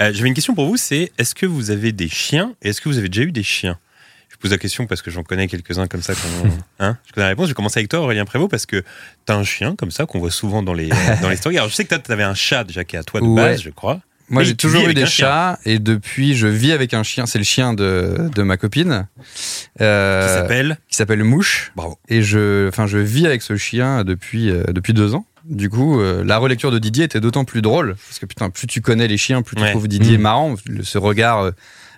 Euh, J'avais une question pour vous c'est est-ce que vous avez des chiens et est-ce que vous avez déjà eu des chiens? Je pose la question parce que j'en connais quelques-uns comme ça. Hein? Je connais la réponse. Je vais commencer avec toi, Aurélien Prévost, parce que t'as un chien comme ça qu'on voit souvent dans les, dans les stories. Alors, je sais que toi, t'avais un chat déjà qui est à toi de Ouais. base, je crois. Moi, j'ai toujours eu des chats et depuis, je vis avec un chien. C'est le chien de, de ma copine. Euh, Qui s'appelle? Qui s'appelle Mouche. Bravo. Et je, enfin, je vis avec ce chien depuis, euh, depuis deux ans. Du coup, euh, la relecture de Didier était d'autant plus drôle. Parce que putain, plus tu connais les chiens, plus tu Ouais. trouves Didier Mm. marrant. Le- ce regard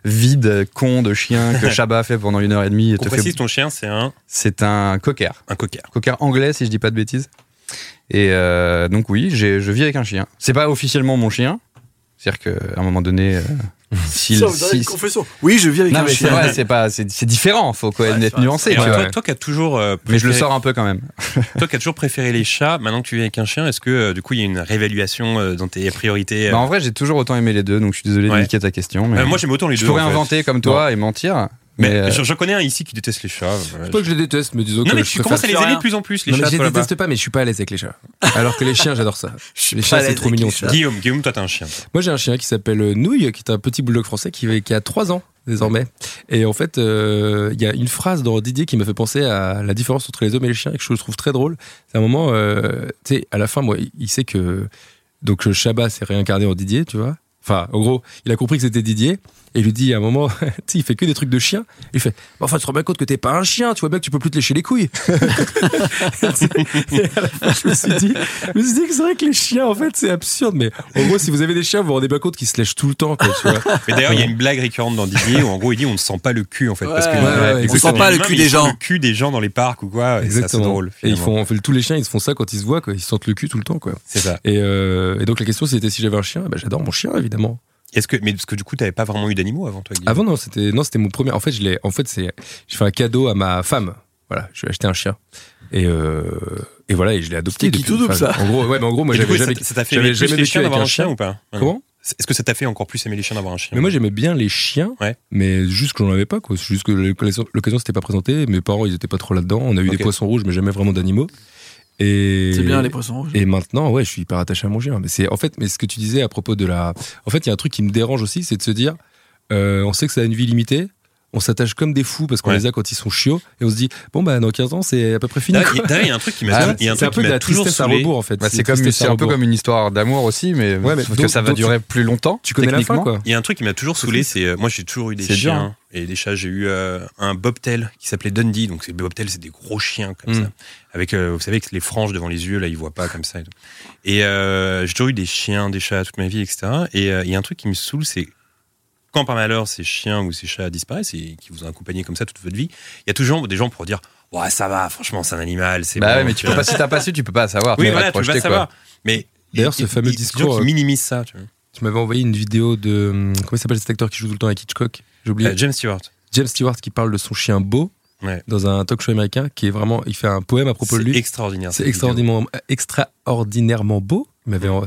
vide, con de chien que Chabat a fait pendant une heure et demie. Qu'on te fait- précise, ton chien, c'est un, C'est un cocker. un cocker. Cocker anglais, si je dis pas de bêtises. Et euh, donc oui, j'ai- je vis avec un chien. C'est pas officiellement mon chien. C'est-à-dire qu'à un moment donné, euh, Ça, si- une confession. Oui, je vis avec non un mais c'est chien. vrai, c'est pas, c'est c'est différent. Faut quand même Ouais, être c'est nuancé. Alors, toi, toi qui as toujours euh, mais je le préféré- sors un peu quand même. Toi qui as toujours préféré les chats, maintenant que tu vis avec un chien, est-ce que euh, du coup il y a une réévaluation dans tes priorités Bah, en vrai, j'ai toujours autant aimé les deux, donc je suis désolé Ouais. de niquer ta question. Mais Moi j'aime autant les je deux. pourrais en fait. inventer comme toi et mentir. Mais, euh, j'en j'en connais un ici qui déteste les chats. C'est pas que je les déteste, mais disons Non que mais je tu commences à les aimer de plus en plus les Non, mais chats. je les déteste pas, mais je suis pas à l'aise avec les chats. Alors que les chiens, j'adore ça. Les à c'est trop mignon. chats. Guillaume, Guillaume, toi t'as un chien. Moi, j'ai un chien qui s'appelle euh, Nouille, qui est un petit bulldog français qui, qui a 3 ans désormais. Et en fait, euh, il y a une phrase dans Didier qui m'a fait penser à la différence entre les hommes et les chiens et que je trouve très drôle. C'est un moment, euh, tu sais, à la fin, moi, il- sait que donc Chabat s'est réincarné en Didier, tu vois. Enfin, en gros, il a compris que c'était Didier. Et il lui dit à un moment, tu sais, il fait que des trucs de chien. Il fait, Bah, enfin, tu te rends bien compte que t'es pas un chien, tu vois bien que tu peux plus te lécher les couilles. et à la fin, je me suis dit, je me suis dit que c'est vrai que les chiens, en fait, c'est absurde. Mais en gros, si vous avez des chiens, vous vous rendez bien compte qu'ils se lèchent tout le temps, quoi, tu vois. Mais d'ailleurs, il y a une blague récurrente dans Didier où en gros il dit on ne sent pas le cul en fait. parce que Ouais, ouais, exactement. c'est pas le cul des ils sentent gens. Le cul des gens dans les parcs ou quoi. Et c'est drôle. Et ils font, en fait, tous les chiens, ils se font ça quand ils se voient, quoi. Ils sentent le cul tout le temps, quoi. C'est ça. Et, euh, et donc la question c'était si j'avais un chien, bah, j'adore mon chien évidemment. Est-ce que mais parce que du coup t'avais pas vraiment eu d'animaux avant toi Guillaume Avant non, c'était non, c'était mon premier. En fait, je l'ai. En fait, c'est j'ai fait un cadeau à ma femme. Voilà, je lui ai acheté un chien. Et euh, et voilà, et je l'ai adopté. C'était qui depuis- tout double, ça En gros, ouais, mais en gros, moi j'avais jamais. ça- ça t'a fait j'avais aimer plus jamais les vécu chiens avec d'avoir un chien chien. ou pas? Comment? Est-ce que ça t'a fait encore plus aimer les chiens d'avoir un chien Mais moi j'aimais bien les chiens, Ouais. mais juste que j'en avais pas quoi. C'est juste que l'occasion s'était pas présentée. Mes parents ils étaient pas trop là-dedans. On a eu des poissons rouges, mais jamais vraiment d'animaux. Et C'est bien les poissons rouges. Et maintenant, ouais, je suis hyper attaché à mon chien. Mais c'est en fait, mais ce que tu disais à propos de la, en fait, il y a un truc qui me dérange aussi, c'est de se dire, euh, on sait que ça a une vie limitée. On s'attache comme des fous parce qu'on Ouais. les a quand ils sont chiots et on se dit bon bah dans 15 ans c'est à peu près fini. Il y a un truc qui m'a Ah, il y a un c'est un truc peu qui de m'a la tristesse à saoulé. rebours en fait. bah, C'est comme, c'est un peu comme une histoire d'amour aussi, mais, Ouais, mais parce donc- que ça va durer plus longtemps. Tu connais la fin techniquement. quoi. Il y a un truc qui m'a toujours saoulé, c'est euh, moi j'ai toujours eu des chiens hein. et des chats. J'ai eu euh, un bobtail qui s'appelait Dundee, donc c'est bobtail, c'est des gros chiens comme Mm. ça, avec euh, vous savez avec les franges devant les yeux là, ils voient pas comme ça. Et, j'ai toujours eu des chiens, des chats toute ma vie, etc. Et il y a un truc qui me saoule, c'est quand par malheur ces chiens ou ces chats disparaissent et qui vous ont accompagné comme ça toute votre vie, il y a toujours des gens pour dire ouais ça va, franchement c'est un animal, c'est Bah bon, ouais, mais tu peux pas, si t'as pas su, tu peux pas savoir. Oui tu peux voilà, te tu peux pas quoi. savoir. Mais D'ailleurs, ce fameux discours, qui minimisent ça. Tu m'avais envoyé une vidéo de hum, comment il s'appelle cet acteur qui joue tout le temps avec Hitchcock? J'ai oublié. Euh, James Stewart. James Stewart qui parle de son chien Beau Ouais. dans un talk show américain qui est vraiment il fait un poème à propos de C'est lui. extraordinaire. C'est vidéo. extraordinairement, extraordinairement beau.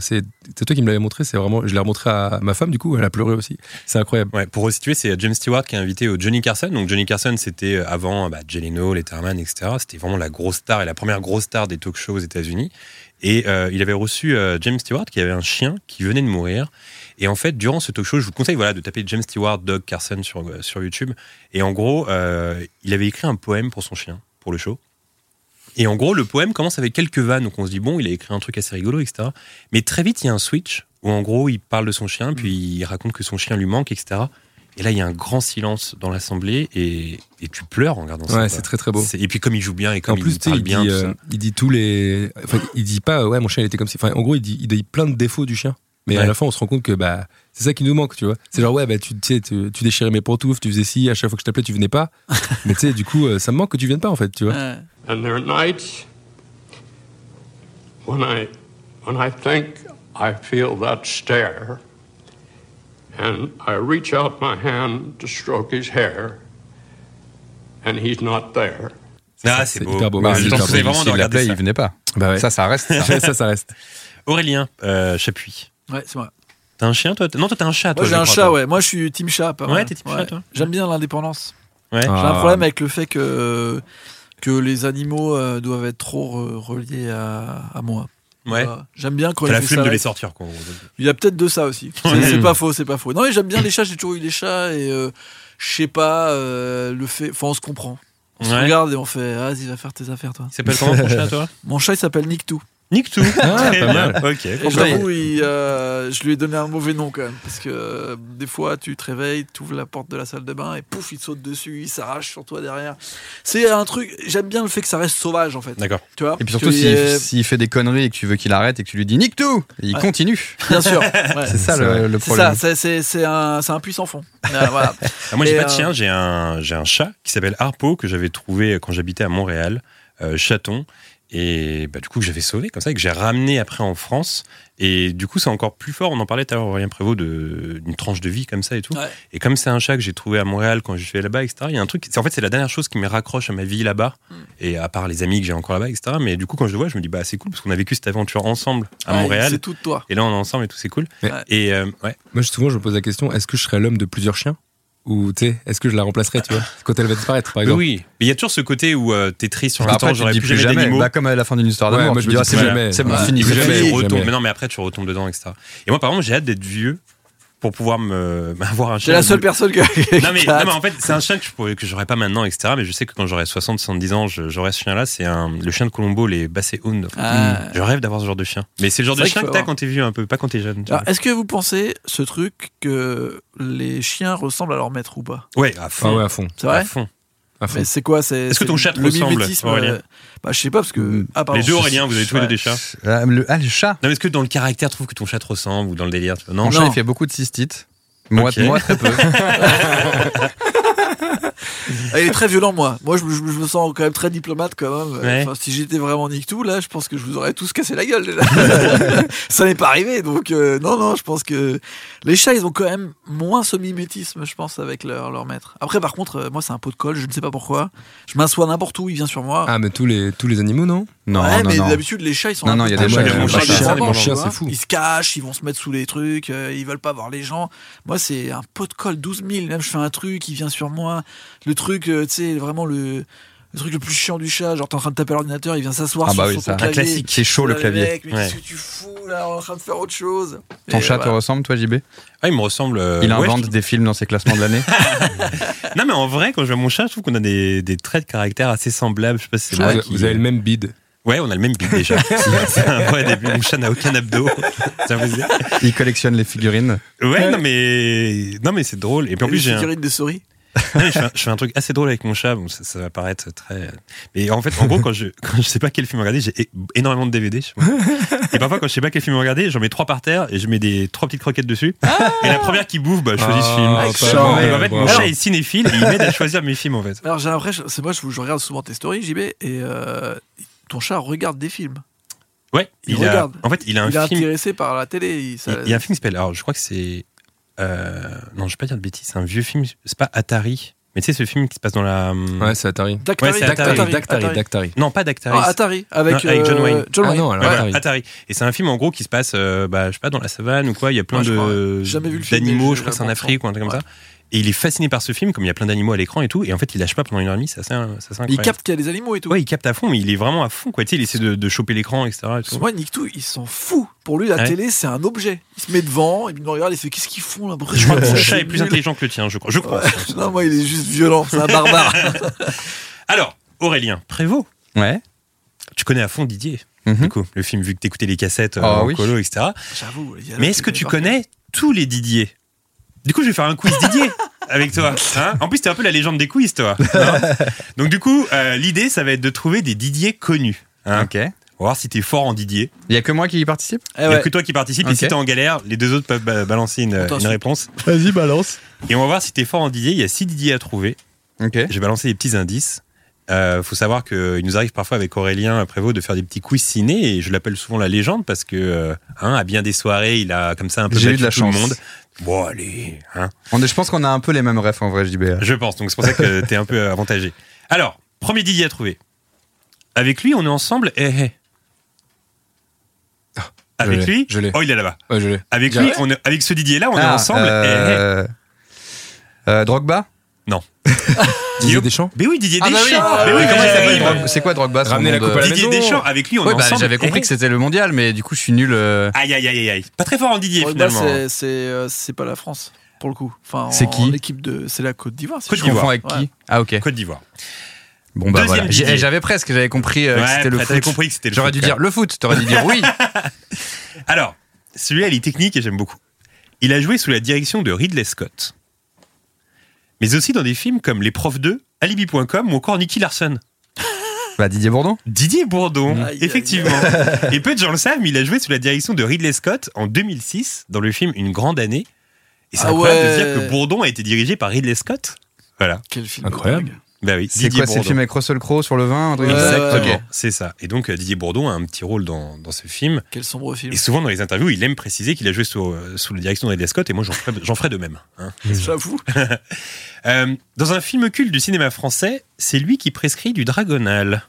C'est toi qui me l'avais montré. C'est vraiment. Je l'ai remontré à ma femme. Du coup, elle a pleuré aussi. C'est incroyable. Pour resituer, c'est James Stewart qui est invité au Johnny Carson. Donc Johnny Carson, c'était euh, avant bah, Jay Leno, Letterman, etc. C'était vraiment la grosse star et la première grosse star des talk shows aux États-Unis. Et euh, il avait reçu euh, James Stewart qui avait un chien qui venait de mourir. Et en fait, durant ce talk show, je vous conseille voilà, de taper James Stewart, Doug Carson sur, euh, sur YouTube. Et en gros, euh, il avait écrit un poème pour son chien, pour le show. Et en gros, le poème commence avec quelques vannes, donc on se dit, bon, il a écrit un truc assez rigolo, etc. Mais très vite, il y a un switch où en gros, il parle de son chien, puis il raconte que son chien lui manque, etc. Et là, il y a un grand silence dans l'assemblée et, et tu pleures en regardant ça. Ouais, c'est très très beau. Et puis comme il joue bien et comme en plus, il parle il, bien, dit, euh, il dit tous les. Enfin, il dit pas, ouais, mon chien il était comme si. Enfin, en gros, il dit, il dit plein de défauts du chien. Mais à la fin, on se rend compte que bah, c'est ça qui nous manque, tu vois. C'est genre, ouais, bah, tu, tu sais, tu, déchirais mes pantoufles, tu faisais ci, à chaque fois que je t'appelais, tu venais pas. Mais tu sais, du coup, euh, ça me manque que tu viennes pas, en fait, tu vois. And there are nights when I when I think I feel that stare, and I reach out my hand to stroke his hair, and he's not there. Ah, c'est beau. hyper beau. Bah, beau. vraiment de regarder l'appelait, ça. il venait pas. Bah ouais. Ça, ça reste. ça. ça, ça reste. Aurélien euh, Chapuis. Ouais, c'est moi. T'as un chien, toi? Non, toi, t'as un chat, toi. Moi j'ai un chat, toi. ouais. Moi je suis team chat. Pas Ouais, t'es team chat, toi J'aime bien l'indépendance. Ouais. J'ai un Ah. problème avec le fait que, que les animaux euh, doivent être trop re- reliés à, à moi. Ouais. Voilà. J'aime bien quand T'as il la ça de les sortir, quoi. Il y a peut-être de ça aussi. C'est c'est pas faux, c'est pas faux. Non, mais j'aime bien les chats, j'ai toujours eu des chats et euh, je sais pas, euh, le fait. Enfin, on se comprend. On se Ouais. regarde et on fait ah, Vas-y, va faire tes affaires, toi. Il s'appelle comment ton chat, toi? Mon chat, il s'appelle Nick Too. Nick tout. Ah, Très pas bien. mal. Ok. J'avoue, il, euh, je lui ai donné un mauvais nom quand même. Parce que euh, des fois, tu te réveilles, tu ouvres la porte de la salle de bain et pouf, il te saute dessus, il s'arrache sur toi derrière. C'est un truc, j'aime bien le fait que ça reste sauvage en fait. D'accord. Tu vois Et puis surtout, s'il euh, s'il fait des conneries et que tu veux qu'il arrête et que tu lui dis nique tout, et il Ouais. continue. Bien sûr. ouais. C'est ça le, le C'est problème. ça, c'est- un, c'est un puissant fond. Euh, voilà. Ah, moi, j'ai pas de euh, chien, j'ai un, j'ai un chat qui s'appelle Harpo que j'avais trouvé quand j'habitais à Montréal, euh, chaton. Et bah, du coup, que j'avais sauvé comme ça et que j'ai ramené après en France. Et du coup, c'est encore plus fort. On en parlait tout à l'heure, Aurélien Prévost, de- d'une tranche de vie comme ça et tout. Ouais. Et comme c'est un chat que j'ai trouvé à Montréal quand je suis allé là-bas, etc., il y a un truc. En fait, c'est la dernière chose qui me raccroche à ma vie là-bas. Mm. Et à part les amis que j'ai encore là-bas, etc. Mais du coup, quand je le vois, je me dis, bah, c'est cool parce qu'on a vécu cette aventure ensemble à Ouais, Montréal. C'est tout de toi. Et là, on est ensemble et tout, c'est cool. Et euh, ouais. Moi, souvent, je me pose la question est-ce que je serais l'homme de plusieurs chiens? Ou, tu sais, est-ce que je la remplacerais, tu vois Quand elle va disparaître, par exemple? oui. Mais il y a toujours ce côté où euh, t'es triste sur Bah, après, temps, j'aurais dis plus plus jamais d'animaux. Bah, comme à la fin d'une histoire Ouais, d'amour, moi, je dis, me ah, dis c'est plus bon, jamais. c'est bon, fini. Jamais, jamais. Mais non, mais après, tu retombes dedans, etc. Et moi, par exemple, j'ai hâte d'être vieux pour pouvoir me avoir un C'est chien. la seule personne que. Non mais, non, mais en fait, c'est un chien que je pourrais, que j'aurais pas maintenant, etc. Mais je sais que quand j'aurai 60, 70 ans, je- j'aurai ce chien-là. C'est un, le chien de Colombo, les Basset Hound. Ah. Je rêve d'avoir ce genre de chien. Mais c'est le genre C'est de chien que t'as quand t'es vieux un peu, pas quand t'es jeune. Est-ce que vous pensez ce truc que les chiens ressemblent à leur maître ou pas? Ouais, à Ah fond. ouais, à fond. C'est vrai? À fond. C'est quoi c'est Est-ce que ton chat te le ressemble, mimétisme, Aurélien euh, Bah je sais pas parce que ah. Les deux Aurélien, vous avez tous les deux des chats? Ah, le, ah, le chat. Non, mais est-ce que dans le caractère, tu trouves que ton chat te ressemble ou dans le délire? Non, Mon Non. chat, il fait beaucoup de cystites. Moi très peu. Ah, il est très violent, moi. Moi, je, me- je me sens quand même très diplomate, quand même. Ouais. Enfin, si j'étais vraiment Nick tout, là, je pense que je vous aurais tous cassé la gueule. déjà. Ça n'est pas arrivé, donc euh, non, non, je pense que les chats, ils ont quand même moins ce mimétisme, je pense, avec leur, leur maître. Après, par contre, euh, moi, c'est un pot de colle, je ne sais pas pourquoi. Je m'assois n'importe où, il vient sur moi. Ah, mais tous les, tous les animaux, non? Non, ouais, non, mais d'habitude, les chats, ils sont Non, non, il y a des chats, c'est fou. Ils se cachent, ils vont se mettre sous les trucs, euh, ils veulent pas voir les gens. Moi, c'est un pot de colle, 12 000. Même, je fais un truc, il vient sur moi. Le truc, euh, tu sais, vraiment le. Le truc le plus chiant du chat, genre t'es en train de taper à l'ordinateur, il vient s'asseoir Ah sur, bah oui, sur ton Un clavier. classique. C'est chaud, le clavier. mec, mais Ouais. qu'est-ce que tu fous là, en train de faire autre chose Ton Et chat te ressemble, toi, JB Ah, il me ressemble. euh, Il ouais, invente je- des films dans ses classements de l'année. Non, mais en vrai, quand je vois mon chat, je trouve qu'on a des, des traits de caractère assez semblables. Je sais pas si c'est moi vous, qui- vous avez le même bide. Ouais, on a le même bide déjà. c'est un vrai début. Mon chat n'a aucun abdo. Ça Il collectionne les figurines. Ouais, non mais non mais c'est drôle. Et puis en plus les j'ai un... figurines de souris? Non, je, fais un, je fais un truc assez drôle avec mon chat. Bon, ça, ça va paraître très. Mais en fait, en gros, quand je quand je sais pas quel film regarder, j'ai énormément de DVD. chez moi. Et parfois, quand je sais pas quel film regarder, j'en mets trois par terre et je mets des trois petites croquettes dessus. et la première qui bouffe, bah, je choisis ce film. Ah, Donc, mal, en fait, mon chat est cinéphile et il m'aide à choisir mes films en fait. Alors j'ai l'impression, c'est moi, je, je regarde souvent tes stories, JB, et euh, ton chat regarde des films. Ouais, Il il, a. regarde. En fait, il a un il est film. intéressé par la télé. Il, ça- Il il y a un film qui s'appelle. Alors, je crois que c'est. Euh, non, je vais pas dire de bêtises. C'est un vieux film. C'est pas Atari. Mais tu sais, ce film qui se passe dans la. Ouais, c'est Atari. Dactari, Ouais, c'est Dactari, Atari. Dactari, Atari. Dactari. Non, pas d'Actari. Ah, Atari, avec, Non, avec John euh, Wayne. John Ah Wayne. non, alors Ouais, voilà, Atari. Atari. Et c'est un film en gros qui se passe, euh, bah, je sais pas, dans la savane ou quoi. Il y a plein Ouais, de d'animaux. Je crois que c'est en Afrique ou un truc comme Ouais. ça. Et il est fasciné par ce film, comme il y a plein d'animaux à l'écran et tout. Et en fait, il lâche pas pendant une heure et demie. Assez, c'est assez Il incroyable. capte qu'il y a des animaux et tout. Ouais, il capte à fond, mais il est vraiment à fond. Quoi. Tu sais, il essaie de, de choper l'écran, etc. et tout. moi, Nick Tout, il s'en fout. Pour lui, la Ouais. télé, c'est un objet. Il se met devant, et puis il me regarde, il fait Qu'est-ce qu'ils font là Je crois que mon chat est plus nul. intelligent que le tien, je crois. Je crois. Non, moi, il est juste violent, c'est un barbare. Alors, Aurélien Prévost, Ouais. tu connais à fond Didier, Mhm. du coup, le film, vu que t'écoutais les cassettes euh, Ah en oui. colo, etc. J'avoue. Mais est-ce que tu connais tous les Didier Du coup, je vais faire un quiz Didier avec toi. hein en plus, t'es un peu la légende des quiz, toi. hein Donc, du coup, euh, l'idée, ça va être de trouver des Didier connus. hein. Ok. On va voir si t'es fort en Didier. Il y a que moi qui y participe? Eh Il n'y a ouais. que toi qui participe. Et si t'es en galère, les deux autres peuvent ba- balancer une, réponse. Vas-y, balance. Et on va voir si t'es fort en Didier. Il y a six Didier à trouver. Ok. Je vais balancer des petits indices. Euh, faut savoir qu'il nous arrive parfois avec Aurélien Prévost de faire des petits quiz ciné et je l'appelle souvent la légende parce que euh, hein, à bien des soirées, il a comme ça un peu eu battu de la tout chance. le monde. Bon allez, hein. On est, je pense qu'on a un peu les mêmes refs en vrai, JB. Je pense, donc c'est pour ça que t'es un peu avantagé. Alors, premier Didier à trouver. Avec lui, on est ensemble. Eh, eh. Avec l'ai, lui, je l'ai. oh il est là-bas. Ouais, je l'ai. Avec lui, on est, avec ce Didier là, on est Ah, ensemble. Eh, euh, euh, Drogba? Non. Didier Deschamps Mais oui, Didier Ah bah oui. Deschamps. Ah Mais oui, oui, comment il s'appelle, C'est quoi Drogba Ramener la coupe à la Didier maison. Deschamps, avec lui, on Ouais, est bah, ensemble. j'avais compris que c'était le mondial, mais du coup, je suis nul. euh, Aïe, aïe, aïe, aïe. Pas très fort en Didier, Drogba, finalement. c'est c'est euh, c'est pas la France pour le coup. Enfin, C'est qui de, c'est la Côte d'Ivoire. si Côte d'Ivoire. avec Ouais. qui Ah, ok. Côte d'Ivoire. Bon, bah Deuxième voilà. J'avais presque, j'avais compris euh, que Ouais, c'était le t'avais foot. compris que c'était le J'aurais foot, dû quand dire le foot, t'aurais dû dire oui. Alors, celui-là, il est technique et j'aime beaucoup. Il a joué sous la direction de Ridley Scott. Mais aussi dans des films comme Les Profs 2, Alibi.com ou encore Nicky Larson. Bah, Didier Bourdon Didier Bourdon, effectivement. Et peu de gens le savent, mais il a joué sous la direction de Ridley Scott en 2006 dans le film Une grande année. Et c'est Ah incroyable de dire que Bourdon a été dirigé par Ridley Scott. Voilà. Quel film Incroyable. Bah oui, C'est quoi C'est le Bourdon. film avec Russell Crowe sur le vin Exactement, c'est ça. Et donc euh, Didier Bourdon a un petit rôle dans, dans ce film. Quel sombre film. Et souvent dans les interviews, il aime préciser qu'il a joué sous, euh, sous la direction de Ridley Scott, et moi j'en ferai, j'en ferai de même. hein. J'avoue. Euh, dans un film culte du cinéma français, c'est lui qui prescrit du dragonal.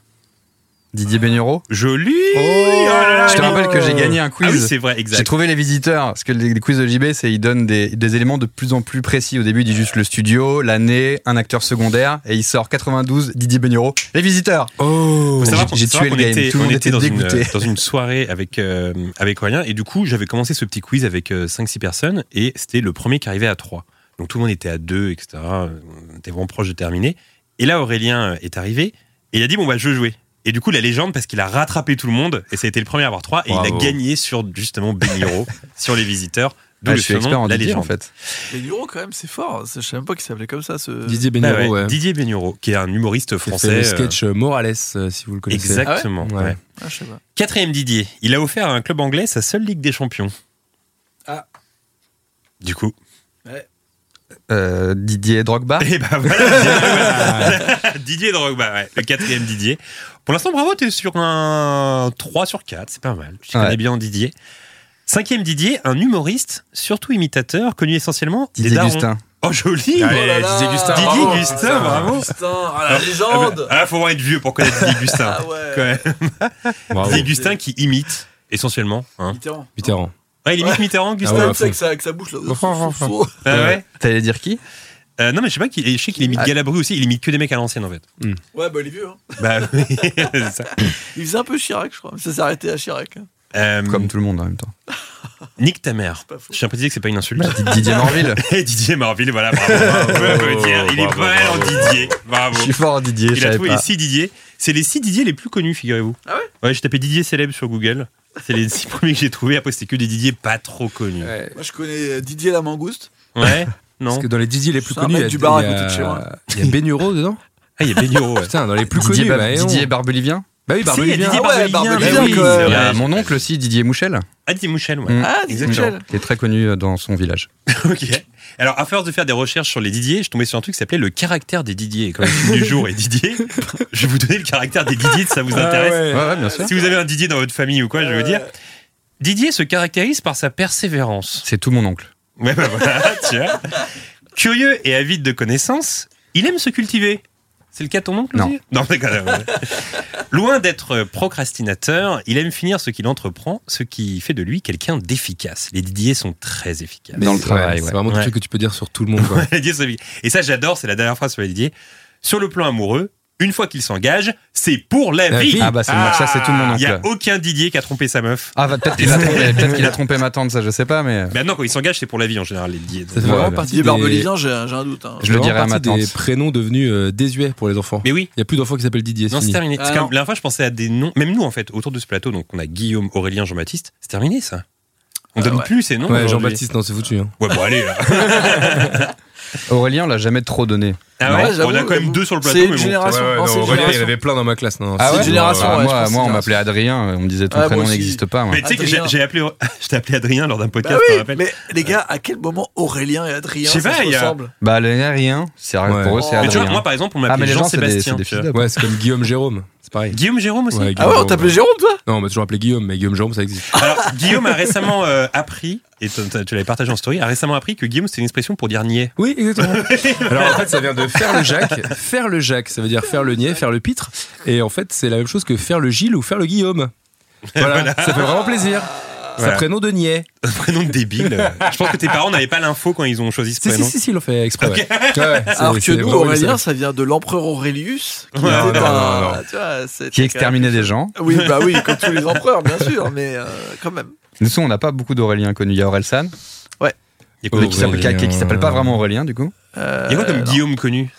Didier Bénureau Joli Oh là là, Je te rappelle que j'ai gagné un quiz. Ah oui, c'est vrai, exact. J'ai trouvé les visiteurs, parce que les, les quiz de JB, c'est ils donnent des, des éléments de plus en plus précis. Au début, il dit juste le studio, l'année, un acteur secondaire, et il sort 92, Didier Bénureau. Les visiteurs Oh J'ai tué le game. était- Tout le on monde était dans une, dégoûté. dans une soirée avec, euh, avec Aurélien, et du coup, j'avais commencé ce petit quiz avec 5-6 personnes, et c'était le premier qui arrivait à 3. Donc tout le monde était à 2, etc. On était vraiment proche de terminer. Et là, Aurélien est arrivé, et il a dit Bon, bah, je veux jouer. Et du coup, la légende, parce qu'il a rattrapé tout le monde, et ça a été le premier à avoir 3, et il a gagné sur justement Beniro, sur les visiteurs. D'où Ah, le Je suis expert en la Didier, légende. en fait. Quand même, c'est fort. Je sais même pas qu'il s'appelait comme ça. Ce... Didier Bah ouais, ouais. Didier Benuro, qui est un humoriste français. le euh, sketch euh, Morales, euh, si vous le connaissez. Exactement. Ah ouais ouais. Ah, je sais pas. Quatrième Didier, il a offert à un club anglais sa seule Ligue des Champions. Ah. Du coup. Euh, Didier Drogba Et bah voilà, Didier Drogba, ouais, le quatrième Didier. Pour l'instant, bravo, t'es sur un 3 sur 4, c'est pas mal. Tu Ouais. connais bien en Didier. Cinquième Didier, un humoriste, surtout imitateur, connu essentiellement des Didier darons. Gustin. Oh joli Allez, Oh là là. Didier Gustin, Didier bravo. Gustin, bravo ah, la légende. Ah, faut vraiment être vieux pour connaître Didier Gustin. Ah ouais. quand même. Bravo. Didier Gustin qui imite, essentiellement. Hein. Mitterrand. Mitterrand. Ouais, il imite Ouais. Mitterrand, Gustin. Ah ouais, Tu sais, avec sa, avec sa bouche là. Ah ouais T'allais dire qui? Euh, non, mais je sais pas, qu'il- je sais qu'il imite Ah. Galabru aussi, il imite que des mecs à l'ancienne en fait. Ouais, bah il est vieux. Hein. Bah oui, c'est ça. Il faisait un peu Chirac, je crois. mais Ça s'est arrêté à Chirac. hein. Euh, Comme tout le monde en même temps. Nique ta mère. Je tiens à préciser que c'est pas une insulte. Didier Morville. Et Didier Marville, voilà, bravo. bravo, bravo, Didier. il est bravo, pas mal en. Didier. Bravo. Je suis fort en Didier, je Il a savais trouvé pas. les 6 Didier. C'est les 6 Didier les plus connus, figurez-vous. Ah ouais Ouais, j'ai tapé Didier célèbre sur Google. C'est les 6 premiers que j'ai trouvés. Après, c'était que des Didier pas trop connus. Ouais, Moi, je connais Didier la mangouste. Non. Parce que dans les Didier les plus un connus, il y a- du bar à il y a- côté de chez moi. Il y a Bénureau dedans Ah, il y a Benio, ouais. Putain, dans les plus Didier, connus. Ba- bah, on- Didier Barbelivien Bah oui, Si, Barbelivien. il y a Didier Ah ouais, Barbelivien. Barbelivien, mais oui, quand c'est même. Il y a vrai. mon oncle aussi, Didier Mouchel, Ah, Didier Mouchel, ouais. Ah, Didier. Michel. qui est très connu euh, dans son village. Ok. Alors, à force de faire des recherches sur les Didier, je suis tombé sur un truc qui s'appelait le caractère des Didier. Et Comme le film du jour est Didier, je vais vous donner le caractère des Didier si ça vous intéresse. ouais. Ouais, ouais, bien sûr. Si vous avez un Didier dans votre famille ou quoi, je veux dire. Didier se caractérise par sa persévérance. C'est tout mon oncle. Ouais, bah voilà, tu vois. Curieux et avide de connaissances, il aime se cultiver. C'est le cas de ton oncle Non. Non. Loin d'être procrastinateur, il aime finir ce qu'il entreprend, ce qui fait de lui quelqu'un d'efficace. Les Didier sont très efficaces. Dans le Ouais, travail, C'est vraiment Ouais. un truc que tu peux dire sur tout le monde. quoi. Et ça, j'adore, c'est la dernière phrase sur les Didier. Sur le plan amoureux, une fois qu'il s'engage, c'est pour la, La vie. vie. Ah bah c'est ça c'est tout mon Il n'y a aucun Didier qui a trompé sa meuf. Ah bah, peut-être qu'il a trompé, a ma tante, ça je sais pas, mais Mais non, quand il s'engage, c'est pour la vie en général, les Didier. Ouais, vraiment bah. partie des... Barbelivien, j'ai un doute. hein. je le vraiment dirai à ma tante. des prénoms devenus euh, désuets pour les enfants. Mais oui. Il n'y a plus d'enfants qui s'appellent Didier. Non, c'est terminé. Ah, Parce que non. la dernière fois, je pensais à des noms, même nous en fait, autour de ce plateau, donc on a Guillaume, Aurélien, Jean-Baptiste, c'est terminé ça. On donne plus ces noms. Ouais. Jean-Baptiste, non, c'est foutu. hein. Ouais, bon, allez. là. Aurélien, on l'a jamais trop donné. Ah Ouais, on a quand même deux sur le plateau. C'est mais une bon. génération. Ouais, ouais, non, non, c'est une Aurélien, il y en avait plein dans ma classe. Non, Ah c'est dur, génération, euh, ouais, je moi, on m'appelait Adrien, on me disait ton Ah, prénom n'existe pas. moi. Mais tu sais que j'ai Adrien. j'ai appelé, je t'ai appelé Adrien lors d'un podcast, Bah oui, rappelles mais les gars, à quel moment Aurélien et Adrien Je sais ça pas, se il y a- Bah, le rien, c'est Ouais. pour eux, c'est Oh. Mais tu vois, Adrien. moi par exemple, on Ah, mais m'appelait les gens, c'est des, Jean-Sébastien. Ouais, c'est comme Guillaume Jérôme. C'est pareil. Guillaume Jérôme aussi. Ah ouais, on Jérôme, t'appelait. Jérôme, toi? Non, on m'a toujours appelé Guillaume, mais Guillaume Jérôme, ça existe. Alors, Guillaume a récemment euh, appris, et tu tu l'avais partagé en story, a récemment appris que Guillaume c'était une expression pour dire niais. Oui, exactement. Alors en fait, ça vient de faire le Jacques. Faire le Jacques, ça veut dire faire le niais, faire le pitre. Et en fait, c'est la même chose que faire le Gilles ou faire le Guillaume. Voilà, ça fait vraiment plaisir. C'est un prénom de niais. Un prénom de débile. Je pense que tes parents n'avaient pas l'info quand ils ont choisi ce Si, si, prénom. si, si, ils l'ont fait exprès. ouais. Ouais, c'est- Alors que nous, Aurélien, ça vient de l'empereur Aurelius, qui Ouais, était non, un- non, non. tu vois, c'était Qui quand exterminait même- des gens. Oui, bah oui, comme tous les empereurs, bien sûr, mais euh, quand même. Nous, on n'a pas beaucoup d'Aurélien connus. Il y a Orelsan, Il y a qui s'appelle qui- qui s'appelle pas vraiment Aurélien, du coup. Euh, il y a quoi comme non. Guillaume connu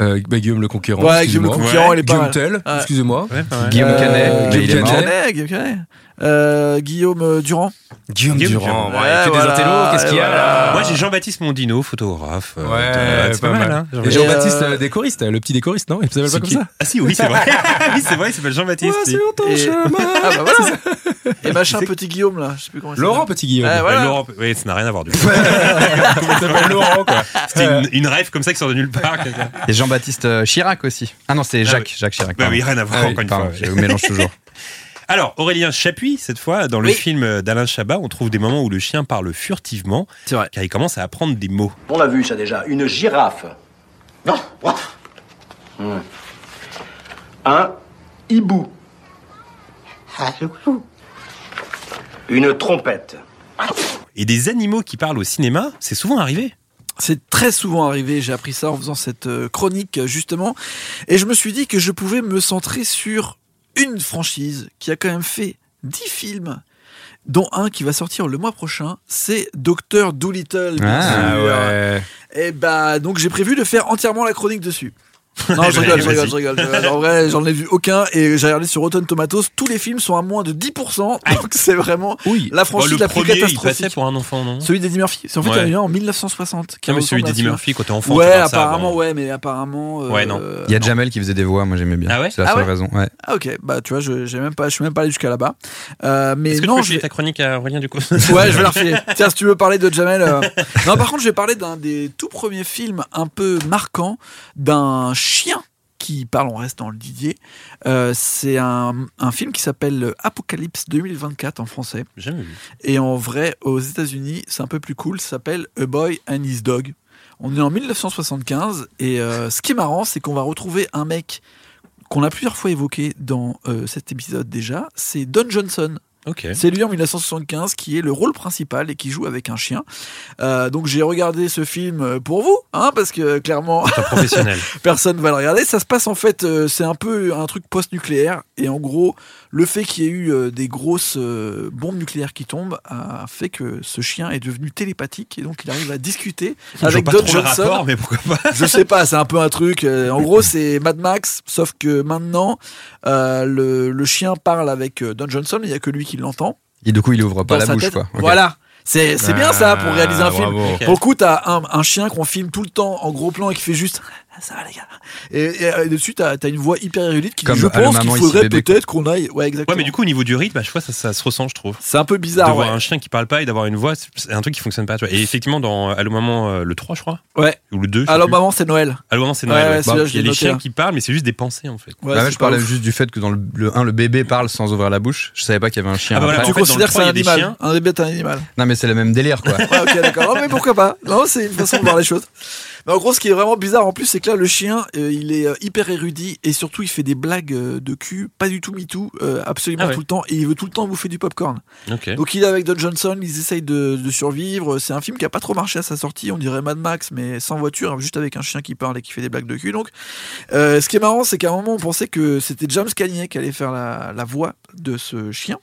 Euh, bah, Guillaume le Conquérant. Ouais, Guillaume le. Conquérant, il est pas Guillaume. Tell, Ouais. excusez-moi. Ouais, ouais. Guillaume Euh, Canet, Guillaume. Canet, Guillaume Canet. Euh, Guillaume euh, Durand. Guillaume, Guillaume Durand. Durand. Ouais, que des intellos, qu'est-ce qu'il y a voilà. là Moi j'ai Jean-Baptiste Mondino, photographe. euh, Ouais, c'est pas, mal. hein, Et Jean-Baptiste. Jean-Baptiste euh, euh, décoriste, le petit décoriste, non? Il s'appelle C'est pas comme qui ça? Ah si, oui, c'est vrai. oui, c'est vrai, il s'appelle Jean-Baptiste. Sur ton Et- chemin. Ah bah voilà. Et machin petit Guillaume là, je sais plus comment. Laurent Petit Guillaume. Voilà. Laurent, oui, ça n'a rien à voir du coup. Il s'appelle Laurent, quoi? C'était une, une rêve comme ça qui sort de nulle part. Et Jean-Baptiste Chirac aussi. Ah non, c'est Ah Jacques. Jacques Chirac. Bah oui, rien à voir, Ah encore une fois. Je mélange toujours. Alors, Aurélien Chapuis, cette fois, dans le Oui. film d'Alain Chabat, on trouve des moments où le chien parle furtivement, C'est vrai. car il commence à apprendre des mots. On l'a vu ça déjà, une girafe. Non, what Hmm. Un hibou. Une trompette. Et des animaux qui parlent au cinéma, c'est souvent arrivé. C'est très souvent arrivé, j'ai appris ça en faisant cette euh, chronique justement, et je me suis dit que je pouvais me centrer sur une franchise qui a quand même fait 10 films, dont un qui va sortir le mois prochain, c'est Docteur Dolittle. bien Ah, ouais. Et bah donc j'ai prévu de faire entièrement la chronique dessus. Non, je rigole, je rigole, je rigole. je rigole. En vrai, j'en ai vu aucun et j'ai regardé sur Rotten Tomatoes, tous les films sont à moins de 10%, donc c'est vraiment Oui. la Bon, franchise le la plus premier, il catastrophique. pour un enfant, non Celui d'Eddie Murphy. C'est en fait, il y en a Ouais. eu un en 1960. qui Non, mais celui d'Eddie. Murphy, quand t'es enfant, Ouais, tu regardes ça apparemment, avant. ouais, mais apparemment. euh, Ouais, non. Il y a Jamel qui faisait des voix, moi j'aimais bien. Ah ouais C'est la Ah seule ouais raison. Ouais. Ah ok, bah tu vois, je j'ai même pas, je suis même pas allé jusqu'à là-bas. Euh, mais Est-ce que non, tu peux je vais- ta chronique à Aurélien du coup Ouais, je vais la refiler. Tiens, si tu veux parler de Jamel. euh, Non, par contre, je vais parler d'un des tout premiers films un peu marquants d'un chien qui parle, on reste dans le Didier. Euh, c'est un, un film qui s'appelle Apocalypse 2024 en français. Jamais vu. Et en vrai, aux États-Unis, c'est un peu plus cool. Ça s'appelle A Boy and His Dog. On est en 1975 et euh, ce qui est marrant, c'est qu'on va retrouver un mec qu'on a plusieurs fois évoqué dans euh, cet épisode déjà. C'est Don Johnson. C'est lui en 1975 qui est le rôle principal et qui joue avec un chien. Euh, donc j'ai regardé ce film pour vous, hein, parce que clairement professionnel. personne va le regarder. Ça se passe en fait, euh, c'est un peu un truc post-nucléaire. Et en gros, le fait qu'il y ait eu euh, des grosses euh, bombes nucléaires qui tombent a fait que ce chien est devenu télépathique. Et donc il arrive à discuter Je avec Don Johnson. rapport, mais pourquoi pas Je sais pas, c'est un peu un truc. euh, En gros, c'est Mad Max, sauf que maintenant, euh, le, le chien parle avec euh, Don Johnson, il y a que lui qui l'entend. Et du coup, il ouvre pas la bouche, tête. quoi. Ok. Voilà. C'est bien ça pour Ah, réaliser un film. bravo. Ok. Pour le coup, t'as un, un chien qu'on filme tout le temps en gros plan et qui fait juste ça va les gars. Et, et, euh, dessus, t'as as une voix hyper érudite qui dit Comme Je Allô, pense qu'il faudrait peut-être qu'on aille. Ouais, exactement. Ouais, mais du coup, au niveau du rythme, à chaque fois, ça, ça se ressent, je trouve. c'est un peu bizarre. voir Ouais. un chien qui parle pas et d'avoir une voix, c'est- un truc qui fonctionne pas. Tu vois. Et effectivement, dans Allô Maman, euh, le 3, je crois, ouais. ou le 2. je sais Alors, plus. maman, c'est Noël. Allô Maman, c'est Noël. ouais, ouais. je Il y a les chiens là. qui parlent, mais c'est juste des pensées, en fait. Ouais, Bah, je parlais ouf. juste du fait que dans le, le 1, le bébé parle sans ouvrir la bouche. Je savais pas qu'il y avait un chien. Ah bah. Tu considères que c'est un animal. Un bébé est un animal. Non, mais c'est le même délire, quoi. Ouais, ok, d'accord. Mais pourquoi pas Non, c'est une façon de voir les choses. Mais en gros, ce qui est vraiment bizarre en plus, c'est que là, le chien, euh, il est euh, hyper érudit et surtout, il fait des blagues euh, de cul, pas du tout MeToo, absolument Ah ouais. tout le temps, et il veut tout le temps bouffer du popcorn. Ok. Donc, il est avec Don Johnson, ils essayent de, de survivre. C'est un film qui a pas trop marché à sa sortie, on dirait Mad Max, mais sans voiture, juste avec un chien qui parle et qui fait des blagues de cul. Donc, ce qui est marrant, c'est qu'à un moment, on pensait que c'était James Cagney qui allait faire la, la voix de ce chien.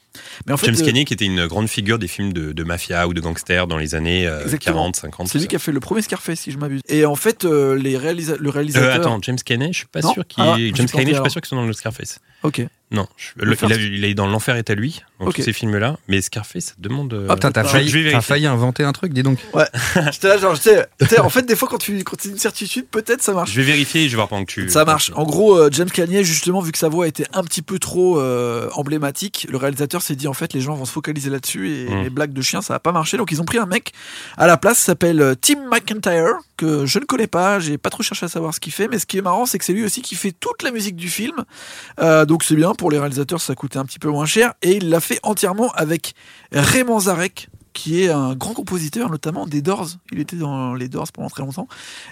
Mais en fait, James Cagney, qui était une grande figure des films de, de mafia ou de gangsters dans les années euh, Exactement. 40, 50. c'est lui ça. qui a fait le premier Scarface, si je m'abuse. Et en fait, euh, les réalisa- le Euh, réalisateur. attends, James Cagney, je suis pas Non sûr qu'il. Ah, James Cagney, je suis pas sûr qu'ils sont dans le Scarface. Ok. Non, je- Le il, a, il est dans L'Enfer est à lui, tous ces films-là. Mais Scarface, ça demande. euh, Ah, putain, t'as failli, failli inventer un truc, dis donc. Ouais. J'étais là, genre, sais, en fait, des fois, quand tu quand une certitude, peut-être ça marche. Je vais vérifier et je vais voir pendant que tu. Ça marche. En gros, euh, James Cagney, justement, vu que sa voix était un petit peu trop euh, emblématique, le réalisateur s'est dit en fait, les gens vont se focaliser là-dessus et Mm. les blagues de chiens, ça va pas marcher. Donc, ils ont pris un mec à la place, qui s'appelle Tim McIntyre, que je ne connais pas, j'ai pas trop cherché à savoir ce qu'il fait, mais ce qui est marrant, c'est que c'est lui aussi qui fait toute la musique du film. Euh, donc, c'est bien pour les réalisateurs, ça coûtait un petit peu moins cher et il l'a fait entièrement avec Raymond Zarek qui est un grand compositeur, notamment des Doors. Il était dans les Doors pendant très longtemps.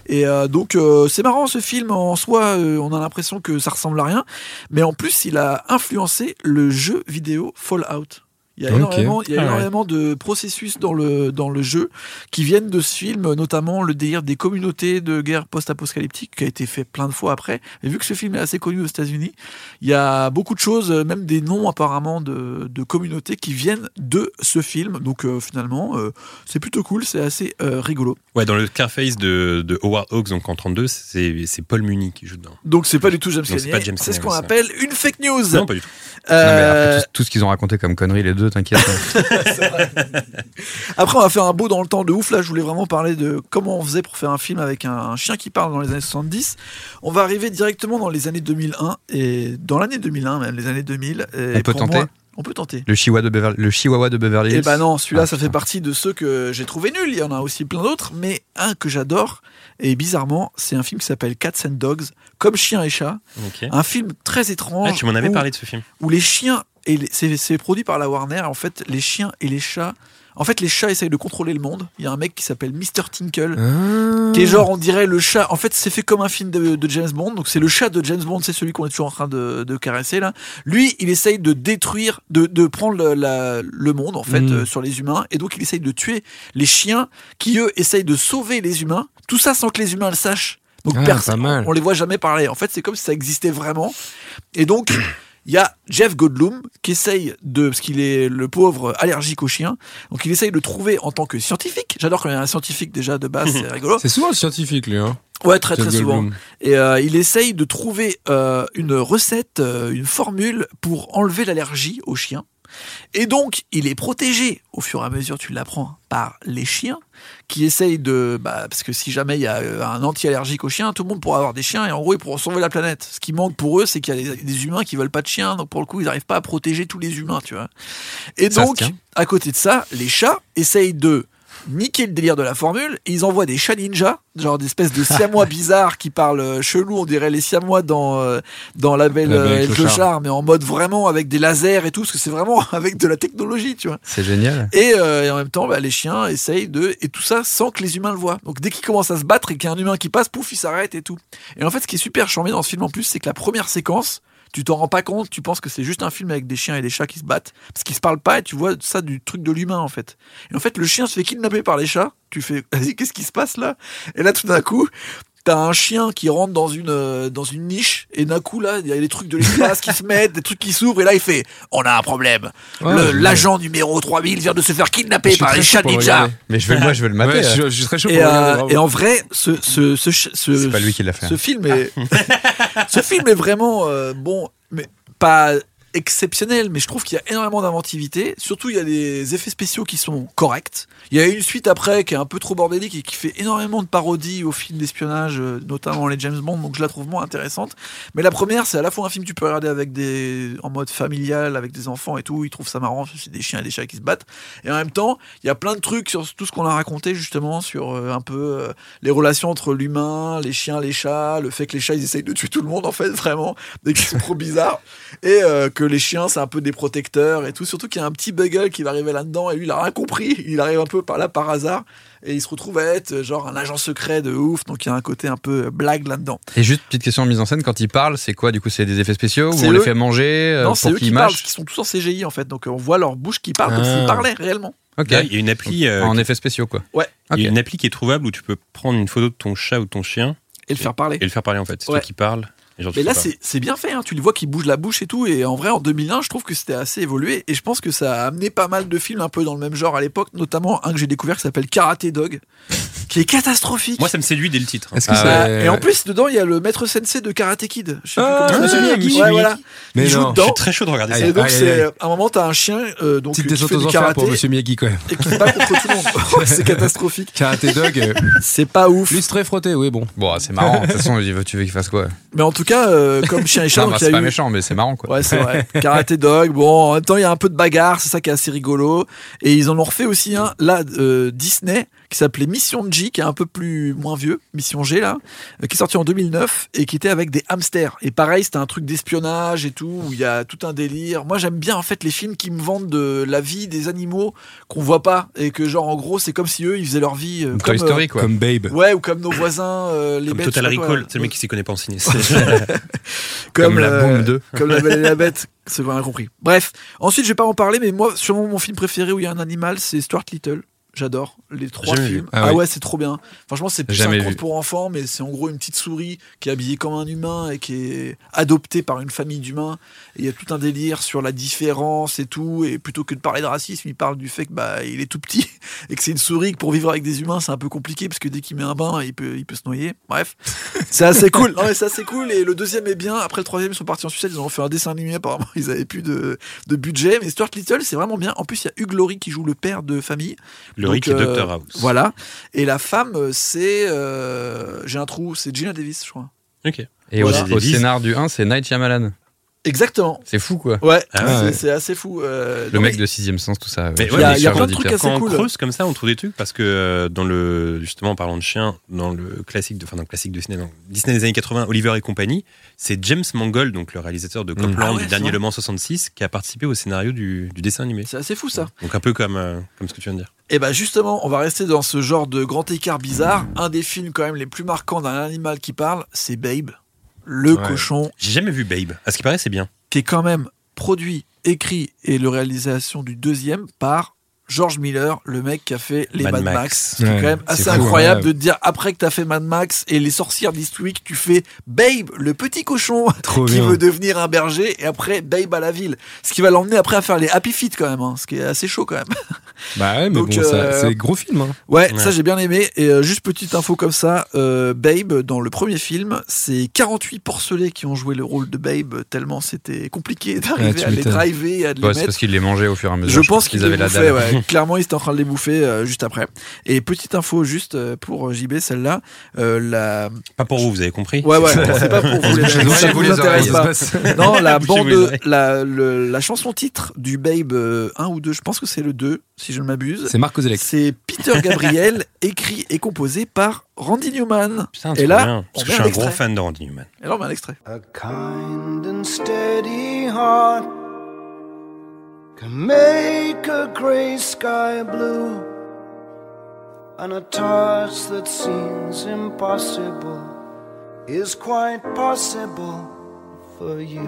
Et euh, donc, euh, c'est marrant ce film en soi. euh, on a l'impression que ça ressemble à rien. Mais en plus, il a influencé le jeu vidéo Fallout. Il y a Ok. énormément, il y a Ah ouais. énormément de processus dans le, dans le jeu qui viennent de ce film, notamment le délire des communautés de guerre post-apocalyptique qui a été fait plein de fois après. Et vu que ce film est assez connu aux États-Unis, il y a beaucoup de choses, euh, même des noms apparemment de, de communautés qui viennent de ce film. Donc euh, finalement, euh, c'est plutôt cool, c'est assez euh, rigolo. Ouais, dans le Scarface de, de Howard Hawks, donc en 32, c'est Paul Muni qui joue dedans. Donc c'est pas du tout James Cagney, c'est ce qu'on ça. appelle une fake news. Non, pas du tout. Non, mais après, tout, tout ce qu'ils ont raconté comme conneries, les deux, t'inquiète. Après, on va faire un beau dans le temps de ouf. Là, je voulais vraiment parler de comment on faisait pour faire un film avec un, un chien qui parle dans les années 70. On va arriver directement dans les années 2001 et dans l'année 2001, même les années 2000. Et On peut pour tenter moi, On peut tenter. le, chihuahua de Beverly, le chihuahua de Beverly Hills. Et bah non, celui-là, Ah, ça fait partie de ceux que j'ai trouvé nuls. Il y en a aussi plein d'autres, mais un que j'adore. Et bizarrement, c'est un film qui s'appelle Cats and Dogs, comme chien et chat. Ok. Un film très étrange. Ah, tu m'en avais où- parlé de ce film. où les chiens et c'est produit par la Warner. En fait, les chiens et les chats. En fait, les chats essayent de contrôler le monde. Il y a un mec qui s'appelle Mr. Tinkle, Ah. qui est genre, on dirait le chat. En fait, c'est fait comme un film de, de James Bond. Donc, c'est le chat de James Bond, c'est celui qu'on est toujours en train de, de caresser là. Lui, il essaye de détruire, de, de prendre le, la- le monde en fait Mm. euh, sur les humains, et donc il essaye de tuer les chiens qui eux essayent de sauver les humains. Tout ça sans que les humains le sachent. Donc Ah, personne, on les voit jamais parler. En fait, c'est comme si ça existait vraiment. Et donc, il y a Jeff Goldblum qui essaye de, parce qu'il est le pauvre allergique aux chiens, donc il essaye de trouver en tant que scientifique. J'adore quand il y a un scientifique déjà de base, c'est rigolo. C'est souvent le scientifique, lui. Hein. Ouais, très très souvent. Et euh, il essaye de trouver euh, une recette, euh, une formule pour enlever l'allergie aux chiens. Et donc, il est protégé au fur et à mesure, tu l'apprends, par les chiens qui essayent de. Bah, parce que si jamais il y a euh, un anti-allergique aux chiens, tout le monde pourra avoir des chiens et en gros, ils pourront sauver la planète. Ce qui manque pour eux, c'est qu'il y a des, des humains qui veulent pas de chiens, donc pour le coup, ils n'arrivent pas à protéger tous les humains, tu vois. Et Ça donc, à côté de ça, les chats essayent de niquer le délire de la formule et ils envoient des chats ninja, genre des espèces de siamois bizarres qui parlent euh, chelou, on dirait les siamois dans, euh, dans La Belle euh, et le le Clochard. Clochard, mais en mode vraiment avec des lasers et tout, parce que c'est vraiment avec de la technologie, tu vois. C'est génial. Et, euh, et en même temps, bah, les chiens essayent de. Et tout ça sans que les humains le voient. Donc dès qu'ils commencent à se battre et qu'il y a un humain qui passe, pouf, il s'arrête et tout. Et en fait, ce qui est super charmé dans ce film en plus, c'est que la première séquence, tu t'en rends pas compte, tu penses que c'est juste un film avec des chiens et des chats qui se battent. Parce qu'ils se parlent pas et tu vois ça du truc de l'humain en fait. Et en fait, le chien se fait kidnapper par les chats. Tu fais, qu'est-ce qui se passe là? Et là, tout d'un coup. T'as un chien qui rentre dans une, euh, dans une niche, et d'un coup, là, il y a des trucs de l'espace qui se mettent, des trucs qui s'ouvrent, et là, il fait On a un problème. Ouais, Le- ouais. L'agent numéro 3000 vient de se faire kidnapper par les chats ninja. Mais je vais, moi, je vais le mater. Ouais, je, là. je suis très chaud pour Et, le regarder. euh, bravo. et en vrai, ce, ce, ce, ch- ce- C'est pas lui qui l'a fait. ce film est, ce film est vraiment euh, bon, mais pas exceptionnel, mais je trouve qu'il y a énormément d'inventivité. Surtout, il y a des effets spéciaux qui sont corrects. Il y a une suite après qui est un peu trop bordélique et qui fait énormément de parodies aux films d'espionnage, euh, notamment les James Bond, donc je la trouve moins intéressante. Mais la première, c'est à la fois un film que tu peux regarder avec des, en mode familial, avec des enfants et tout. Ils trouvent ça marrant, c'est des chiens et des chats qui se battent. Et en même temps, il y a plein de trucs sur tout ce qu'on a raconté justement sur euh, un peu euh, les relations entre l'humain, les chiens, les chats, le fait que les chats ils essayent de tuer tout le monde en fait vraiment, qu'ils sont trop bizarres, et que les chiens c'est un peu des protecteurs et tout. Surtout qu'il y a un petit bugle qui va arriver là-dedans et lui il a rien compris, il arrive un peu par là par hasard et il se retrouve à être euh, genre un agent secret de ouf, donc il y a un côté un peu euh, blague là-dedans. Et juste petite question en mise en scène, quand il parle, c'est quoi? Du coup C'est des effets spéciaux ou on les fait manger euh, non, c'est pour eux qui parlent, qu'ils sont tous en CGI en fait, donc on voit leur bouche qui parle comme Ah. s'ils parlaient réellement. Ok. Il y a une appli. euh, En qui- effets spéciaux quoi. Ouais. Il y a une appli qui est trouvable où tu peux prendre une photo de ton chat ou de ton chien Et le faire parler. et le faire parler en fait. C'est Ouais. toi qui parle. Mais là, c'est bien fait. hein. Tu le vois qui bouge la bouche et tout. Et en vrai, en 2001, je trouve que c'était assez évolué. Et je pense que ça a amené pas mal de films un peu dans le même genre à l'époque, notamment un que j'ai découvert qui s'appelle Karate Dog. qui est catastrophique. Moi, ça me séduit dès le titre. Est-ce que Bah, c'est- et en plus, dedans, il y a le maître sensei de Karate Kid. Je sais Ah, plus comment ça. Ouais, voilà. Mais il joue non. dedans. Je suis très chaud de regarder ça. Et donc, c'est aïe. à un moment, t'as un chien euh, donc, Petite qui descente fait aux du enfers karaté pour Monsieur Miyagi quand même. et qui bat contre tout le monde. c'est catastrophique. Karate Dog, euh, C'est pas ouf. lustré frotté, oui bon. Bon, c'est marrant. De toute façon, tu veux qu'il fasse quoi? Mais en tout cas, euh, comme chien et chat, Non, donc il y c'est pas méchant, mais c'est marrant quoi. Ouais, c'est vrai. Karate Dog. Bon, en même temps, il y a un peu de bagarre, c'est ça qui est assez rigolo. Et ils en ont refait aussi un, là, euh, Disney, qui s'appelait Mission G, qui est un peu plus moins vieux, Mission G, là, euh, qui est sorti en 2009 et qui était avec des hamsters. Et pareil, c'était un truc d'espionnage et tout, où il y a tout un délire. Moi, j'aime bien, en fait, les films qui me vendent de la vie des animaux qu'on voit pas. Et que, genre, en gros, c'est comme si eux, ils faisaient leur vie. euh, Toy comme, Story euh, quoi. Comme Babe. Ouais, ou comme nos voisins, euh, les Comme bêtes. Total. Recall, c'est le mec qui s'y connaît pas en ciné. Comme la euh, Boom 2. Comme la Belle et la Bête, c'est bien compris. Bref, ensuite, je vais pas en parler, mais moi, sûrement mon film préféré où il y a un animal, c'est Stuart Little. J'adore les trois films. Ah Ah, ouais, c'est trop bien. Franchement, c'est plus un conte pour enfants, mais c'est en gros une petite souris qui est habillée comme un humain et qui est adoptée par une famille d'humains. Et il y a tout un délire sur la différence et tout. Et plutôt que de parler de racisme, il parle du fait que bah il est tout petit et que c'est une souris que pour vivre avec des humains, c'est un peu compliqué parce que dès qu'il met un bain, il peut, il peut se noyer. Bref, c'est assez cool. Non mais c'est assez cool. Et le deuxième est bien. Après le troisième, ils sont partis en sucette. Ils ont fait un dessin animé. Apparemment, ils avaient plus de, de budget. Mais Stuart Little, c'est vraiment bien. En plus, il y a Hugh Laurie qui joue le père de famille. Le Et Donc, euh, Dr House. Voilà. Et la femme, euh, c'est. euh, J'ai un trou, c'est Gina Davis, je crois. Ok. Et Voilà. au, au scénar du 1, c'est Night Shyamalan. Exactement. C'est fou quoi. Ouais, Ah c'est ouais. c'est assez fou. euh, Le mec mais- de sixième sens, tout ça. Mais ouais, ouais, Il y a- il y a plein de trucs assez Quand on cool. creuse comme ça, on trouve des trucs parce que euh, dans le justement en parlant de chiens, dans le classique de enfin dans le classique de Disney, dans Disney des années 80, Oliver et compagnie, c'est James Mangold, donc le réalisateur de Copland Ah ouais, du c'est dernier. Le Mans 66, qui a participé au scénario du, du dessin animé. C'est assez fou ça. Donc un peu comme euh, comme ce que tu viens de dire. Et bah justement, on va rester dans ce genre de grand écart bizarre. Un des films quand même les plus marquants d'un animal qui parle, c'est Babe, le Ouais. cochon, J'ai jamais vu Babe. À ce qui paraît, c'est bien. qui est quand même produit, écrit et le réalisation du deuxième par George Miller, le mec qui a fait les Mad, Mad Max. Max. Ce qui est Ouais, quand même c'est assez fou, incroyable ouais. de te dire après que t'as fait Mad Max et les sorcières d'Eastwick, tu fais Babe, le petit cochon Trop qui bien. veut devenir un berger et après Babe à la ville. Ce qui va l'emmener après à faire les Happy Feet quand même, hein, ce qui est assez chaud quand même. Bah ouais, mais Donc, bon, ça- euh, c'est gros film. Hein. Ouais, Ouais. ça j'ai bien aimé. Et euh, juste petite info comme ça, euh, Babe, dans le premier film, c'est 48 porcelets qui ont joué le rôle de Babe, tellement c'était compliqué d'arriver Ouais, tu à les driver et à les Ouais, c'est mettre. parce qu'il les mangeait au fur et à mesure. Je pense qu'ils avaient la dalle. Clairement, ils étaient en train de les bouffer euh, juste après. Et petite info juste euh, pour JB, celle-là, euh, la. Pas pour vous, vous avez compris. Ouais, ouais, c'est pas pour vous les Bouchez-vous ça vous les intéresse oreilles, pas. Non, la bande, la, le- la chanson titre du Babe euh, 1 ou 2, je pense que c'est le 2, si je ne m'abuse. C'est Marc Kozelek. C'est Peter Gabriel, écrit et composé par Randy Newman. Putain, Et là, bien. Parce que je suis un gros fan de Randy Newman. Et là, on met un extrait. A kind and steady heart can make a gray sky blue, and a task that seems impossible is quite possible for you.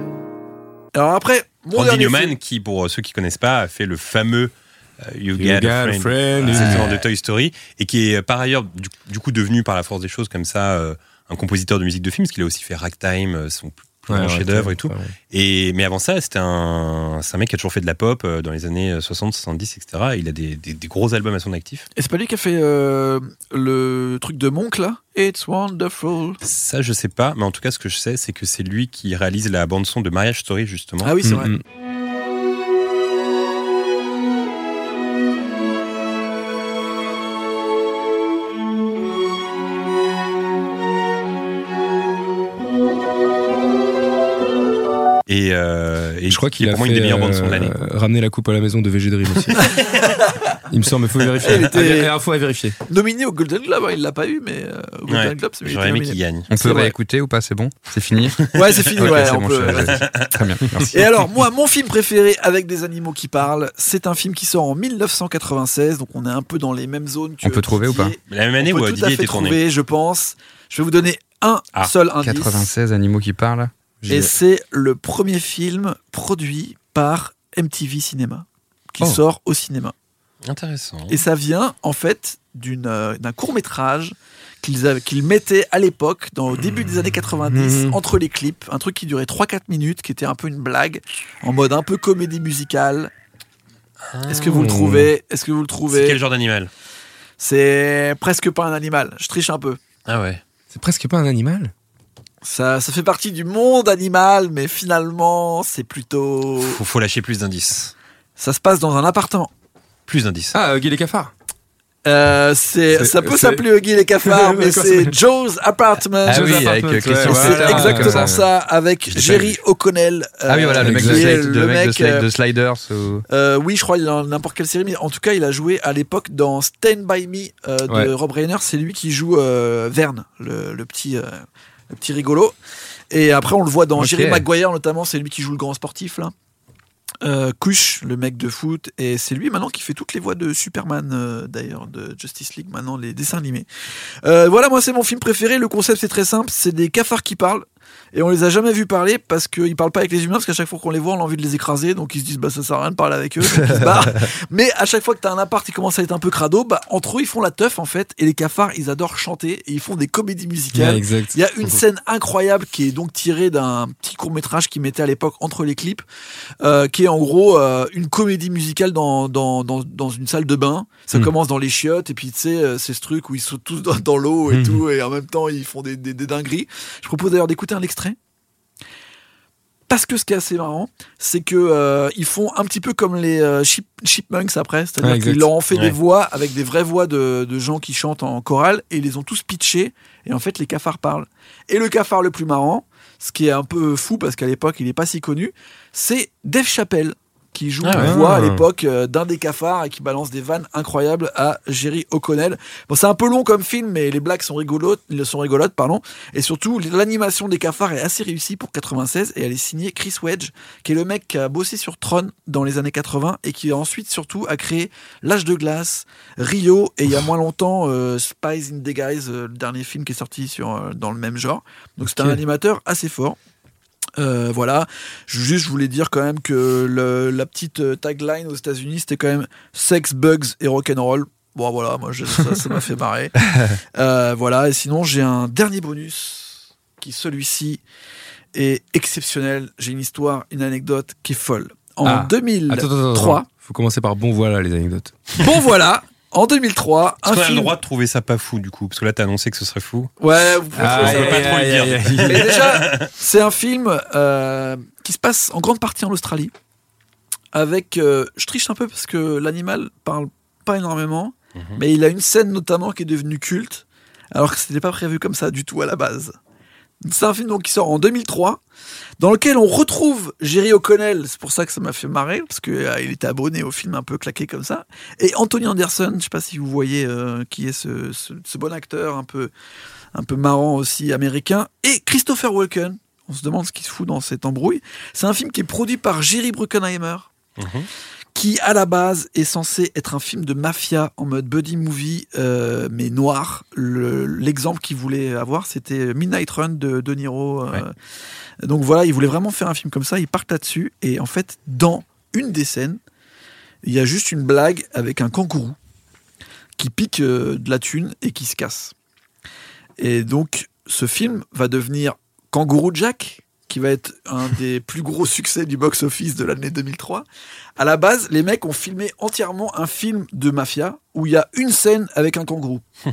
Alors après, mon Randy Newman, film- qui pour ceux qui connaissent pas, a fait le fameux euh, You, You Got, Got a Friend, Friend, exactement, ouais. de Toy Story, et qui est euh, par ailleurs du, du coup devenu par la force des choses comme ça euh, un compositeur de musique de film, parce qu'il a aussi fait Ragtime, euh, son plus Ouais, grand ouais, chef-d'œuvre ouais, et tout. ouais. Et mais avant ça, c'était un, c'est un mec qui a toujours fait de la pop euh, dans les années 60, 70, etc. Et il a des, des- des gros albums à son actif. Et c'est pas lui qui a fait euh, le truc de Monk là? It's wonderful. Ça, je sais pas, mais en tout cas, ce que je sais, c'est que c'est lui qui réalise la bande son de Marriage Story justement. Ah oui, c'est Mm, vrai. Et, euh, et je crois qu'il a pour moi fait une des meilleures bandes son de l'année. euh, ramener la coupe à la maison de VG Dream aussi. il me semble, il faut vérifier. Il était- à vérifier. Nominé au Golden Globe, hein, il l'a pas eu, mais euh, au Golden Ouais, Globe, c'est J'aurais aimé qu'il gagne. On peut réécouter ou pas C'est bon C'est fini Ouais, c'est fini, ouais, on bon, peut-. Très bien, merci. Et alors, moi, mon film préféré avec des animaux qui parlent, c'est un film qui sort en 1996, donc on est un peu dans les mêmes zones que On peut trouver ou pas. La même année où Didier était tourné. trouver, je pense. Je vais vous donner un Ah, seul indice. 96 animaux qui parlent. Et c'est le premier film produit par MTV Cinéma, qui Oh. sort au cinéma. Intéressant. Et ça vient, en fait, d'une, euh, d'un court-métrage qu'ils, avaient- qu'ils mettaient à l'époque, dans, au début des années 90, Mhm. entre les clips. Un truc qui durait 3-4 minutes, qui était un peu une blague, en mode un peu comédie musicale. Est-ce que vous le Ah. trouvez? Est-ce que vous le C'est trouvez quel genre d'animal? C'est presque pas un animal. Je triche un peu. Ah ouais. C'est presque pas un animal? Ça, ça fait partie du monde animal, mais finalement, c'est plutôt. Faut, faut lâcher plus d'indices. Ça se passe dans un appartement. Plus d'indices. Ah, Huggy les cafards. Euh, c'est, C'est- ça peut c'est- s'appeler Huggy les cafards, mais c'est c'est- Joe's Apartment. Ah oui, avec euh, Christian ouais, C'est Slater, ouais, exactement comme ça, avec Jerry. O'Connell. Ah oui, voilà, le euh, mec de, Slide- le le mec de, mec, Slide- euh, de Sliders. ou- Euh, oui, je crois il est dans n'importe quelle série, mais en tout cas, il a joué à l'époque dans Stand By Me euh, de Ouais. Rob Reiner. C'est lui qui joue euh, Verne, le, le petit, euh, le petit rigolo. Et après, on le voit dans Ok. Jerry Maguire, notamment. C'est lui qui joue le grand sportif, là. Euh, Kush, le mec de foot, et c'est lui maintenant qui fait toutes les voix de Superman, euh, d'ailleurs, de Justice League, maintenant les dessins animés. Euh, voilà, moi c'est mon film préféré. Le concept c'est très simple, c'est des cafards qui parlent. Et on les a jamais vus parler parce qu'ils parlent pas avec les humains, parce qu'à chaque fois qu'on les voit, on a envie de les écraser, donc ils se disent bah ça sert à rien de parler avec eux, donc ils se barrent. Mais à chaque fois que t'as un appart qui commence à être un peu crado, bah entre eux ils font la teuf en fait, et les cafards ils adorent chanter et ils font des comédies musicales. Il y a une scène incroyable qui est donc tirée d'un petit court métrage qu'ils mettaient à l'époque entre les clips, euh, qui est en gros euh, une comédie musicale dans, dans, dans, dans une salle de bain. Ça Hmm. commence dans les chiottes, et puis tu sais, euh, c'est ce truc où ils sont tous dans, dans l'eau et Hmm. tout, et en même temps ils font des, des, des dingueries. Je propose d'ailleurs d'écouter un extrait. Parce que ce qui est assez marrant, c'est que euh, ils font un petit peu comme les euh, Chip- Chipmunks après, c'est-à-dire Ouais, qu'ils leur ont fait des voix avec des vraies voix de, de gens qui chantent en chorale et ils les ont tous pitchés et en fait les cafards parlent. Et le cafard le plus marrant, ce qui est un peu fou parce qu'à l'époque il n'est pas si connu, c'est Dave Chappelle qui joue Ah voix à l'époque euh, d'un des cafards et qui balance des vannes incroyables à Jerry O'Connell. Bon, c'est un peu long comme film, mais les blagues sont rigolotes, sont rigolotes, pardon. Et surtout, l'animation des cafards est assez réussie pour 96 et elle est signée Chris Wedge, qui est le mec qui a bossé sur Tron dans les années 80 et qui ensuite surtout a créé L'âge de glace, Rio et il y a moins longtemps euh, Spies in the Guys, euh, le dernier film qui est sorti sur, euh, dans le même genre. Donc c'est un animateur assez fort. Euh, voilà, juste je voulais dire quand même que le- la petite euh, tagline aux États-Unis c'était quand même sex, bugs et rock'n'roll. Bon voilà, moi je- ça m'a fait marrer. Euh, voilà, et sinon j'ai un dernier bonus qui celui-ci est exceptionnel. J'ai une histoire, une anecdote qui est folle. En Ah. 2003, Attends, attends, attends, attends. Faut commencer par bon voilà les anecdotes. bon voilà, en 2003, Est-ce un qu'on a le film. droit de trouver ça pas fou du coup Parce que là, t'as annoncé que ce serait fou. Ouais, vous pouvez Ah, on pas trop le dire. Mais déjà, c'est un film euh, qui se passe en grande partie en Australie. Avec, euh, je triche un peu parce que l'animal parle pas énormément, Mhm. mais il a une scène notamment qui est devenue culte, alors que c'était pas prévu comme ça du tout à la base. C'est un film donc qui sort en 2003, dans lequel on retrouve Jerry O'Connell. C'est pour ça que ça m'a fait marrer parce que euh, était abonné au film un peu claqué comme ça. Et Anthony Anderson, je sais pas si vous voyez euh, qui est ce, bon acteur un peu un peu marrant aussi américain, et Christopher Walken. On se demande ce qui se fout dans cette embrouille. C'est un film qui est produit par Jerry Bruckheimer, qui à la base est censé être un film de mafia en mode buddy movie, euh, mais noir. Le- L'exemple qu'il voulait avoir, c'était Midnight Run de De Niro. euh. Donc voilà, il voulait vraiment faire un film comme ça. Il part là-dessus, et en fait, dans une des scènes, il y a juste une blague avec un kangourou qui pique euh, de la thune et qui se casse. Et donc, ce film va devenir Kangourou Jack, qui va être un des plus gros succès du box-office de l'année 2003. À la base, les mecs ont filmé entièrement un film de mafia où il y a une scène avec un kangourou.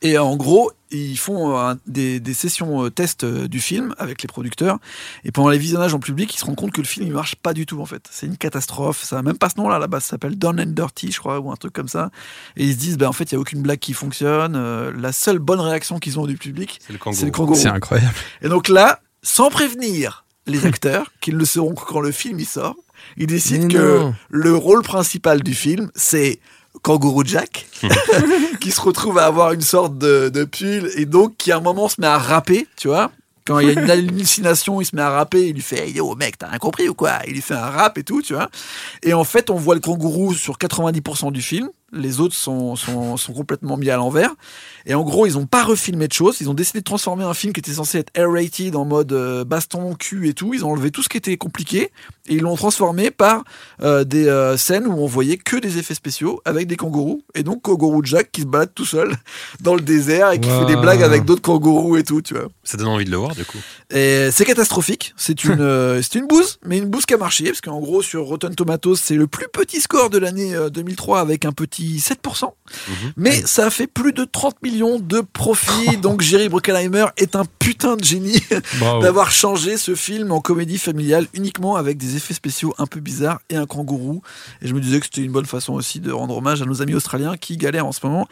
Et en gros, ils font euh, un- des, des sessions euh, test euh, du film avec les producteurs. Et pendant les visionnages en public, ils se rendent compte que le film il marche pas du tout en fait. C'est une catastrophe. Ça a même pas ce nom-là à la base. Ça s'appelle Down and Dirty, je crois, ou un truc comme ça. Et ils se disent, ben en fait, il y a aucune blague qui fonctionne. Euh, la seule bonne réaction qu'ils ont du public, C'est le kangourou. c'est le kangourou. C'est incroyable. Et donc là, sans prévenir les acteurs, qu'ils ne le sauront que quand le film y sort, ils décident Mais que non. le rôle principal du film, c'est Kangourou Jack, qui se retrouve à avoir une sorte de, de pull, et donc qui à un moment se met à rapper, tu vois. Quand il y a une hallucination, il se met à rapper, il lui fait Yo mec, t'as rien compris ou quoi? Il lui fait un rap et tout, tu vois. Et en fait, on voit le kangourou sur 90% du film. Les autres sont, sont, sont complètement mis à l'envers. Et en gros, ils n'ont pas refilmé de choses. Ils ont décidé de transformer un film qui était censé être R-rated en mode euh, baston, cul et tout. Ils ont enlevé tout ce qui était compliqué et ils l'ont transformé par euh, des euh, scènes où on voyait que des effets spéciaux avec des kangourous. Et donc, Kangourou Jack qui se balade tout seul dans le désert et qui fait des blagues avec d'autres kangourous et tout, tu vois. Ça donne envie de le voir du coup. Et c'est catastrophique. C'est une, euh, c'est une bouse, mais une bouse qui a marché. Parce qu'en gros, sur Rotten Tomatoes, c'est le plus petit score de l'année euh, 2003 avec un petit petit 7%. Mhm. Mais ça a fait plus de 30 millions de profits. donc Jerry Bruckheimer est un putain de génie Bravo. d'avoir changé ce film en comédie familiale uniquement avec des effets spéciaux un peu bizarres et un kangourou. Et je me disais que c'était une bonne façon aussi de rendre hommage à nos amis australiens qui galèrent en ce moment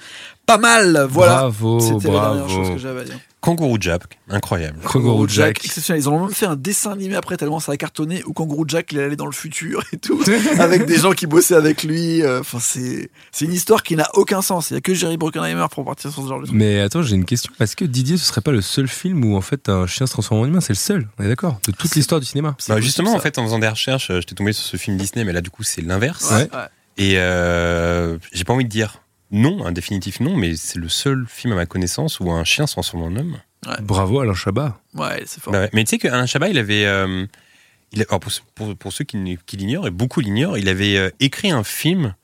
pas mal. Voilà. Bravo, C'était la dernière bravo. chose que j'avais à dire. Kangourou Jack, incroyable. Kangourou Jack. exceptionnel. Ils ont même fait un dessin animé après tellement ça a cartonné où Kangourou Jack il allait dans le futur et tout avec des gens qui bossaient avec lui. Euh, Enfin c'est c'est une histoire qui n'a aucun sens. Il y a que Jerry Bruckheimer pour partir sur ce genre de truc. Mais attends, j'ai une question. Est-ce que Didier, ce serait pas le seul film où en fait un chien se transforme en humain C'est le seul, on est d'accord De toute l'histoire du cinéma. Bah, justement, en fait, en faisant des recherches, euh, j'étais tombé sur ce film Disney, mais là, du coup, c'est l'inverse. Ouais. Et euh, j'ai pas envie de dire non, un définitif non, mais c'est le seul film à ma connaissance où un chien se transforme en homme. Bravo Alain Chabat. Ouais, c'est fort. Bah ouais. Mais tu sais qu'Alain Chabat, il avait. euh, il a- alors pour, pour- pour ceux qui, l'ignorent, et beaucoup l'ignorent, il avait euh, écrit un film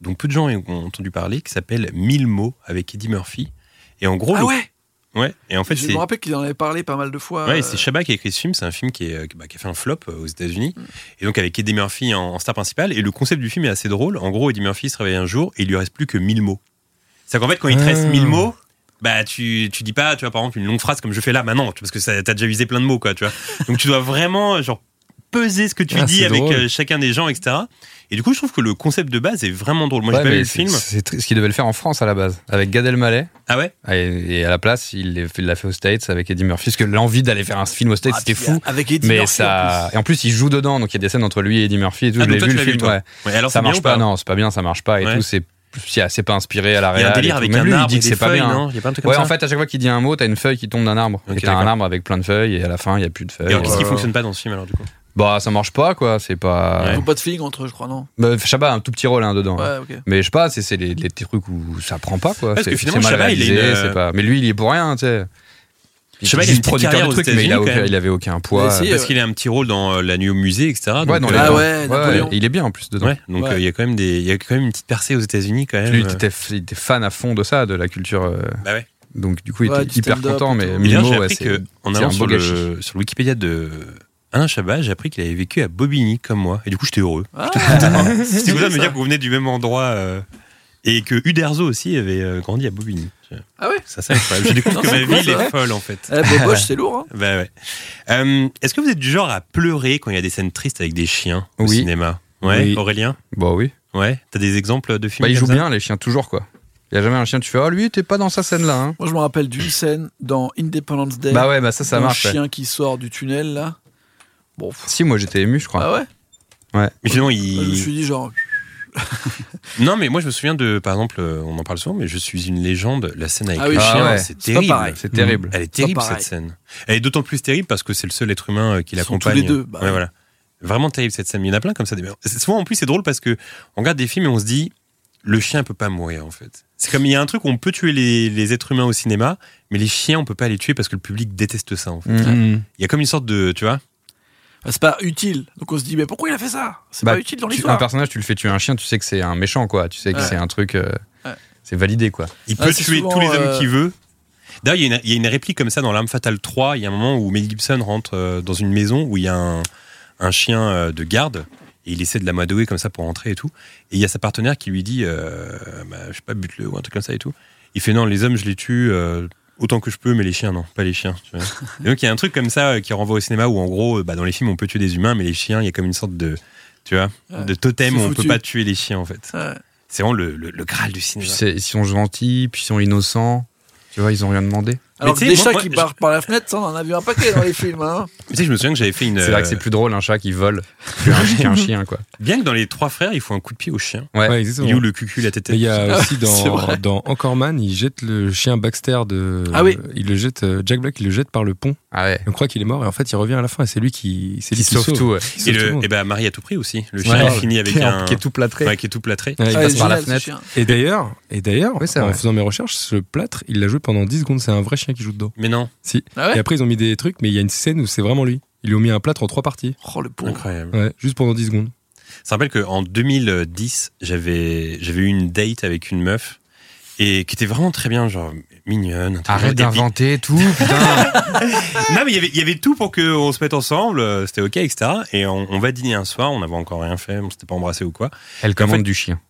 dont peu de gens ont entendu parler qui s'appelle Mille mots avec Eddie Murphy. Et en gros. Ah le- ouais? Ouais, et en fait, Je c'est. me rappelle qu'il en avait parlé pas mal de fois. Ouais, euh, c'est Chabat qui a écrit ce film. C'est un film qui, est, euh, bah, qui a fait un flop euh, aux États-Unis. Mm. Et donc, avec Eddie Murphy en, en star principale. Et le concept du film est assez drôle. En gros, Eddie Murphy se réveille un jour et il lui reste plus que 1000 mots. C'est qu'en fait, quand il te reste Ah. 1000 mots, bah, tu, tu dis pas, tu vois, par exemple, une longue phrase comme je fais là maintenant, parce que ça- t'as déjà visé plein de mots, quoi, tu vois. Donc, tu dois vraiment, genre, peser ce que tu Ah, dis avec drôle. euh, chacun des gens, etc. Et du coup, je trouve que le concept de base est vraiment drôle. Moi, j'ai Ouais, pas vu le film. C'est ce qu'il devait le faire en France à la base, avec Gad Elmaleh. Ah ouais? Et, et à la place, il l'a fait- il aux States avec Eddie Murphy. Parce que l'envie d'aller faire un film aux States, Ah, c'était fou. Avec Eddie mais Murphy, ça. en plus. Et en plus, il joue dedans, donc il y a des scènes entre lui et Eddie Murphy et tout. Ah, je l'ai vu le vu, film. toi. ouais. Ouais, alors, ça marche pas pas, non, c'est pas bien, ça marche pas et Ouais. tout. C'est c'est pas inspiré à la Il y a un délire avec Même un lui, il arbre dit et que c'est pas bien. non? Il y a pas un truc comme Ouais, ça en fait, à chaque fois qu'il dit un mot, t'as une feuille qui tombe d'un arbre. Et t'as un arbre avec plein de feuilles, et à la fin, il y a plus de feuilles. Et alors, qu'est-ce qui Euh, fonctionne pas dans ce film, alors, du coup Bah, ça marche pas, quoi. C'est pas. Ils ont pas de feeling entre eux, je crois, non Bah, Chabat a un tout petit rôle hein, dedans. Ouais, ok. Mais je sais pas, c'est c'est les, les trucs où ça prend pas, quoi. Parce que finalement, mal Chabat, il a réalisé, une- pas... Mais lui, il y est pour rien, tu sais. Il Chabat, est il petite producteur de trucs, mais il, a aucun- il avait aucun poids. Si, Parce euh, qu'il a un petit rôle dans euh, La Nuit au musée, etc. Ouais, donc, dans euh, les- Ah ouais, il est bien en plus dedans. Ouais, donc Ouais. euh, il y a quand même des, il y a quand même une petite percée aux États-Unis quand même. Lui, il euh. était, il était fan à fond de ça, de la culture. euh, Bah ouais. Donc, du coup, il était hyper content. Mais Mimo, j'ai appris c'est que en allant sur le, sur le Wikipédia de Alain Chabat, j'ai appris qu'il avait vécu à Bobigny comme moi. Et du coup, j'étais heureux. Ah, C'était content de me dire que vous venez du même endroit. euh, et que Uderzo aussi avait euh, grandi à Bobigny. Ah ouais Ça, c'est incroyable. Je découvre que ma cool, ville ça. est folle en fait. Eh, Boboche, c'est lourd. Hein. Bah ouais. Euh, Est-ce que vous êtes du genre à pleurer quand il y a des scènes tristes avec des chiens au Oui. cinéma? Ouais, Oui. Aurélien? Bah oui. Ouais. T'as des exemples de films Bah, il comme joue ça? bien, les chiens, toujours, quoi. Il y a jamais un chien, tu fais, oh, lui, t'es pas dans sa scène là. Hein. Moi, je me rappelle d'une scène dans Independence Day. Bah ouais, bah ça, ça un marche. ouais. chien qui sort du tunnel, là. Bon. Si, moi, j'étais ému, je crois. Ah ouais Ouais. Mais finalement, Je me il. suis dit, genre. Non, mais moi je me souviens de, par exemple, euh, on en parle souvent, mais je suis une légende. La scène avec Ah oui, le ah chien, ouais, c'est terrible. C'est terrible. Elle est terrible cette scène. Elle est d'autant plus terrible parce que c'est le seul être humain euh, qui l'accompagne. tous les deux, bah Ouais, ouais. voilà. Vraiment terrible cette scène. Il y en a plein comme ça. Souvent en plus c'est drôle parce que on regarde des films et on se dit le chien peut pas mourir en fait. C'est comme il y a un truc où on peut tuer les, les êtres humains au cinéma, mais les chiens on peut pas les tuer parce que le public déteste ça en fait. Mm. Mmh. Il y a comme une sorte de, tu vois. Bah, c'est pas utile. Donc on se dit, mais pourquoi il a fait ça? C'est Bah, pas utile dans tu- un l'histoire. personnage, tu le fais tuer un chien, tu sais que c'est un méchant, quoi. Tu sais que Ouais. c'est un truc. euh, Ouais. C'est validé, quoi. Il Ah, peut tuer souvent, tous les hommes euh, qu'il veut. D'ailleurs, il y, a une- il y a une réplique comme ça dans L'Arme Fatale 3. Il y a un moment où Mel Gibson rentre euh, dans une maison où il y a un, un chien de garde et il essaie de l'amadouer comme ça pour rentrer et tout. Et il y a sa partenaire qui lui dit, euh, bah, je sais pas, bute-le ou un truc comme ça et tout. Il fait non, les hommes, je les tue euh, autant que je peux, mais les chiens, non, pas les chiens. tu vois. et donc il y a un truc comme ça euh, qui renvoie au cinéma où en gros, euh, bah, dans les films, on peut tuer des humains, mais les chiens, il y a comme une sorte de, tu vois, Ouais. de totem où on peut pas tuer les chiens en fait. Ouais. C'est vraiment le, le, le graal du Puis cinéma. c'est- ils sont gentils, puis ils sont innocents. Tu vois, ils ont rien demandé. Alors que des chats moi- qui moi, barrent par la fenêtre, ça, on en a vu un paquet dans les films. Hein. Tu sais, je me souviens que j'avais fait une. C'est vrai que c'est plus drôle un chat qui vole qu'un chien, quoi. Bien que dans les trois frères, il faut un coup de pied au chien. Ouais. Ouais, exactement. Il le cucu, la tête Mais il y a aussi dans, dans Encore Man, il jette le chien Baxter de. Ah oui. Il le jette, euh, Jack Black, il le jette par le pont. Ah ouais. On croit qu'il est mort et en fait il revient à la fin et c'est lui qui, c'est lui Qui sauve tout, ouais. Qui sauve Et, tout le monde. et ben Marie à tout prix aussi. Le chien Ouais. il finit avec Qui un. qui est tout plâtré. Ouais, qui est tout plâtré. Ouais, il Ah, passe par la fenêtre. Et d'ailleurs, et d'ailleurs, en faisant mes recherches, ce plâtre, il l'a joué pendant 10 secondes. C'est un vrai chien qui joue dedans. Mais non, Si. Ah ouais et après, ils ont mis des trucs, mais il y a une scène où c'est vraiment lui. Ils lui ont mis un plâtre en trois parties. Oh, le pauvre. incroyable. Ouais, juste pendant 10 secondes. Ça rappelle qu'en 2010, j'avais j'avais eu une date avec une meuf et qui était vraiment très bien, genre mignonne. Arrête d'inventer tout, putain. Non, mais il y avait- il y avait tout pour qu'on se mette ensemble, euh, c'était ok, etc. Et on, on va dîner un soir, on n'avait encore rien fait, on s'était pas embrassé ou quoi. Elle En commande fait- du chien.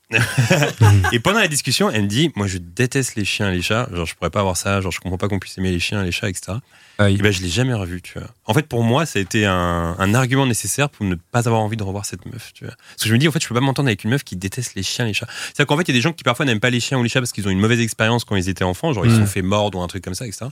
Et pendant la discussion, elle me dit Moi, je déteste les chiens et les chats. Genre, je pourrais pas avoir ça. Genre, je comprends pas qu'on puisse aimer les chiens et les chats, etc. Et ben, je l'ai jamais revu, tu vois. En fait, pour moi, ça a été un, un argument nécessaire pour ne pas avoir envie de revoir cette meuf, tu vois. Parce que je me dis, en fait, je peux pas m'entendre avec une meuf qui déteste les chiens et les chats. C'est-à-dire qu'en fait, il y a des gens qui parfois n'aiment pas les chiens ou les chats parce qu'ils ont une mauvaise expérience quand ils étaient enfants, genre ils se Mm. sont fait mordre ou un truc comme ça, etc.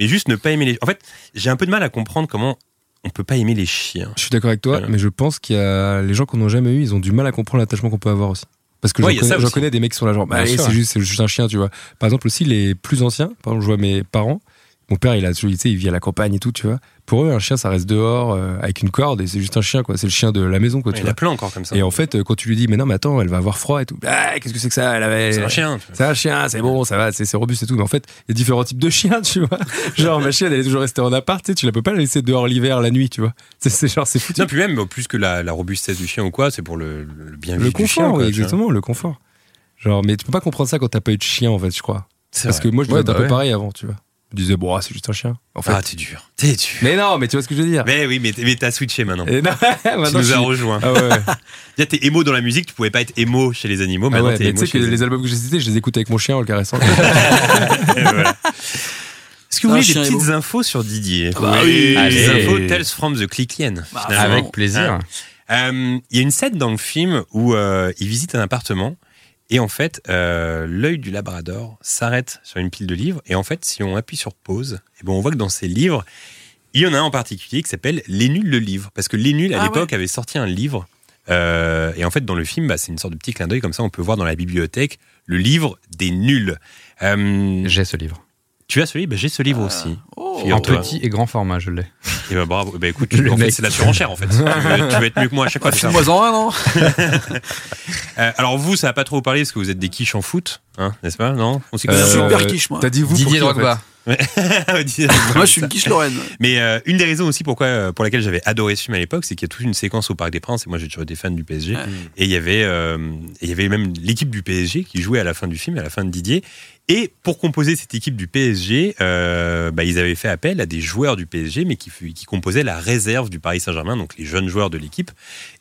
Mais juste ne pas aimer les. En fait, j'ai un peu de mal à comprendre comment on peut pas aimer les chiens. Je suis d'accord avec toi, mais je pense qu'il y a les gens qu'on n'a jamais eu, ils ont du mal à comprendre l'attachement qu'on peut avoir aussi. Parce que Ouais, j'en connais, des mecs qui sont là genre, bah, c'est juste, c'est juste un chien, tu vois. Par exemple aussi les plus anciens, par exemple, je vois mes parents, mon père il a, tu sais, il vit à la campagne et tout, tu vois. Pour eux, un chien ça reste dehors euh, avec une corde et c'est juste un chien quoi. C'est le chien de la maison quoi. Tu il y en a plein encore comme ça. Et en fait, euh, quand tu lui dis mais non mais attends, elle va avoir froid et tout. Ah, qu'est-ce que c'est que ça Elle avait- C'est un chien. C'est un chien, c'est bon, ça va, c'est robuste et tout. Mais en fait, il y a différents types de chiens, tu vois. Genre ma chienne elle est toujours restée en appart, tu sais, tu la peux pas la laisser dehors l'hiver, la nuit, tu vois. C'est- genre c'est foutu. Non, puis même, plus que la, la robustesse du chien ou quoi, c'est pour le, bien Le vivre du chien. confort, quoi, oui, exactement, le confort. Genre, mais tu peux pas comprendre ça quand t'as pas eu de chien, en fait, je crois. Parce vrai. que moi, je Ouais, un bah peu ouais. pareil avant, tu vois. Je disais, bon, ah, c'est juste un chien. En fait. Ah, t'es dur. T'es dur. Mais non, mais tu vois ce que je veux dire. Mais oui, mais, mais t'as switché maintenant. Et non, tu nous je as rejoint. Ah ouais, t'es émo dans la musique, tu pouvais pas être émo chez les animaux. Ah Maintenant, ouais, t'es émo tu sais que les les albums que j'ai cités, je les écoute avec mon chien en le caressant. Voilà. Est-ce que vous voulez des petites émo. infos sur Didier bah oui. Des infos Tales from the Clickien. Bah, avec plaisir. Hein. Euh, Il y a une scène dans le film où euh, il visite un appartement et en fait, euh, l'œil du Labrador s'arrête sur une pile de livres et en fait, si on appuie sur pause, et ben on voit que dans ces livres, il y en a un en particulier qui s'appelle Les Nuls le livre parce que Les Nuls à Ah l'époque avait sorti un livre euh, et en fait, dans le film, bah, c'est une sorte de petit clin d'œil comme ça. On peut voir dans la bibliothèque le livre des nuls. J'ai ce livre. Tu as ce livre? Bah, J'ai ce livre aussi. En Figure-toi. petit et grand format, je l'ai. Eh ben, bravo. Bah, écoute, en fait, c'est la surenchère en fait. tu, veux être mieux que moi à chaque fois. Bah. File-moi en un, non? Euh, alors vous, ça va pas trop vous parler parce que vous êtes des quiches en foot, hein, n'est-ce pas? Non? On s'y connaît Euh, Super quiche, moi. T'as dit vous Didier en Drogba. Moi, je suis une quiche Lorraine. Mais euh, une des raisons aussi pourquoi, euh, pour laquelle j'avais adoré ce film à l'époque, c'est qu'il y a toute une séquence au Parc des Princes, et moi j'ai toujours été fan du PSG, et il y avait, euh, il y avait même l'équipe du PSG qui jouait à la fin du film, à la fin de Didier. Et pour composer cette équipe du PSG, euh, bah, ils avaient fait appel à des joueurs du PSG, mais qui, qui composaient la réserve du Paris Saint-Germain, donc les jeunes joueurs de l'équipe,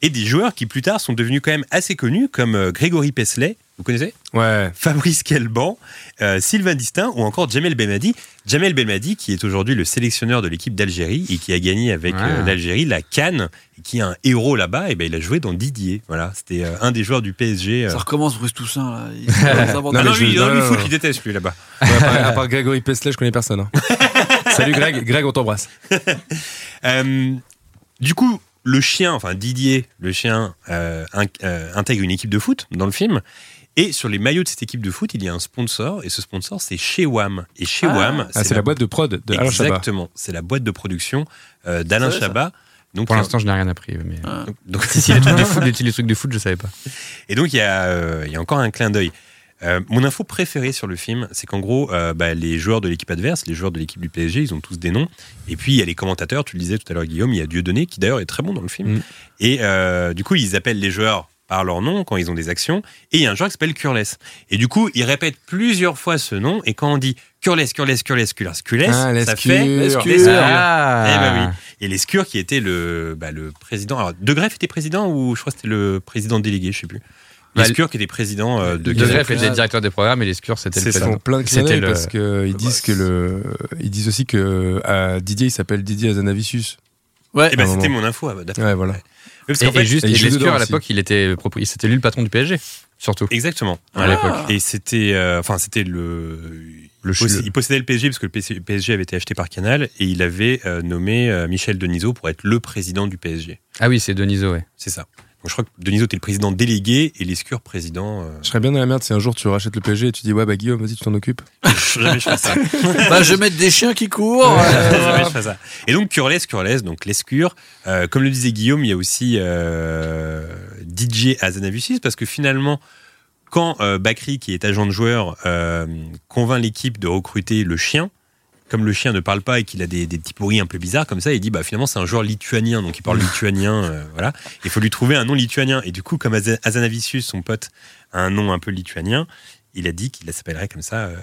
et des joueurs qui plus tard sont devenus quand même assez connus, comme Grégory Pesley, vous connaissez Ouais. Fabrice Kelban, euh, Sylvain Distin ou encore Jamel Belmadi. Jamel Belmadi qui est aujourd'hui le sélectionneur de l'équipe d'Algérie et qui a gagné avec euh, l'Algérie la Cannes et qui est un héros là-bas. Et ben il a joué dans Didier. Voilà, c'était euh, un des joueurs du PSG. euh. Ça recommence, Bruce Toussaint, là. Il- Non, non, je- lui, non, non, lui, non, foot, non. il déteste lui là-bas. Ouais, à, part, à part Grégory Pesley, je connais personne. hein. Salut Greg, Greg, on t'embrasse. Euh, du coup, le chien, enfin Didier, le chien, euh, in- euh, intègre une équipe de foot dans le film. Et sur les maillots de cette équipe de foot, il y a un sponsor, et ce sponsor, c'est chez WAM. Et chez Ah. WAM, Ah, c'est la boîte de prod de Alain Chabat. Exactement, c'est la boîte de production euh, d'Alain Chabat. Donc, Pour l'instant, je n'ai rien appris. Mais... donc, donc- si, si, les trucs de foot, les, les trucs de foot, je savais pas. Et donc, il y, a, euh, il y a encore un clin d'œil. Euh, mon info préférée sur le film, c'est qu'en gros, euh, bah, les joueurs de l'équipe adverse, les joueurs de l'équipe du PSG, ils ont tous des noms. Et puis, il y a les commentateurs, tu le disais tout à l'heure, Guillaume, il y a Dieudonné, qui d'ailleurs est très bon dans le film. Mm. Et euh, du coup, ils appellent les joueurs par leur nom quand ils ont des actions. Et il y a un joueur qui s'appelle Curless. Et du coup, ils répètent plusieurs fois ce nom. Et quand on dit Curless, Curless, Curless, Curless, Curless, Ah, ça l'escure. fait L'escure. l'escure. Ah. Eh ben oui. Et l'escure qui était le, bah, le président. Alors, De Greff était président ou je crois que c'était le président délégué, je sais plus. Bah, L'escure qui était président euh, de De. Greff était directeur des programmes et les Scurs, c'était le C'est ça. Ils président. font plein de C'était le- parce qu'ils disent que le, ils disent aussi que euh, Didier il s'appelle Didier Azanavicius. Ouais. Eh ben, c'était mon info. ah bah, d'accord. Ouais, voilà. Parce Et, qu'en fait- et juste, et il à l'époque, il était, propri- c'était lui le patron du PSG, surtout. Exactement. À l'époque. Et c'était, euh, enfin, c'était le. Le il possédait- il le PSG parce que le PSG avait été acheté par Canal et il avait euh, nommé euh, Michel Denisot pour être le président du PSG. Ah oui, c'est Deniso, ouais. C'est ça. Donc je crois que Denisot était le président délégué et Lescure président. euh, Je serais bien dans la merde si un jour tu rachètes le PSG et tu dis ouais bah Guillaume vas-y tu t'en occupes. Jamais je ferais ça. Bah, je vais mettre des chiens qui courent. euh, Jamais je ferais ça. Et donc Curless, Curless, donc l'escure. Euh, comme le disait Guillaume, il y a aussi euh, DJ Azanavicius parce que finalement, quand euh, Bakri, qui est agent de joueur, euh, convainc l'équipe de recruter le chien, comme le chien ne parle pas et qu'il a des, des petits pourris un peu bizarres comme ça, il dit bah finalement c'est un joueur lituanien, donc il parle lituanien, euh, voilà. Il faut lui trouver un nom lituanien. Et du coup, comme Aza- Azanavicius, son pote, a un nom un peu lituanien, il a dit qu'il s'appellerait comme ça euh,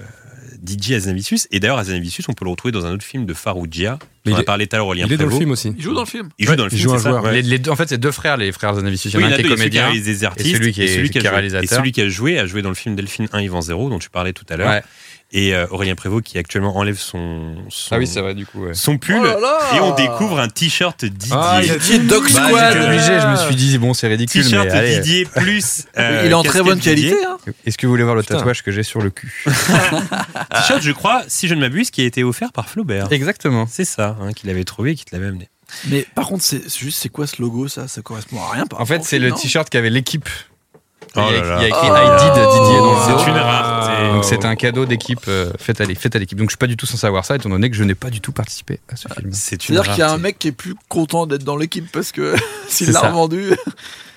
DJ Azanavicius. Et d'ailleurs, Azanavicius, on peut le retrouver dans un autre film de Farougia, Mais On il a est- parlé tout à l'heure, il est dans le film aussi. Il joue dans le film. Il joue dans le il film. joue un c'est ça joueur. Ouais. Les- les deux- en fait, c'est deux frères, les frères Zanavicius. Il y en a un qui est y a celui qui comédien. artistes et celui qui est, celui qui a qui est joué. réalisateur. Et celui qui a joué a joué dans le film Delphine 1 Yvan 0 dont tu parlais tout à l'heure. Ouais. Et euh, Aurélien Prévost qui actuellement enlève son, son, Ah oui, c'est vrai, du coup. ouais. son pull Oh là là et on découvre un t-shirt Didier. Ah, il a Dog Bah, Squad. obligé, je me suis dit, bon, c'est ridicule, mais T-shirt. Didier plus. euh, Il est en très bonne qualité. Hein. Est-ce que vous voulez voir le Putain. tatouage que j'ai sur le cul? T-shirt, je crois, si je ne m'abuse, qui a été offert par Flaubert. Exactement. C'est ça, hein, qu'il avait trouvé et qui te l'avait amené. Mais par contre, c'est juste, c'est quoi ce logo ça? Ça correspond à rien. par En fait, c'est le t-shirt qu'avait l'équipe. Oh il, y a, là là. il y a écrit Oh. I did Didier dans le C'est une rareté. Donc c'est un cadeau d'équipe euh, fait à l'équipe. Donc je suis pas du tout sans savoir ça, étant donné que je n'ai pas du tout participé à ce film. C'est une C'est-à-dire qu'il y a un mec qui est plus content d'être dans l'équipe parce que s'il l'a revendu.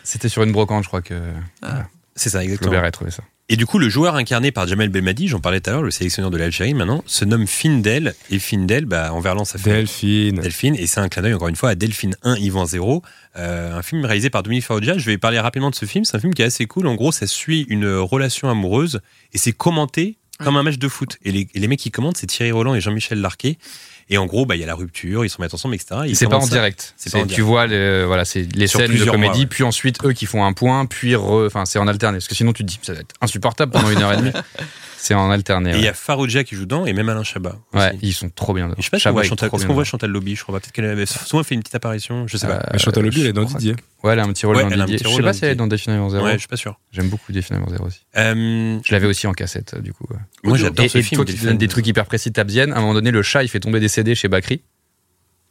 C'était sur une brocante, je crois que C'est ça, exactement. Flaubert a trouvé ça. Et du coup, le joueur incarné par Jamel Belmadi, j'en parlais tout à l'heure, le sélectionneur de l'Algérie maintenant, se nomme Findel. Et Findel, bah, en verlan, ça fait Delphine. Delphine. Et c'est un clin d'œil, encore une fois, à Delphine 1, Yvan 0. euh, un film réalisé par Dominique Farrugia. Je vais parler rapidement de ce film. C'est un film qui est assez cool. En gros, ça suit une relation amoureuse et c'est commenté comme un match de foot. Et les, et les mecs qui commentent, c'est Thierry Roland et Jean-Michel Larquet. Et en gros, bah, il y a la rupture, ils se remettent ensemble, etc. C'est pas en direct. C'est pas en C'est- direct. Tu vois, les, voilà, c'est les Sur scènes de comédie, mois, ouais. puis ensuite eux qui font un point, puis enfin c'est en alterné. Parce que sinon tu te dis ça va être insupportable pendant une heure et demie. C'est en alterné. Et il y a Farrugia qui joue dedans et même Alain Chabat. Ouais, ils sont trop bien. dedans. Et je sais pas si on voit Chantal, est-ce qu'on voit. Chantal Lobby, je crois pas. Peut-être qu'elle avait souvent fait une petite apparition, je sais pas. Mais Chantal Lobby, Euh, elle est dans Didier. Ouais, elle a un petit rôle Ouais, dans Didier. Je sais pas si elle est dans. Définitivement Zéro. Ouais, je suis pas sûr. J'aime beaucoup Définitivement Zéro aussi. Euh, Je l'avais aussi en cassette, du coup. moi, j'adore ce et film. des trucs hyper précis de Tabzienne, à un moment donné, le chat, il fait tomber des CD chez Bakri.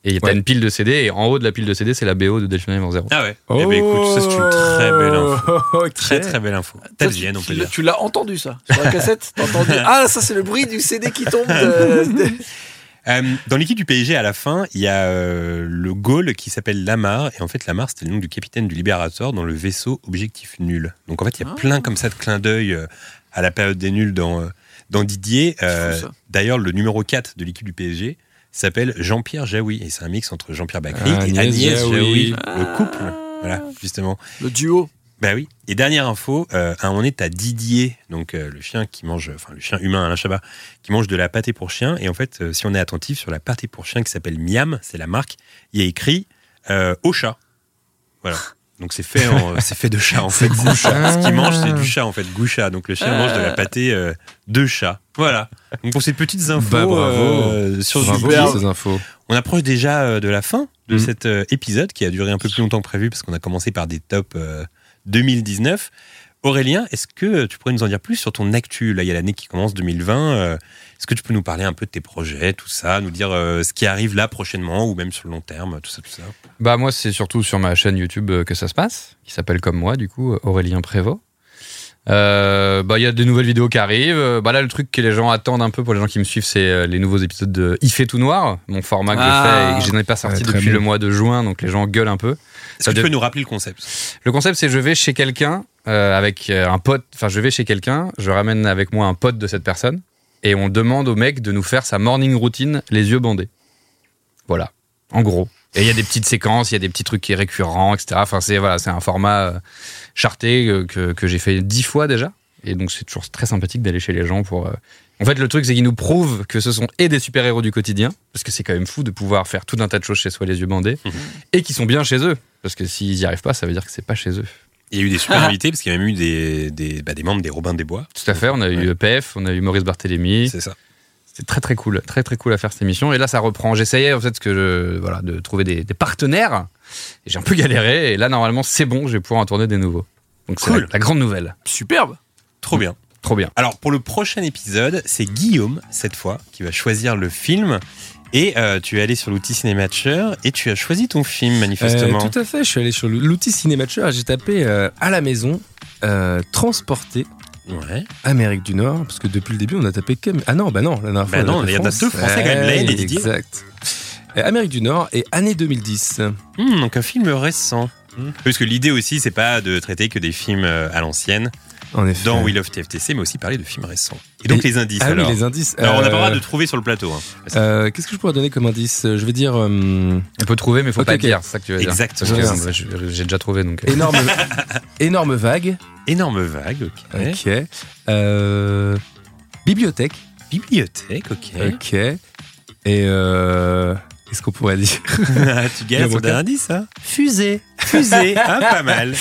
Et t'as Ouais. une pile de CD, et en haut de la pile de CD, c'est la BO de Delphinitivement Zéro. Ah ouais. Eh ben écoute, ça c'est une très belle info. Ok. Très très belle info. On peut dire. Tu l'as entendu ça sur la cassette? T'as entendu? Ah, ça c'est le bruit du CD qui tombe. de- Euh, dans l'équipe du PSG, à la fin, il y a euh, le Gaulle qui s'appelle Lamar. Et en fait, Lamar, c'était le nom du capitaine du Libérateur dans le vaisseau Objectif Nul. Donc en fait, il y a Ah. plein comme ça de clins d'œil euh, à la période des nuls dans, euh, dans Didier. Euh. D'ailleurs, le numéro 4 de l'équipe du PSG s'appelle Jean-Pierre Jaoui. Et c'est un mix entre Jean-Pierre Bacry Ah, et Agnès Agnès Jaoui. Jaoui, le couple. Voilà, justement. Le duo. Bah oui. Et dernière info, euh, à un moment donné, t'as Didier, donc euh, le chien qui mange, enfin le chien humain Alain Chabat, qui mange de la pâté pour chien. Et en fait, euh, si on est attentif sur la pâté pour chien qui s'appelle Miam, c'est la marque, il y a écrit euh, au chat. Voilà. Donc c'est fait, en- fait de chat en fait. Goucha. Ce qu'il mange, c'est du chat en fait, goucha. Donc le chien mange de la pâté euh, de chat. Voilà. Donc pour ces petites infos Bah, bravo. euh, sur Bravo ces infos. on approche déjà euh, de la fin de Mm. cet épisode qui a duré un peu plus longtemps que prévu parce qu'on a commencé par des tops euh, 2019. Aurélien, est-ce que tu pourrais nous en dire plus sur ton actu? Là, il y a l'année qui commence 2020. euh, est-ce que tu peux nous parler un peu de tes projets, tout ça, nous dire euh, ce qui arrive là prochainement ou même sur le long terme, tout ça, tout ça? Bah moi c'est surtout sur ma chaîne YouTube euh, que ça se passe, qui s'appelle comme moi du coup Aurélien Prévost. Euh, bah il y a des nouvelles vidéos qui arrivent. Bah là le truc que les gens attendent un peu pour les gens qui me suivent c'est les nouveaux épisodes de Il fait tout noir, mon format que Ah. je fais et que je n'ai pas sorti depuis le mois de juin donc les gens gueulent un peu. Est-ce Ça que tu peux nous rappeler le concept? Le concept c'est je vais chez quelqu'un euh, avec euh, un pote, enfin je vais chez quelqu'un, je ramène avec moi un pote de cette personne et on demande au mec de nous faire sa morning routine les yeux bandés. Voilà, en gros. Et il y a des petites séquences, il y a des petits trucs qui est récurrents, etc. Enfin, c'est voilà, c'est un format euh, charté que, que j'ai fait dix fois déjà. Et donc, c'est toujours très sympathique d'aller chez les gens pour. En fait, le truc, c'est qu'ils nous prouvent que ce sont et des super-héros du quotidien, parce que c'est quand même fou de pouvoir faire tout un tas de choses chez soi les yeux bandés, et qui sont bien chez eux. Parce que s'ils n'y arrivent pas, ça veut dire que c'est pas chez eux. Il y a eu des super invités parce qu'il y a même eu des, des, bah, des membres des Robins des Bois. Tout à fait, on a eu. EPF, on a eu Maurice Barthélémy. C'est ça. C'était très très cool, très très cool à faire cette émission. Et là, ça reprend. J'essayais en fait que je, voilà, de trouver des, des partenaires. Et j'ai un peu galéré. Et là, normalement, c'est bon, je vais pouvoir en tourner des nouveaux. Donc c'est Cool. la, la grande nouvelle. Superbe. Trop bien. Trop bien. Alors pour le prochain épisode, c'est Guillaume cette fois qui va choisir le film. Et euh, tu es allé sur l'outil Cinématcher et tu as choisi ton film manifestement. Euh, tout à fait, je suis allé sur l'outil Cinématcher et j'ai tapé euh, à la maison Ouais. Amérique du Nord, parce que depuis le début on a tapé Cam- Ah non, bah non, la dernière Bah fois. on non, il y en a deux Français quand même, Blaine et Didier. Exact. Amérique du Nord et année 2010. Hmm, donc un film récent. Parce que l'idée aussi, c'est pas de traiter que des films à l'ancienne En effet. dans We Love TFTC, mais aussi parler de films récents. Et donc Et- les indices Ah oui, alors. les indices. Alors on n'a pas le droit Euh, de trouver sur le plateau. hein. euh, Qu'est-ce que je pourrais donner comme indice? Je vais dire euh, On peut trouver, mais faut pas ok. dire. C'est ça que tu veux dire. Exactement. Euh, J'ai déjà trouvé donc. euh, énorme, énorme vague. Énorme vague, ok. Euh, bibliothèque. Bibliothèque, ok. Ok. Et euh, Qu'est-ce qu'on pourrait dire tu gagnes requin. indice, hein Fusée. Fusée. Hein, pas mal.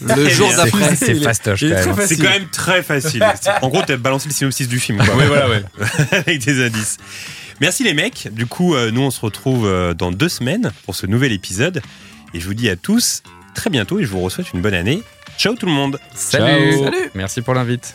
Le jour d'après. C'est C'est fastoche. C'est quand même très facile. En gros, t'as balancé le synopsis du film. Quoi. Ouais, voilà, ouais. Avec des indices. Merci les mecs. Du coup, euh, nous, on se retrouve euh, dans deux semaines pour ce nouvel épisode. Et je vous dis à tous très bientôt et je vous souhaite une bonne année. Ciao tout le monde. Salut. Ciao. Salut. Merci pour l'invite.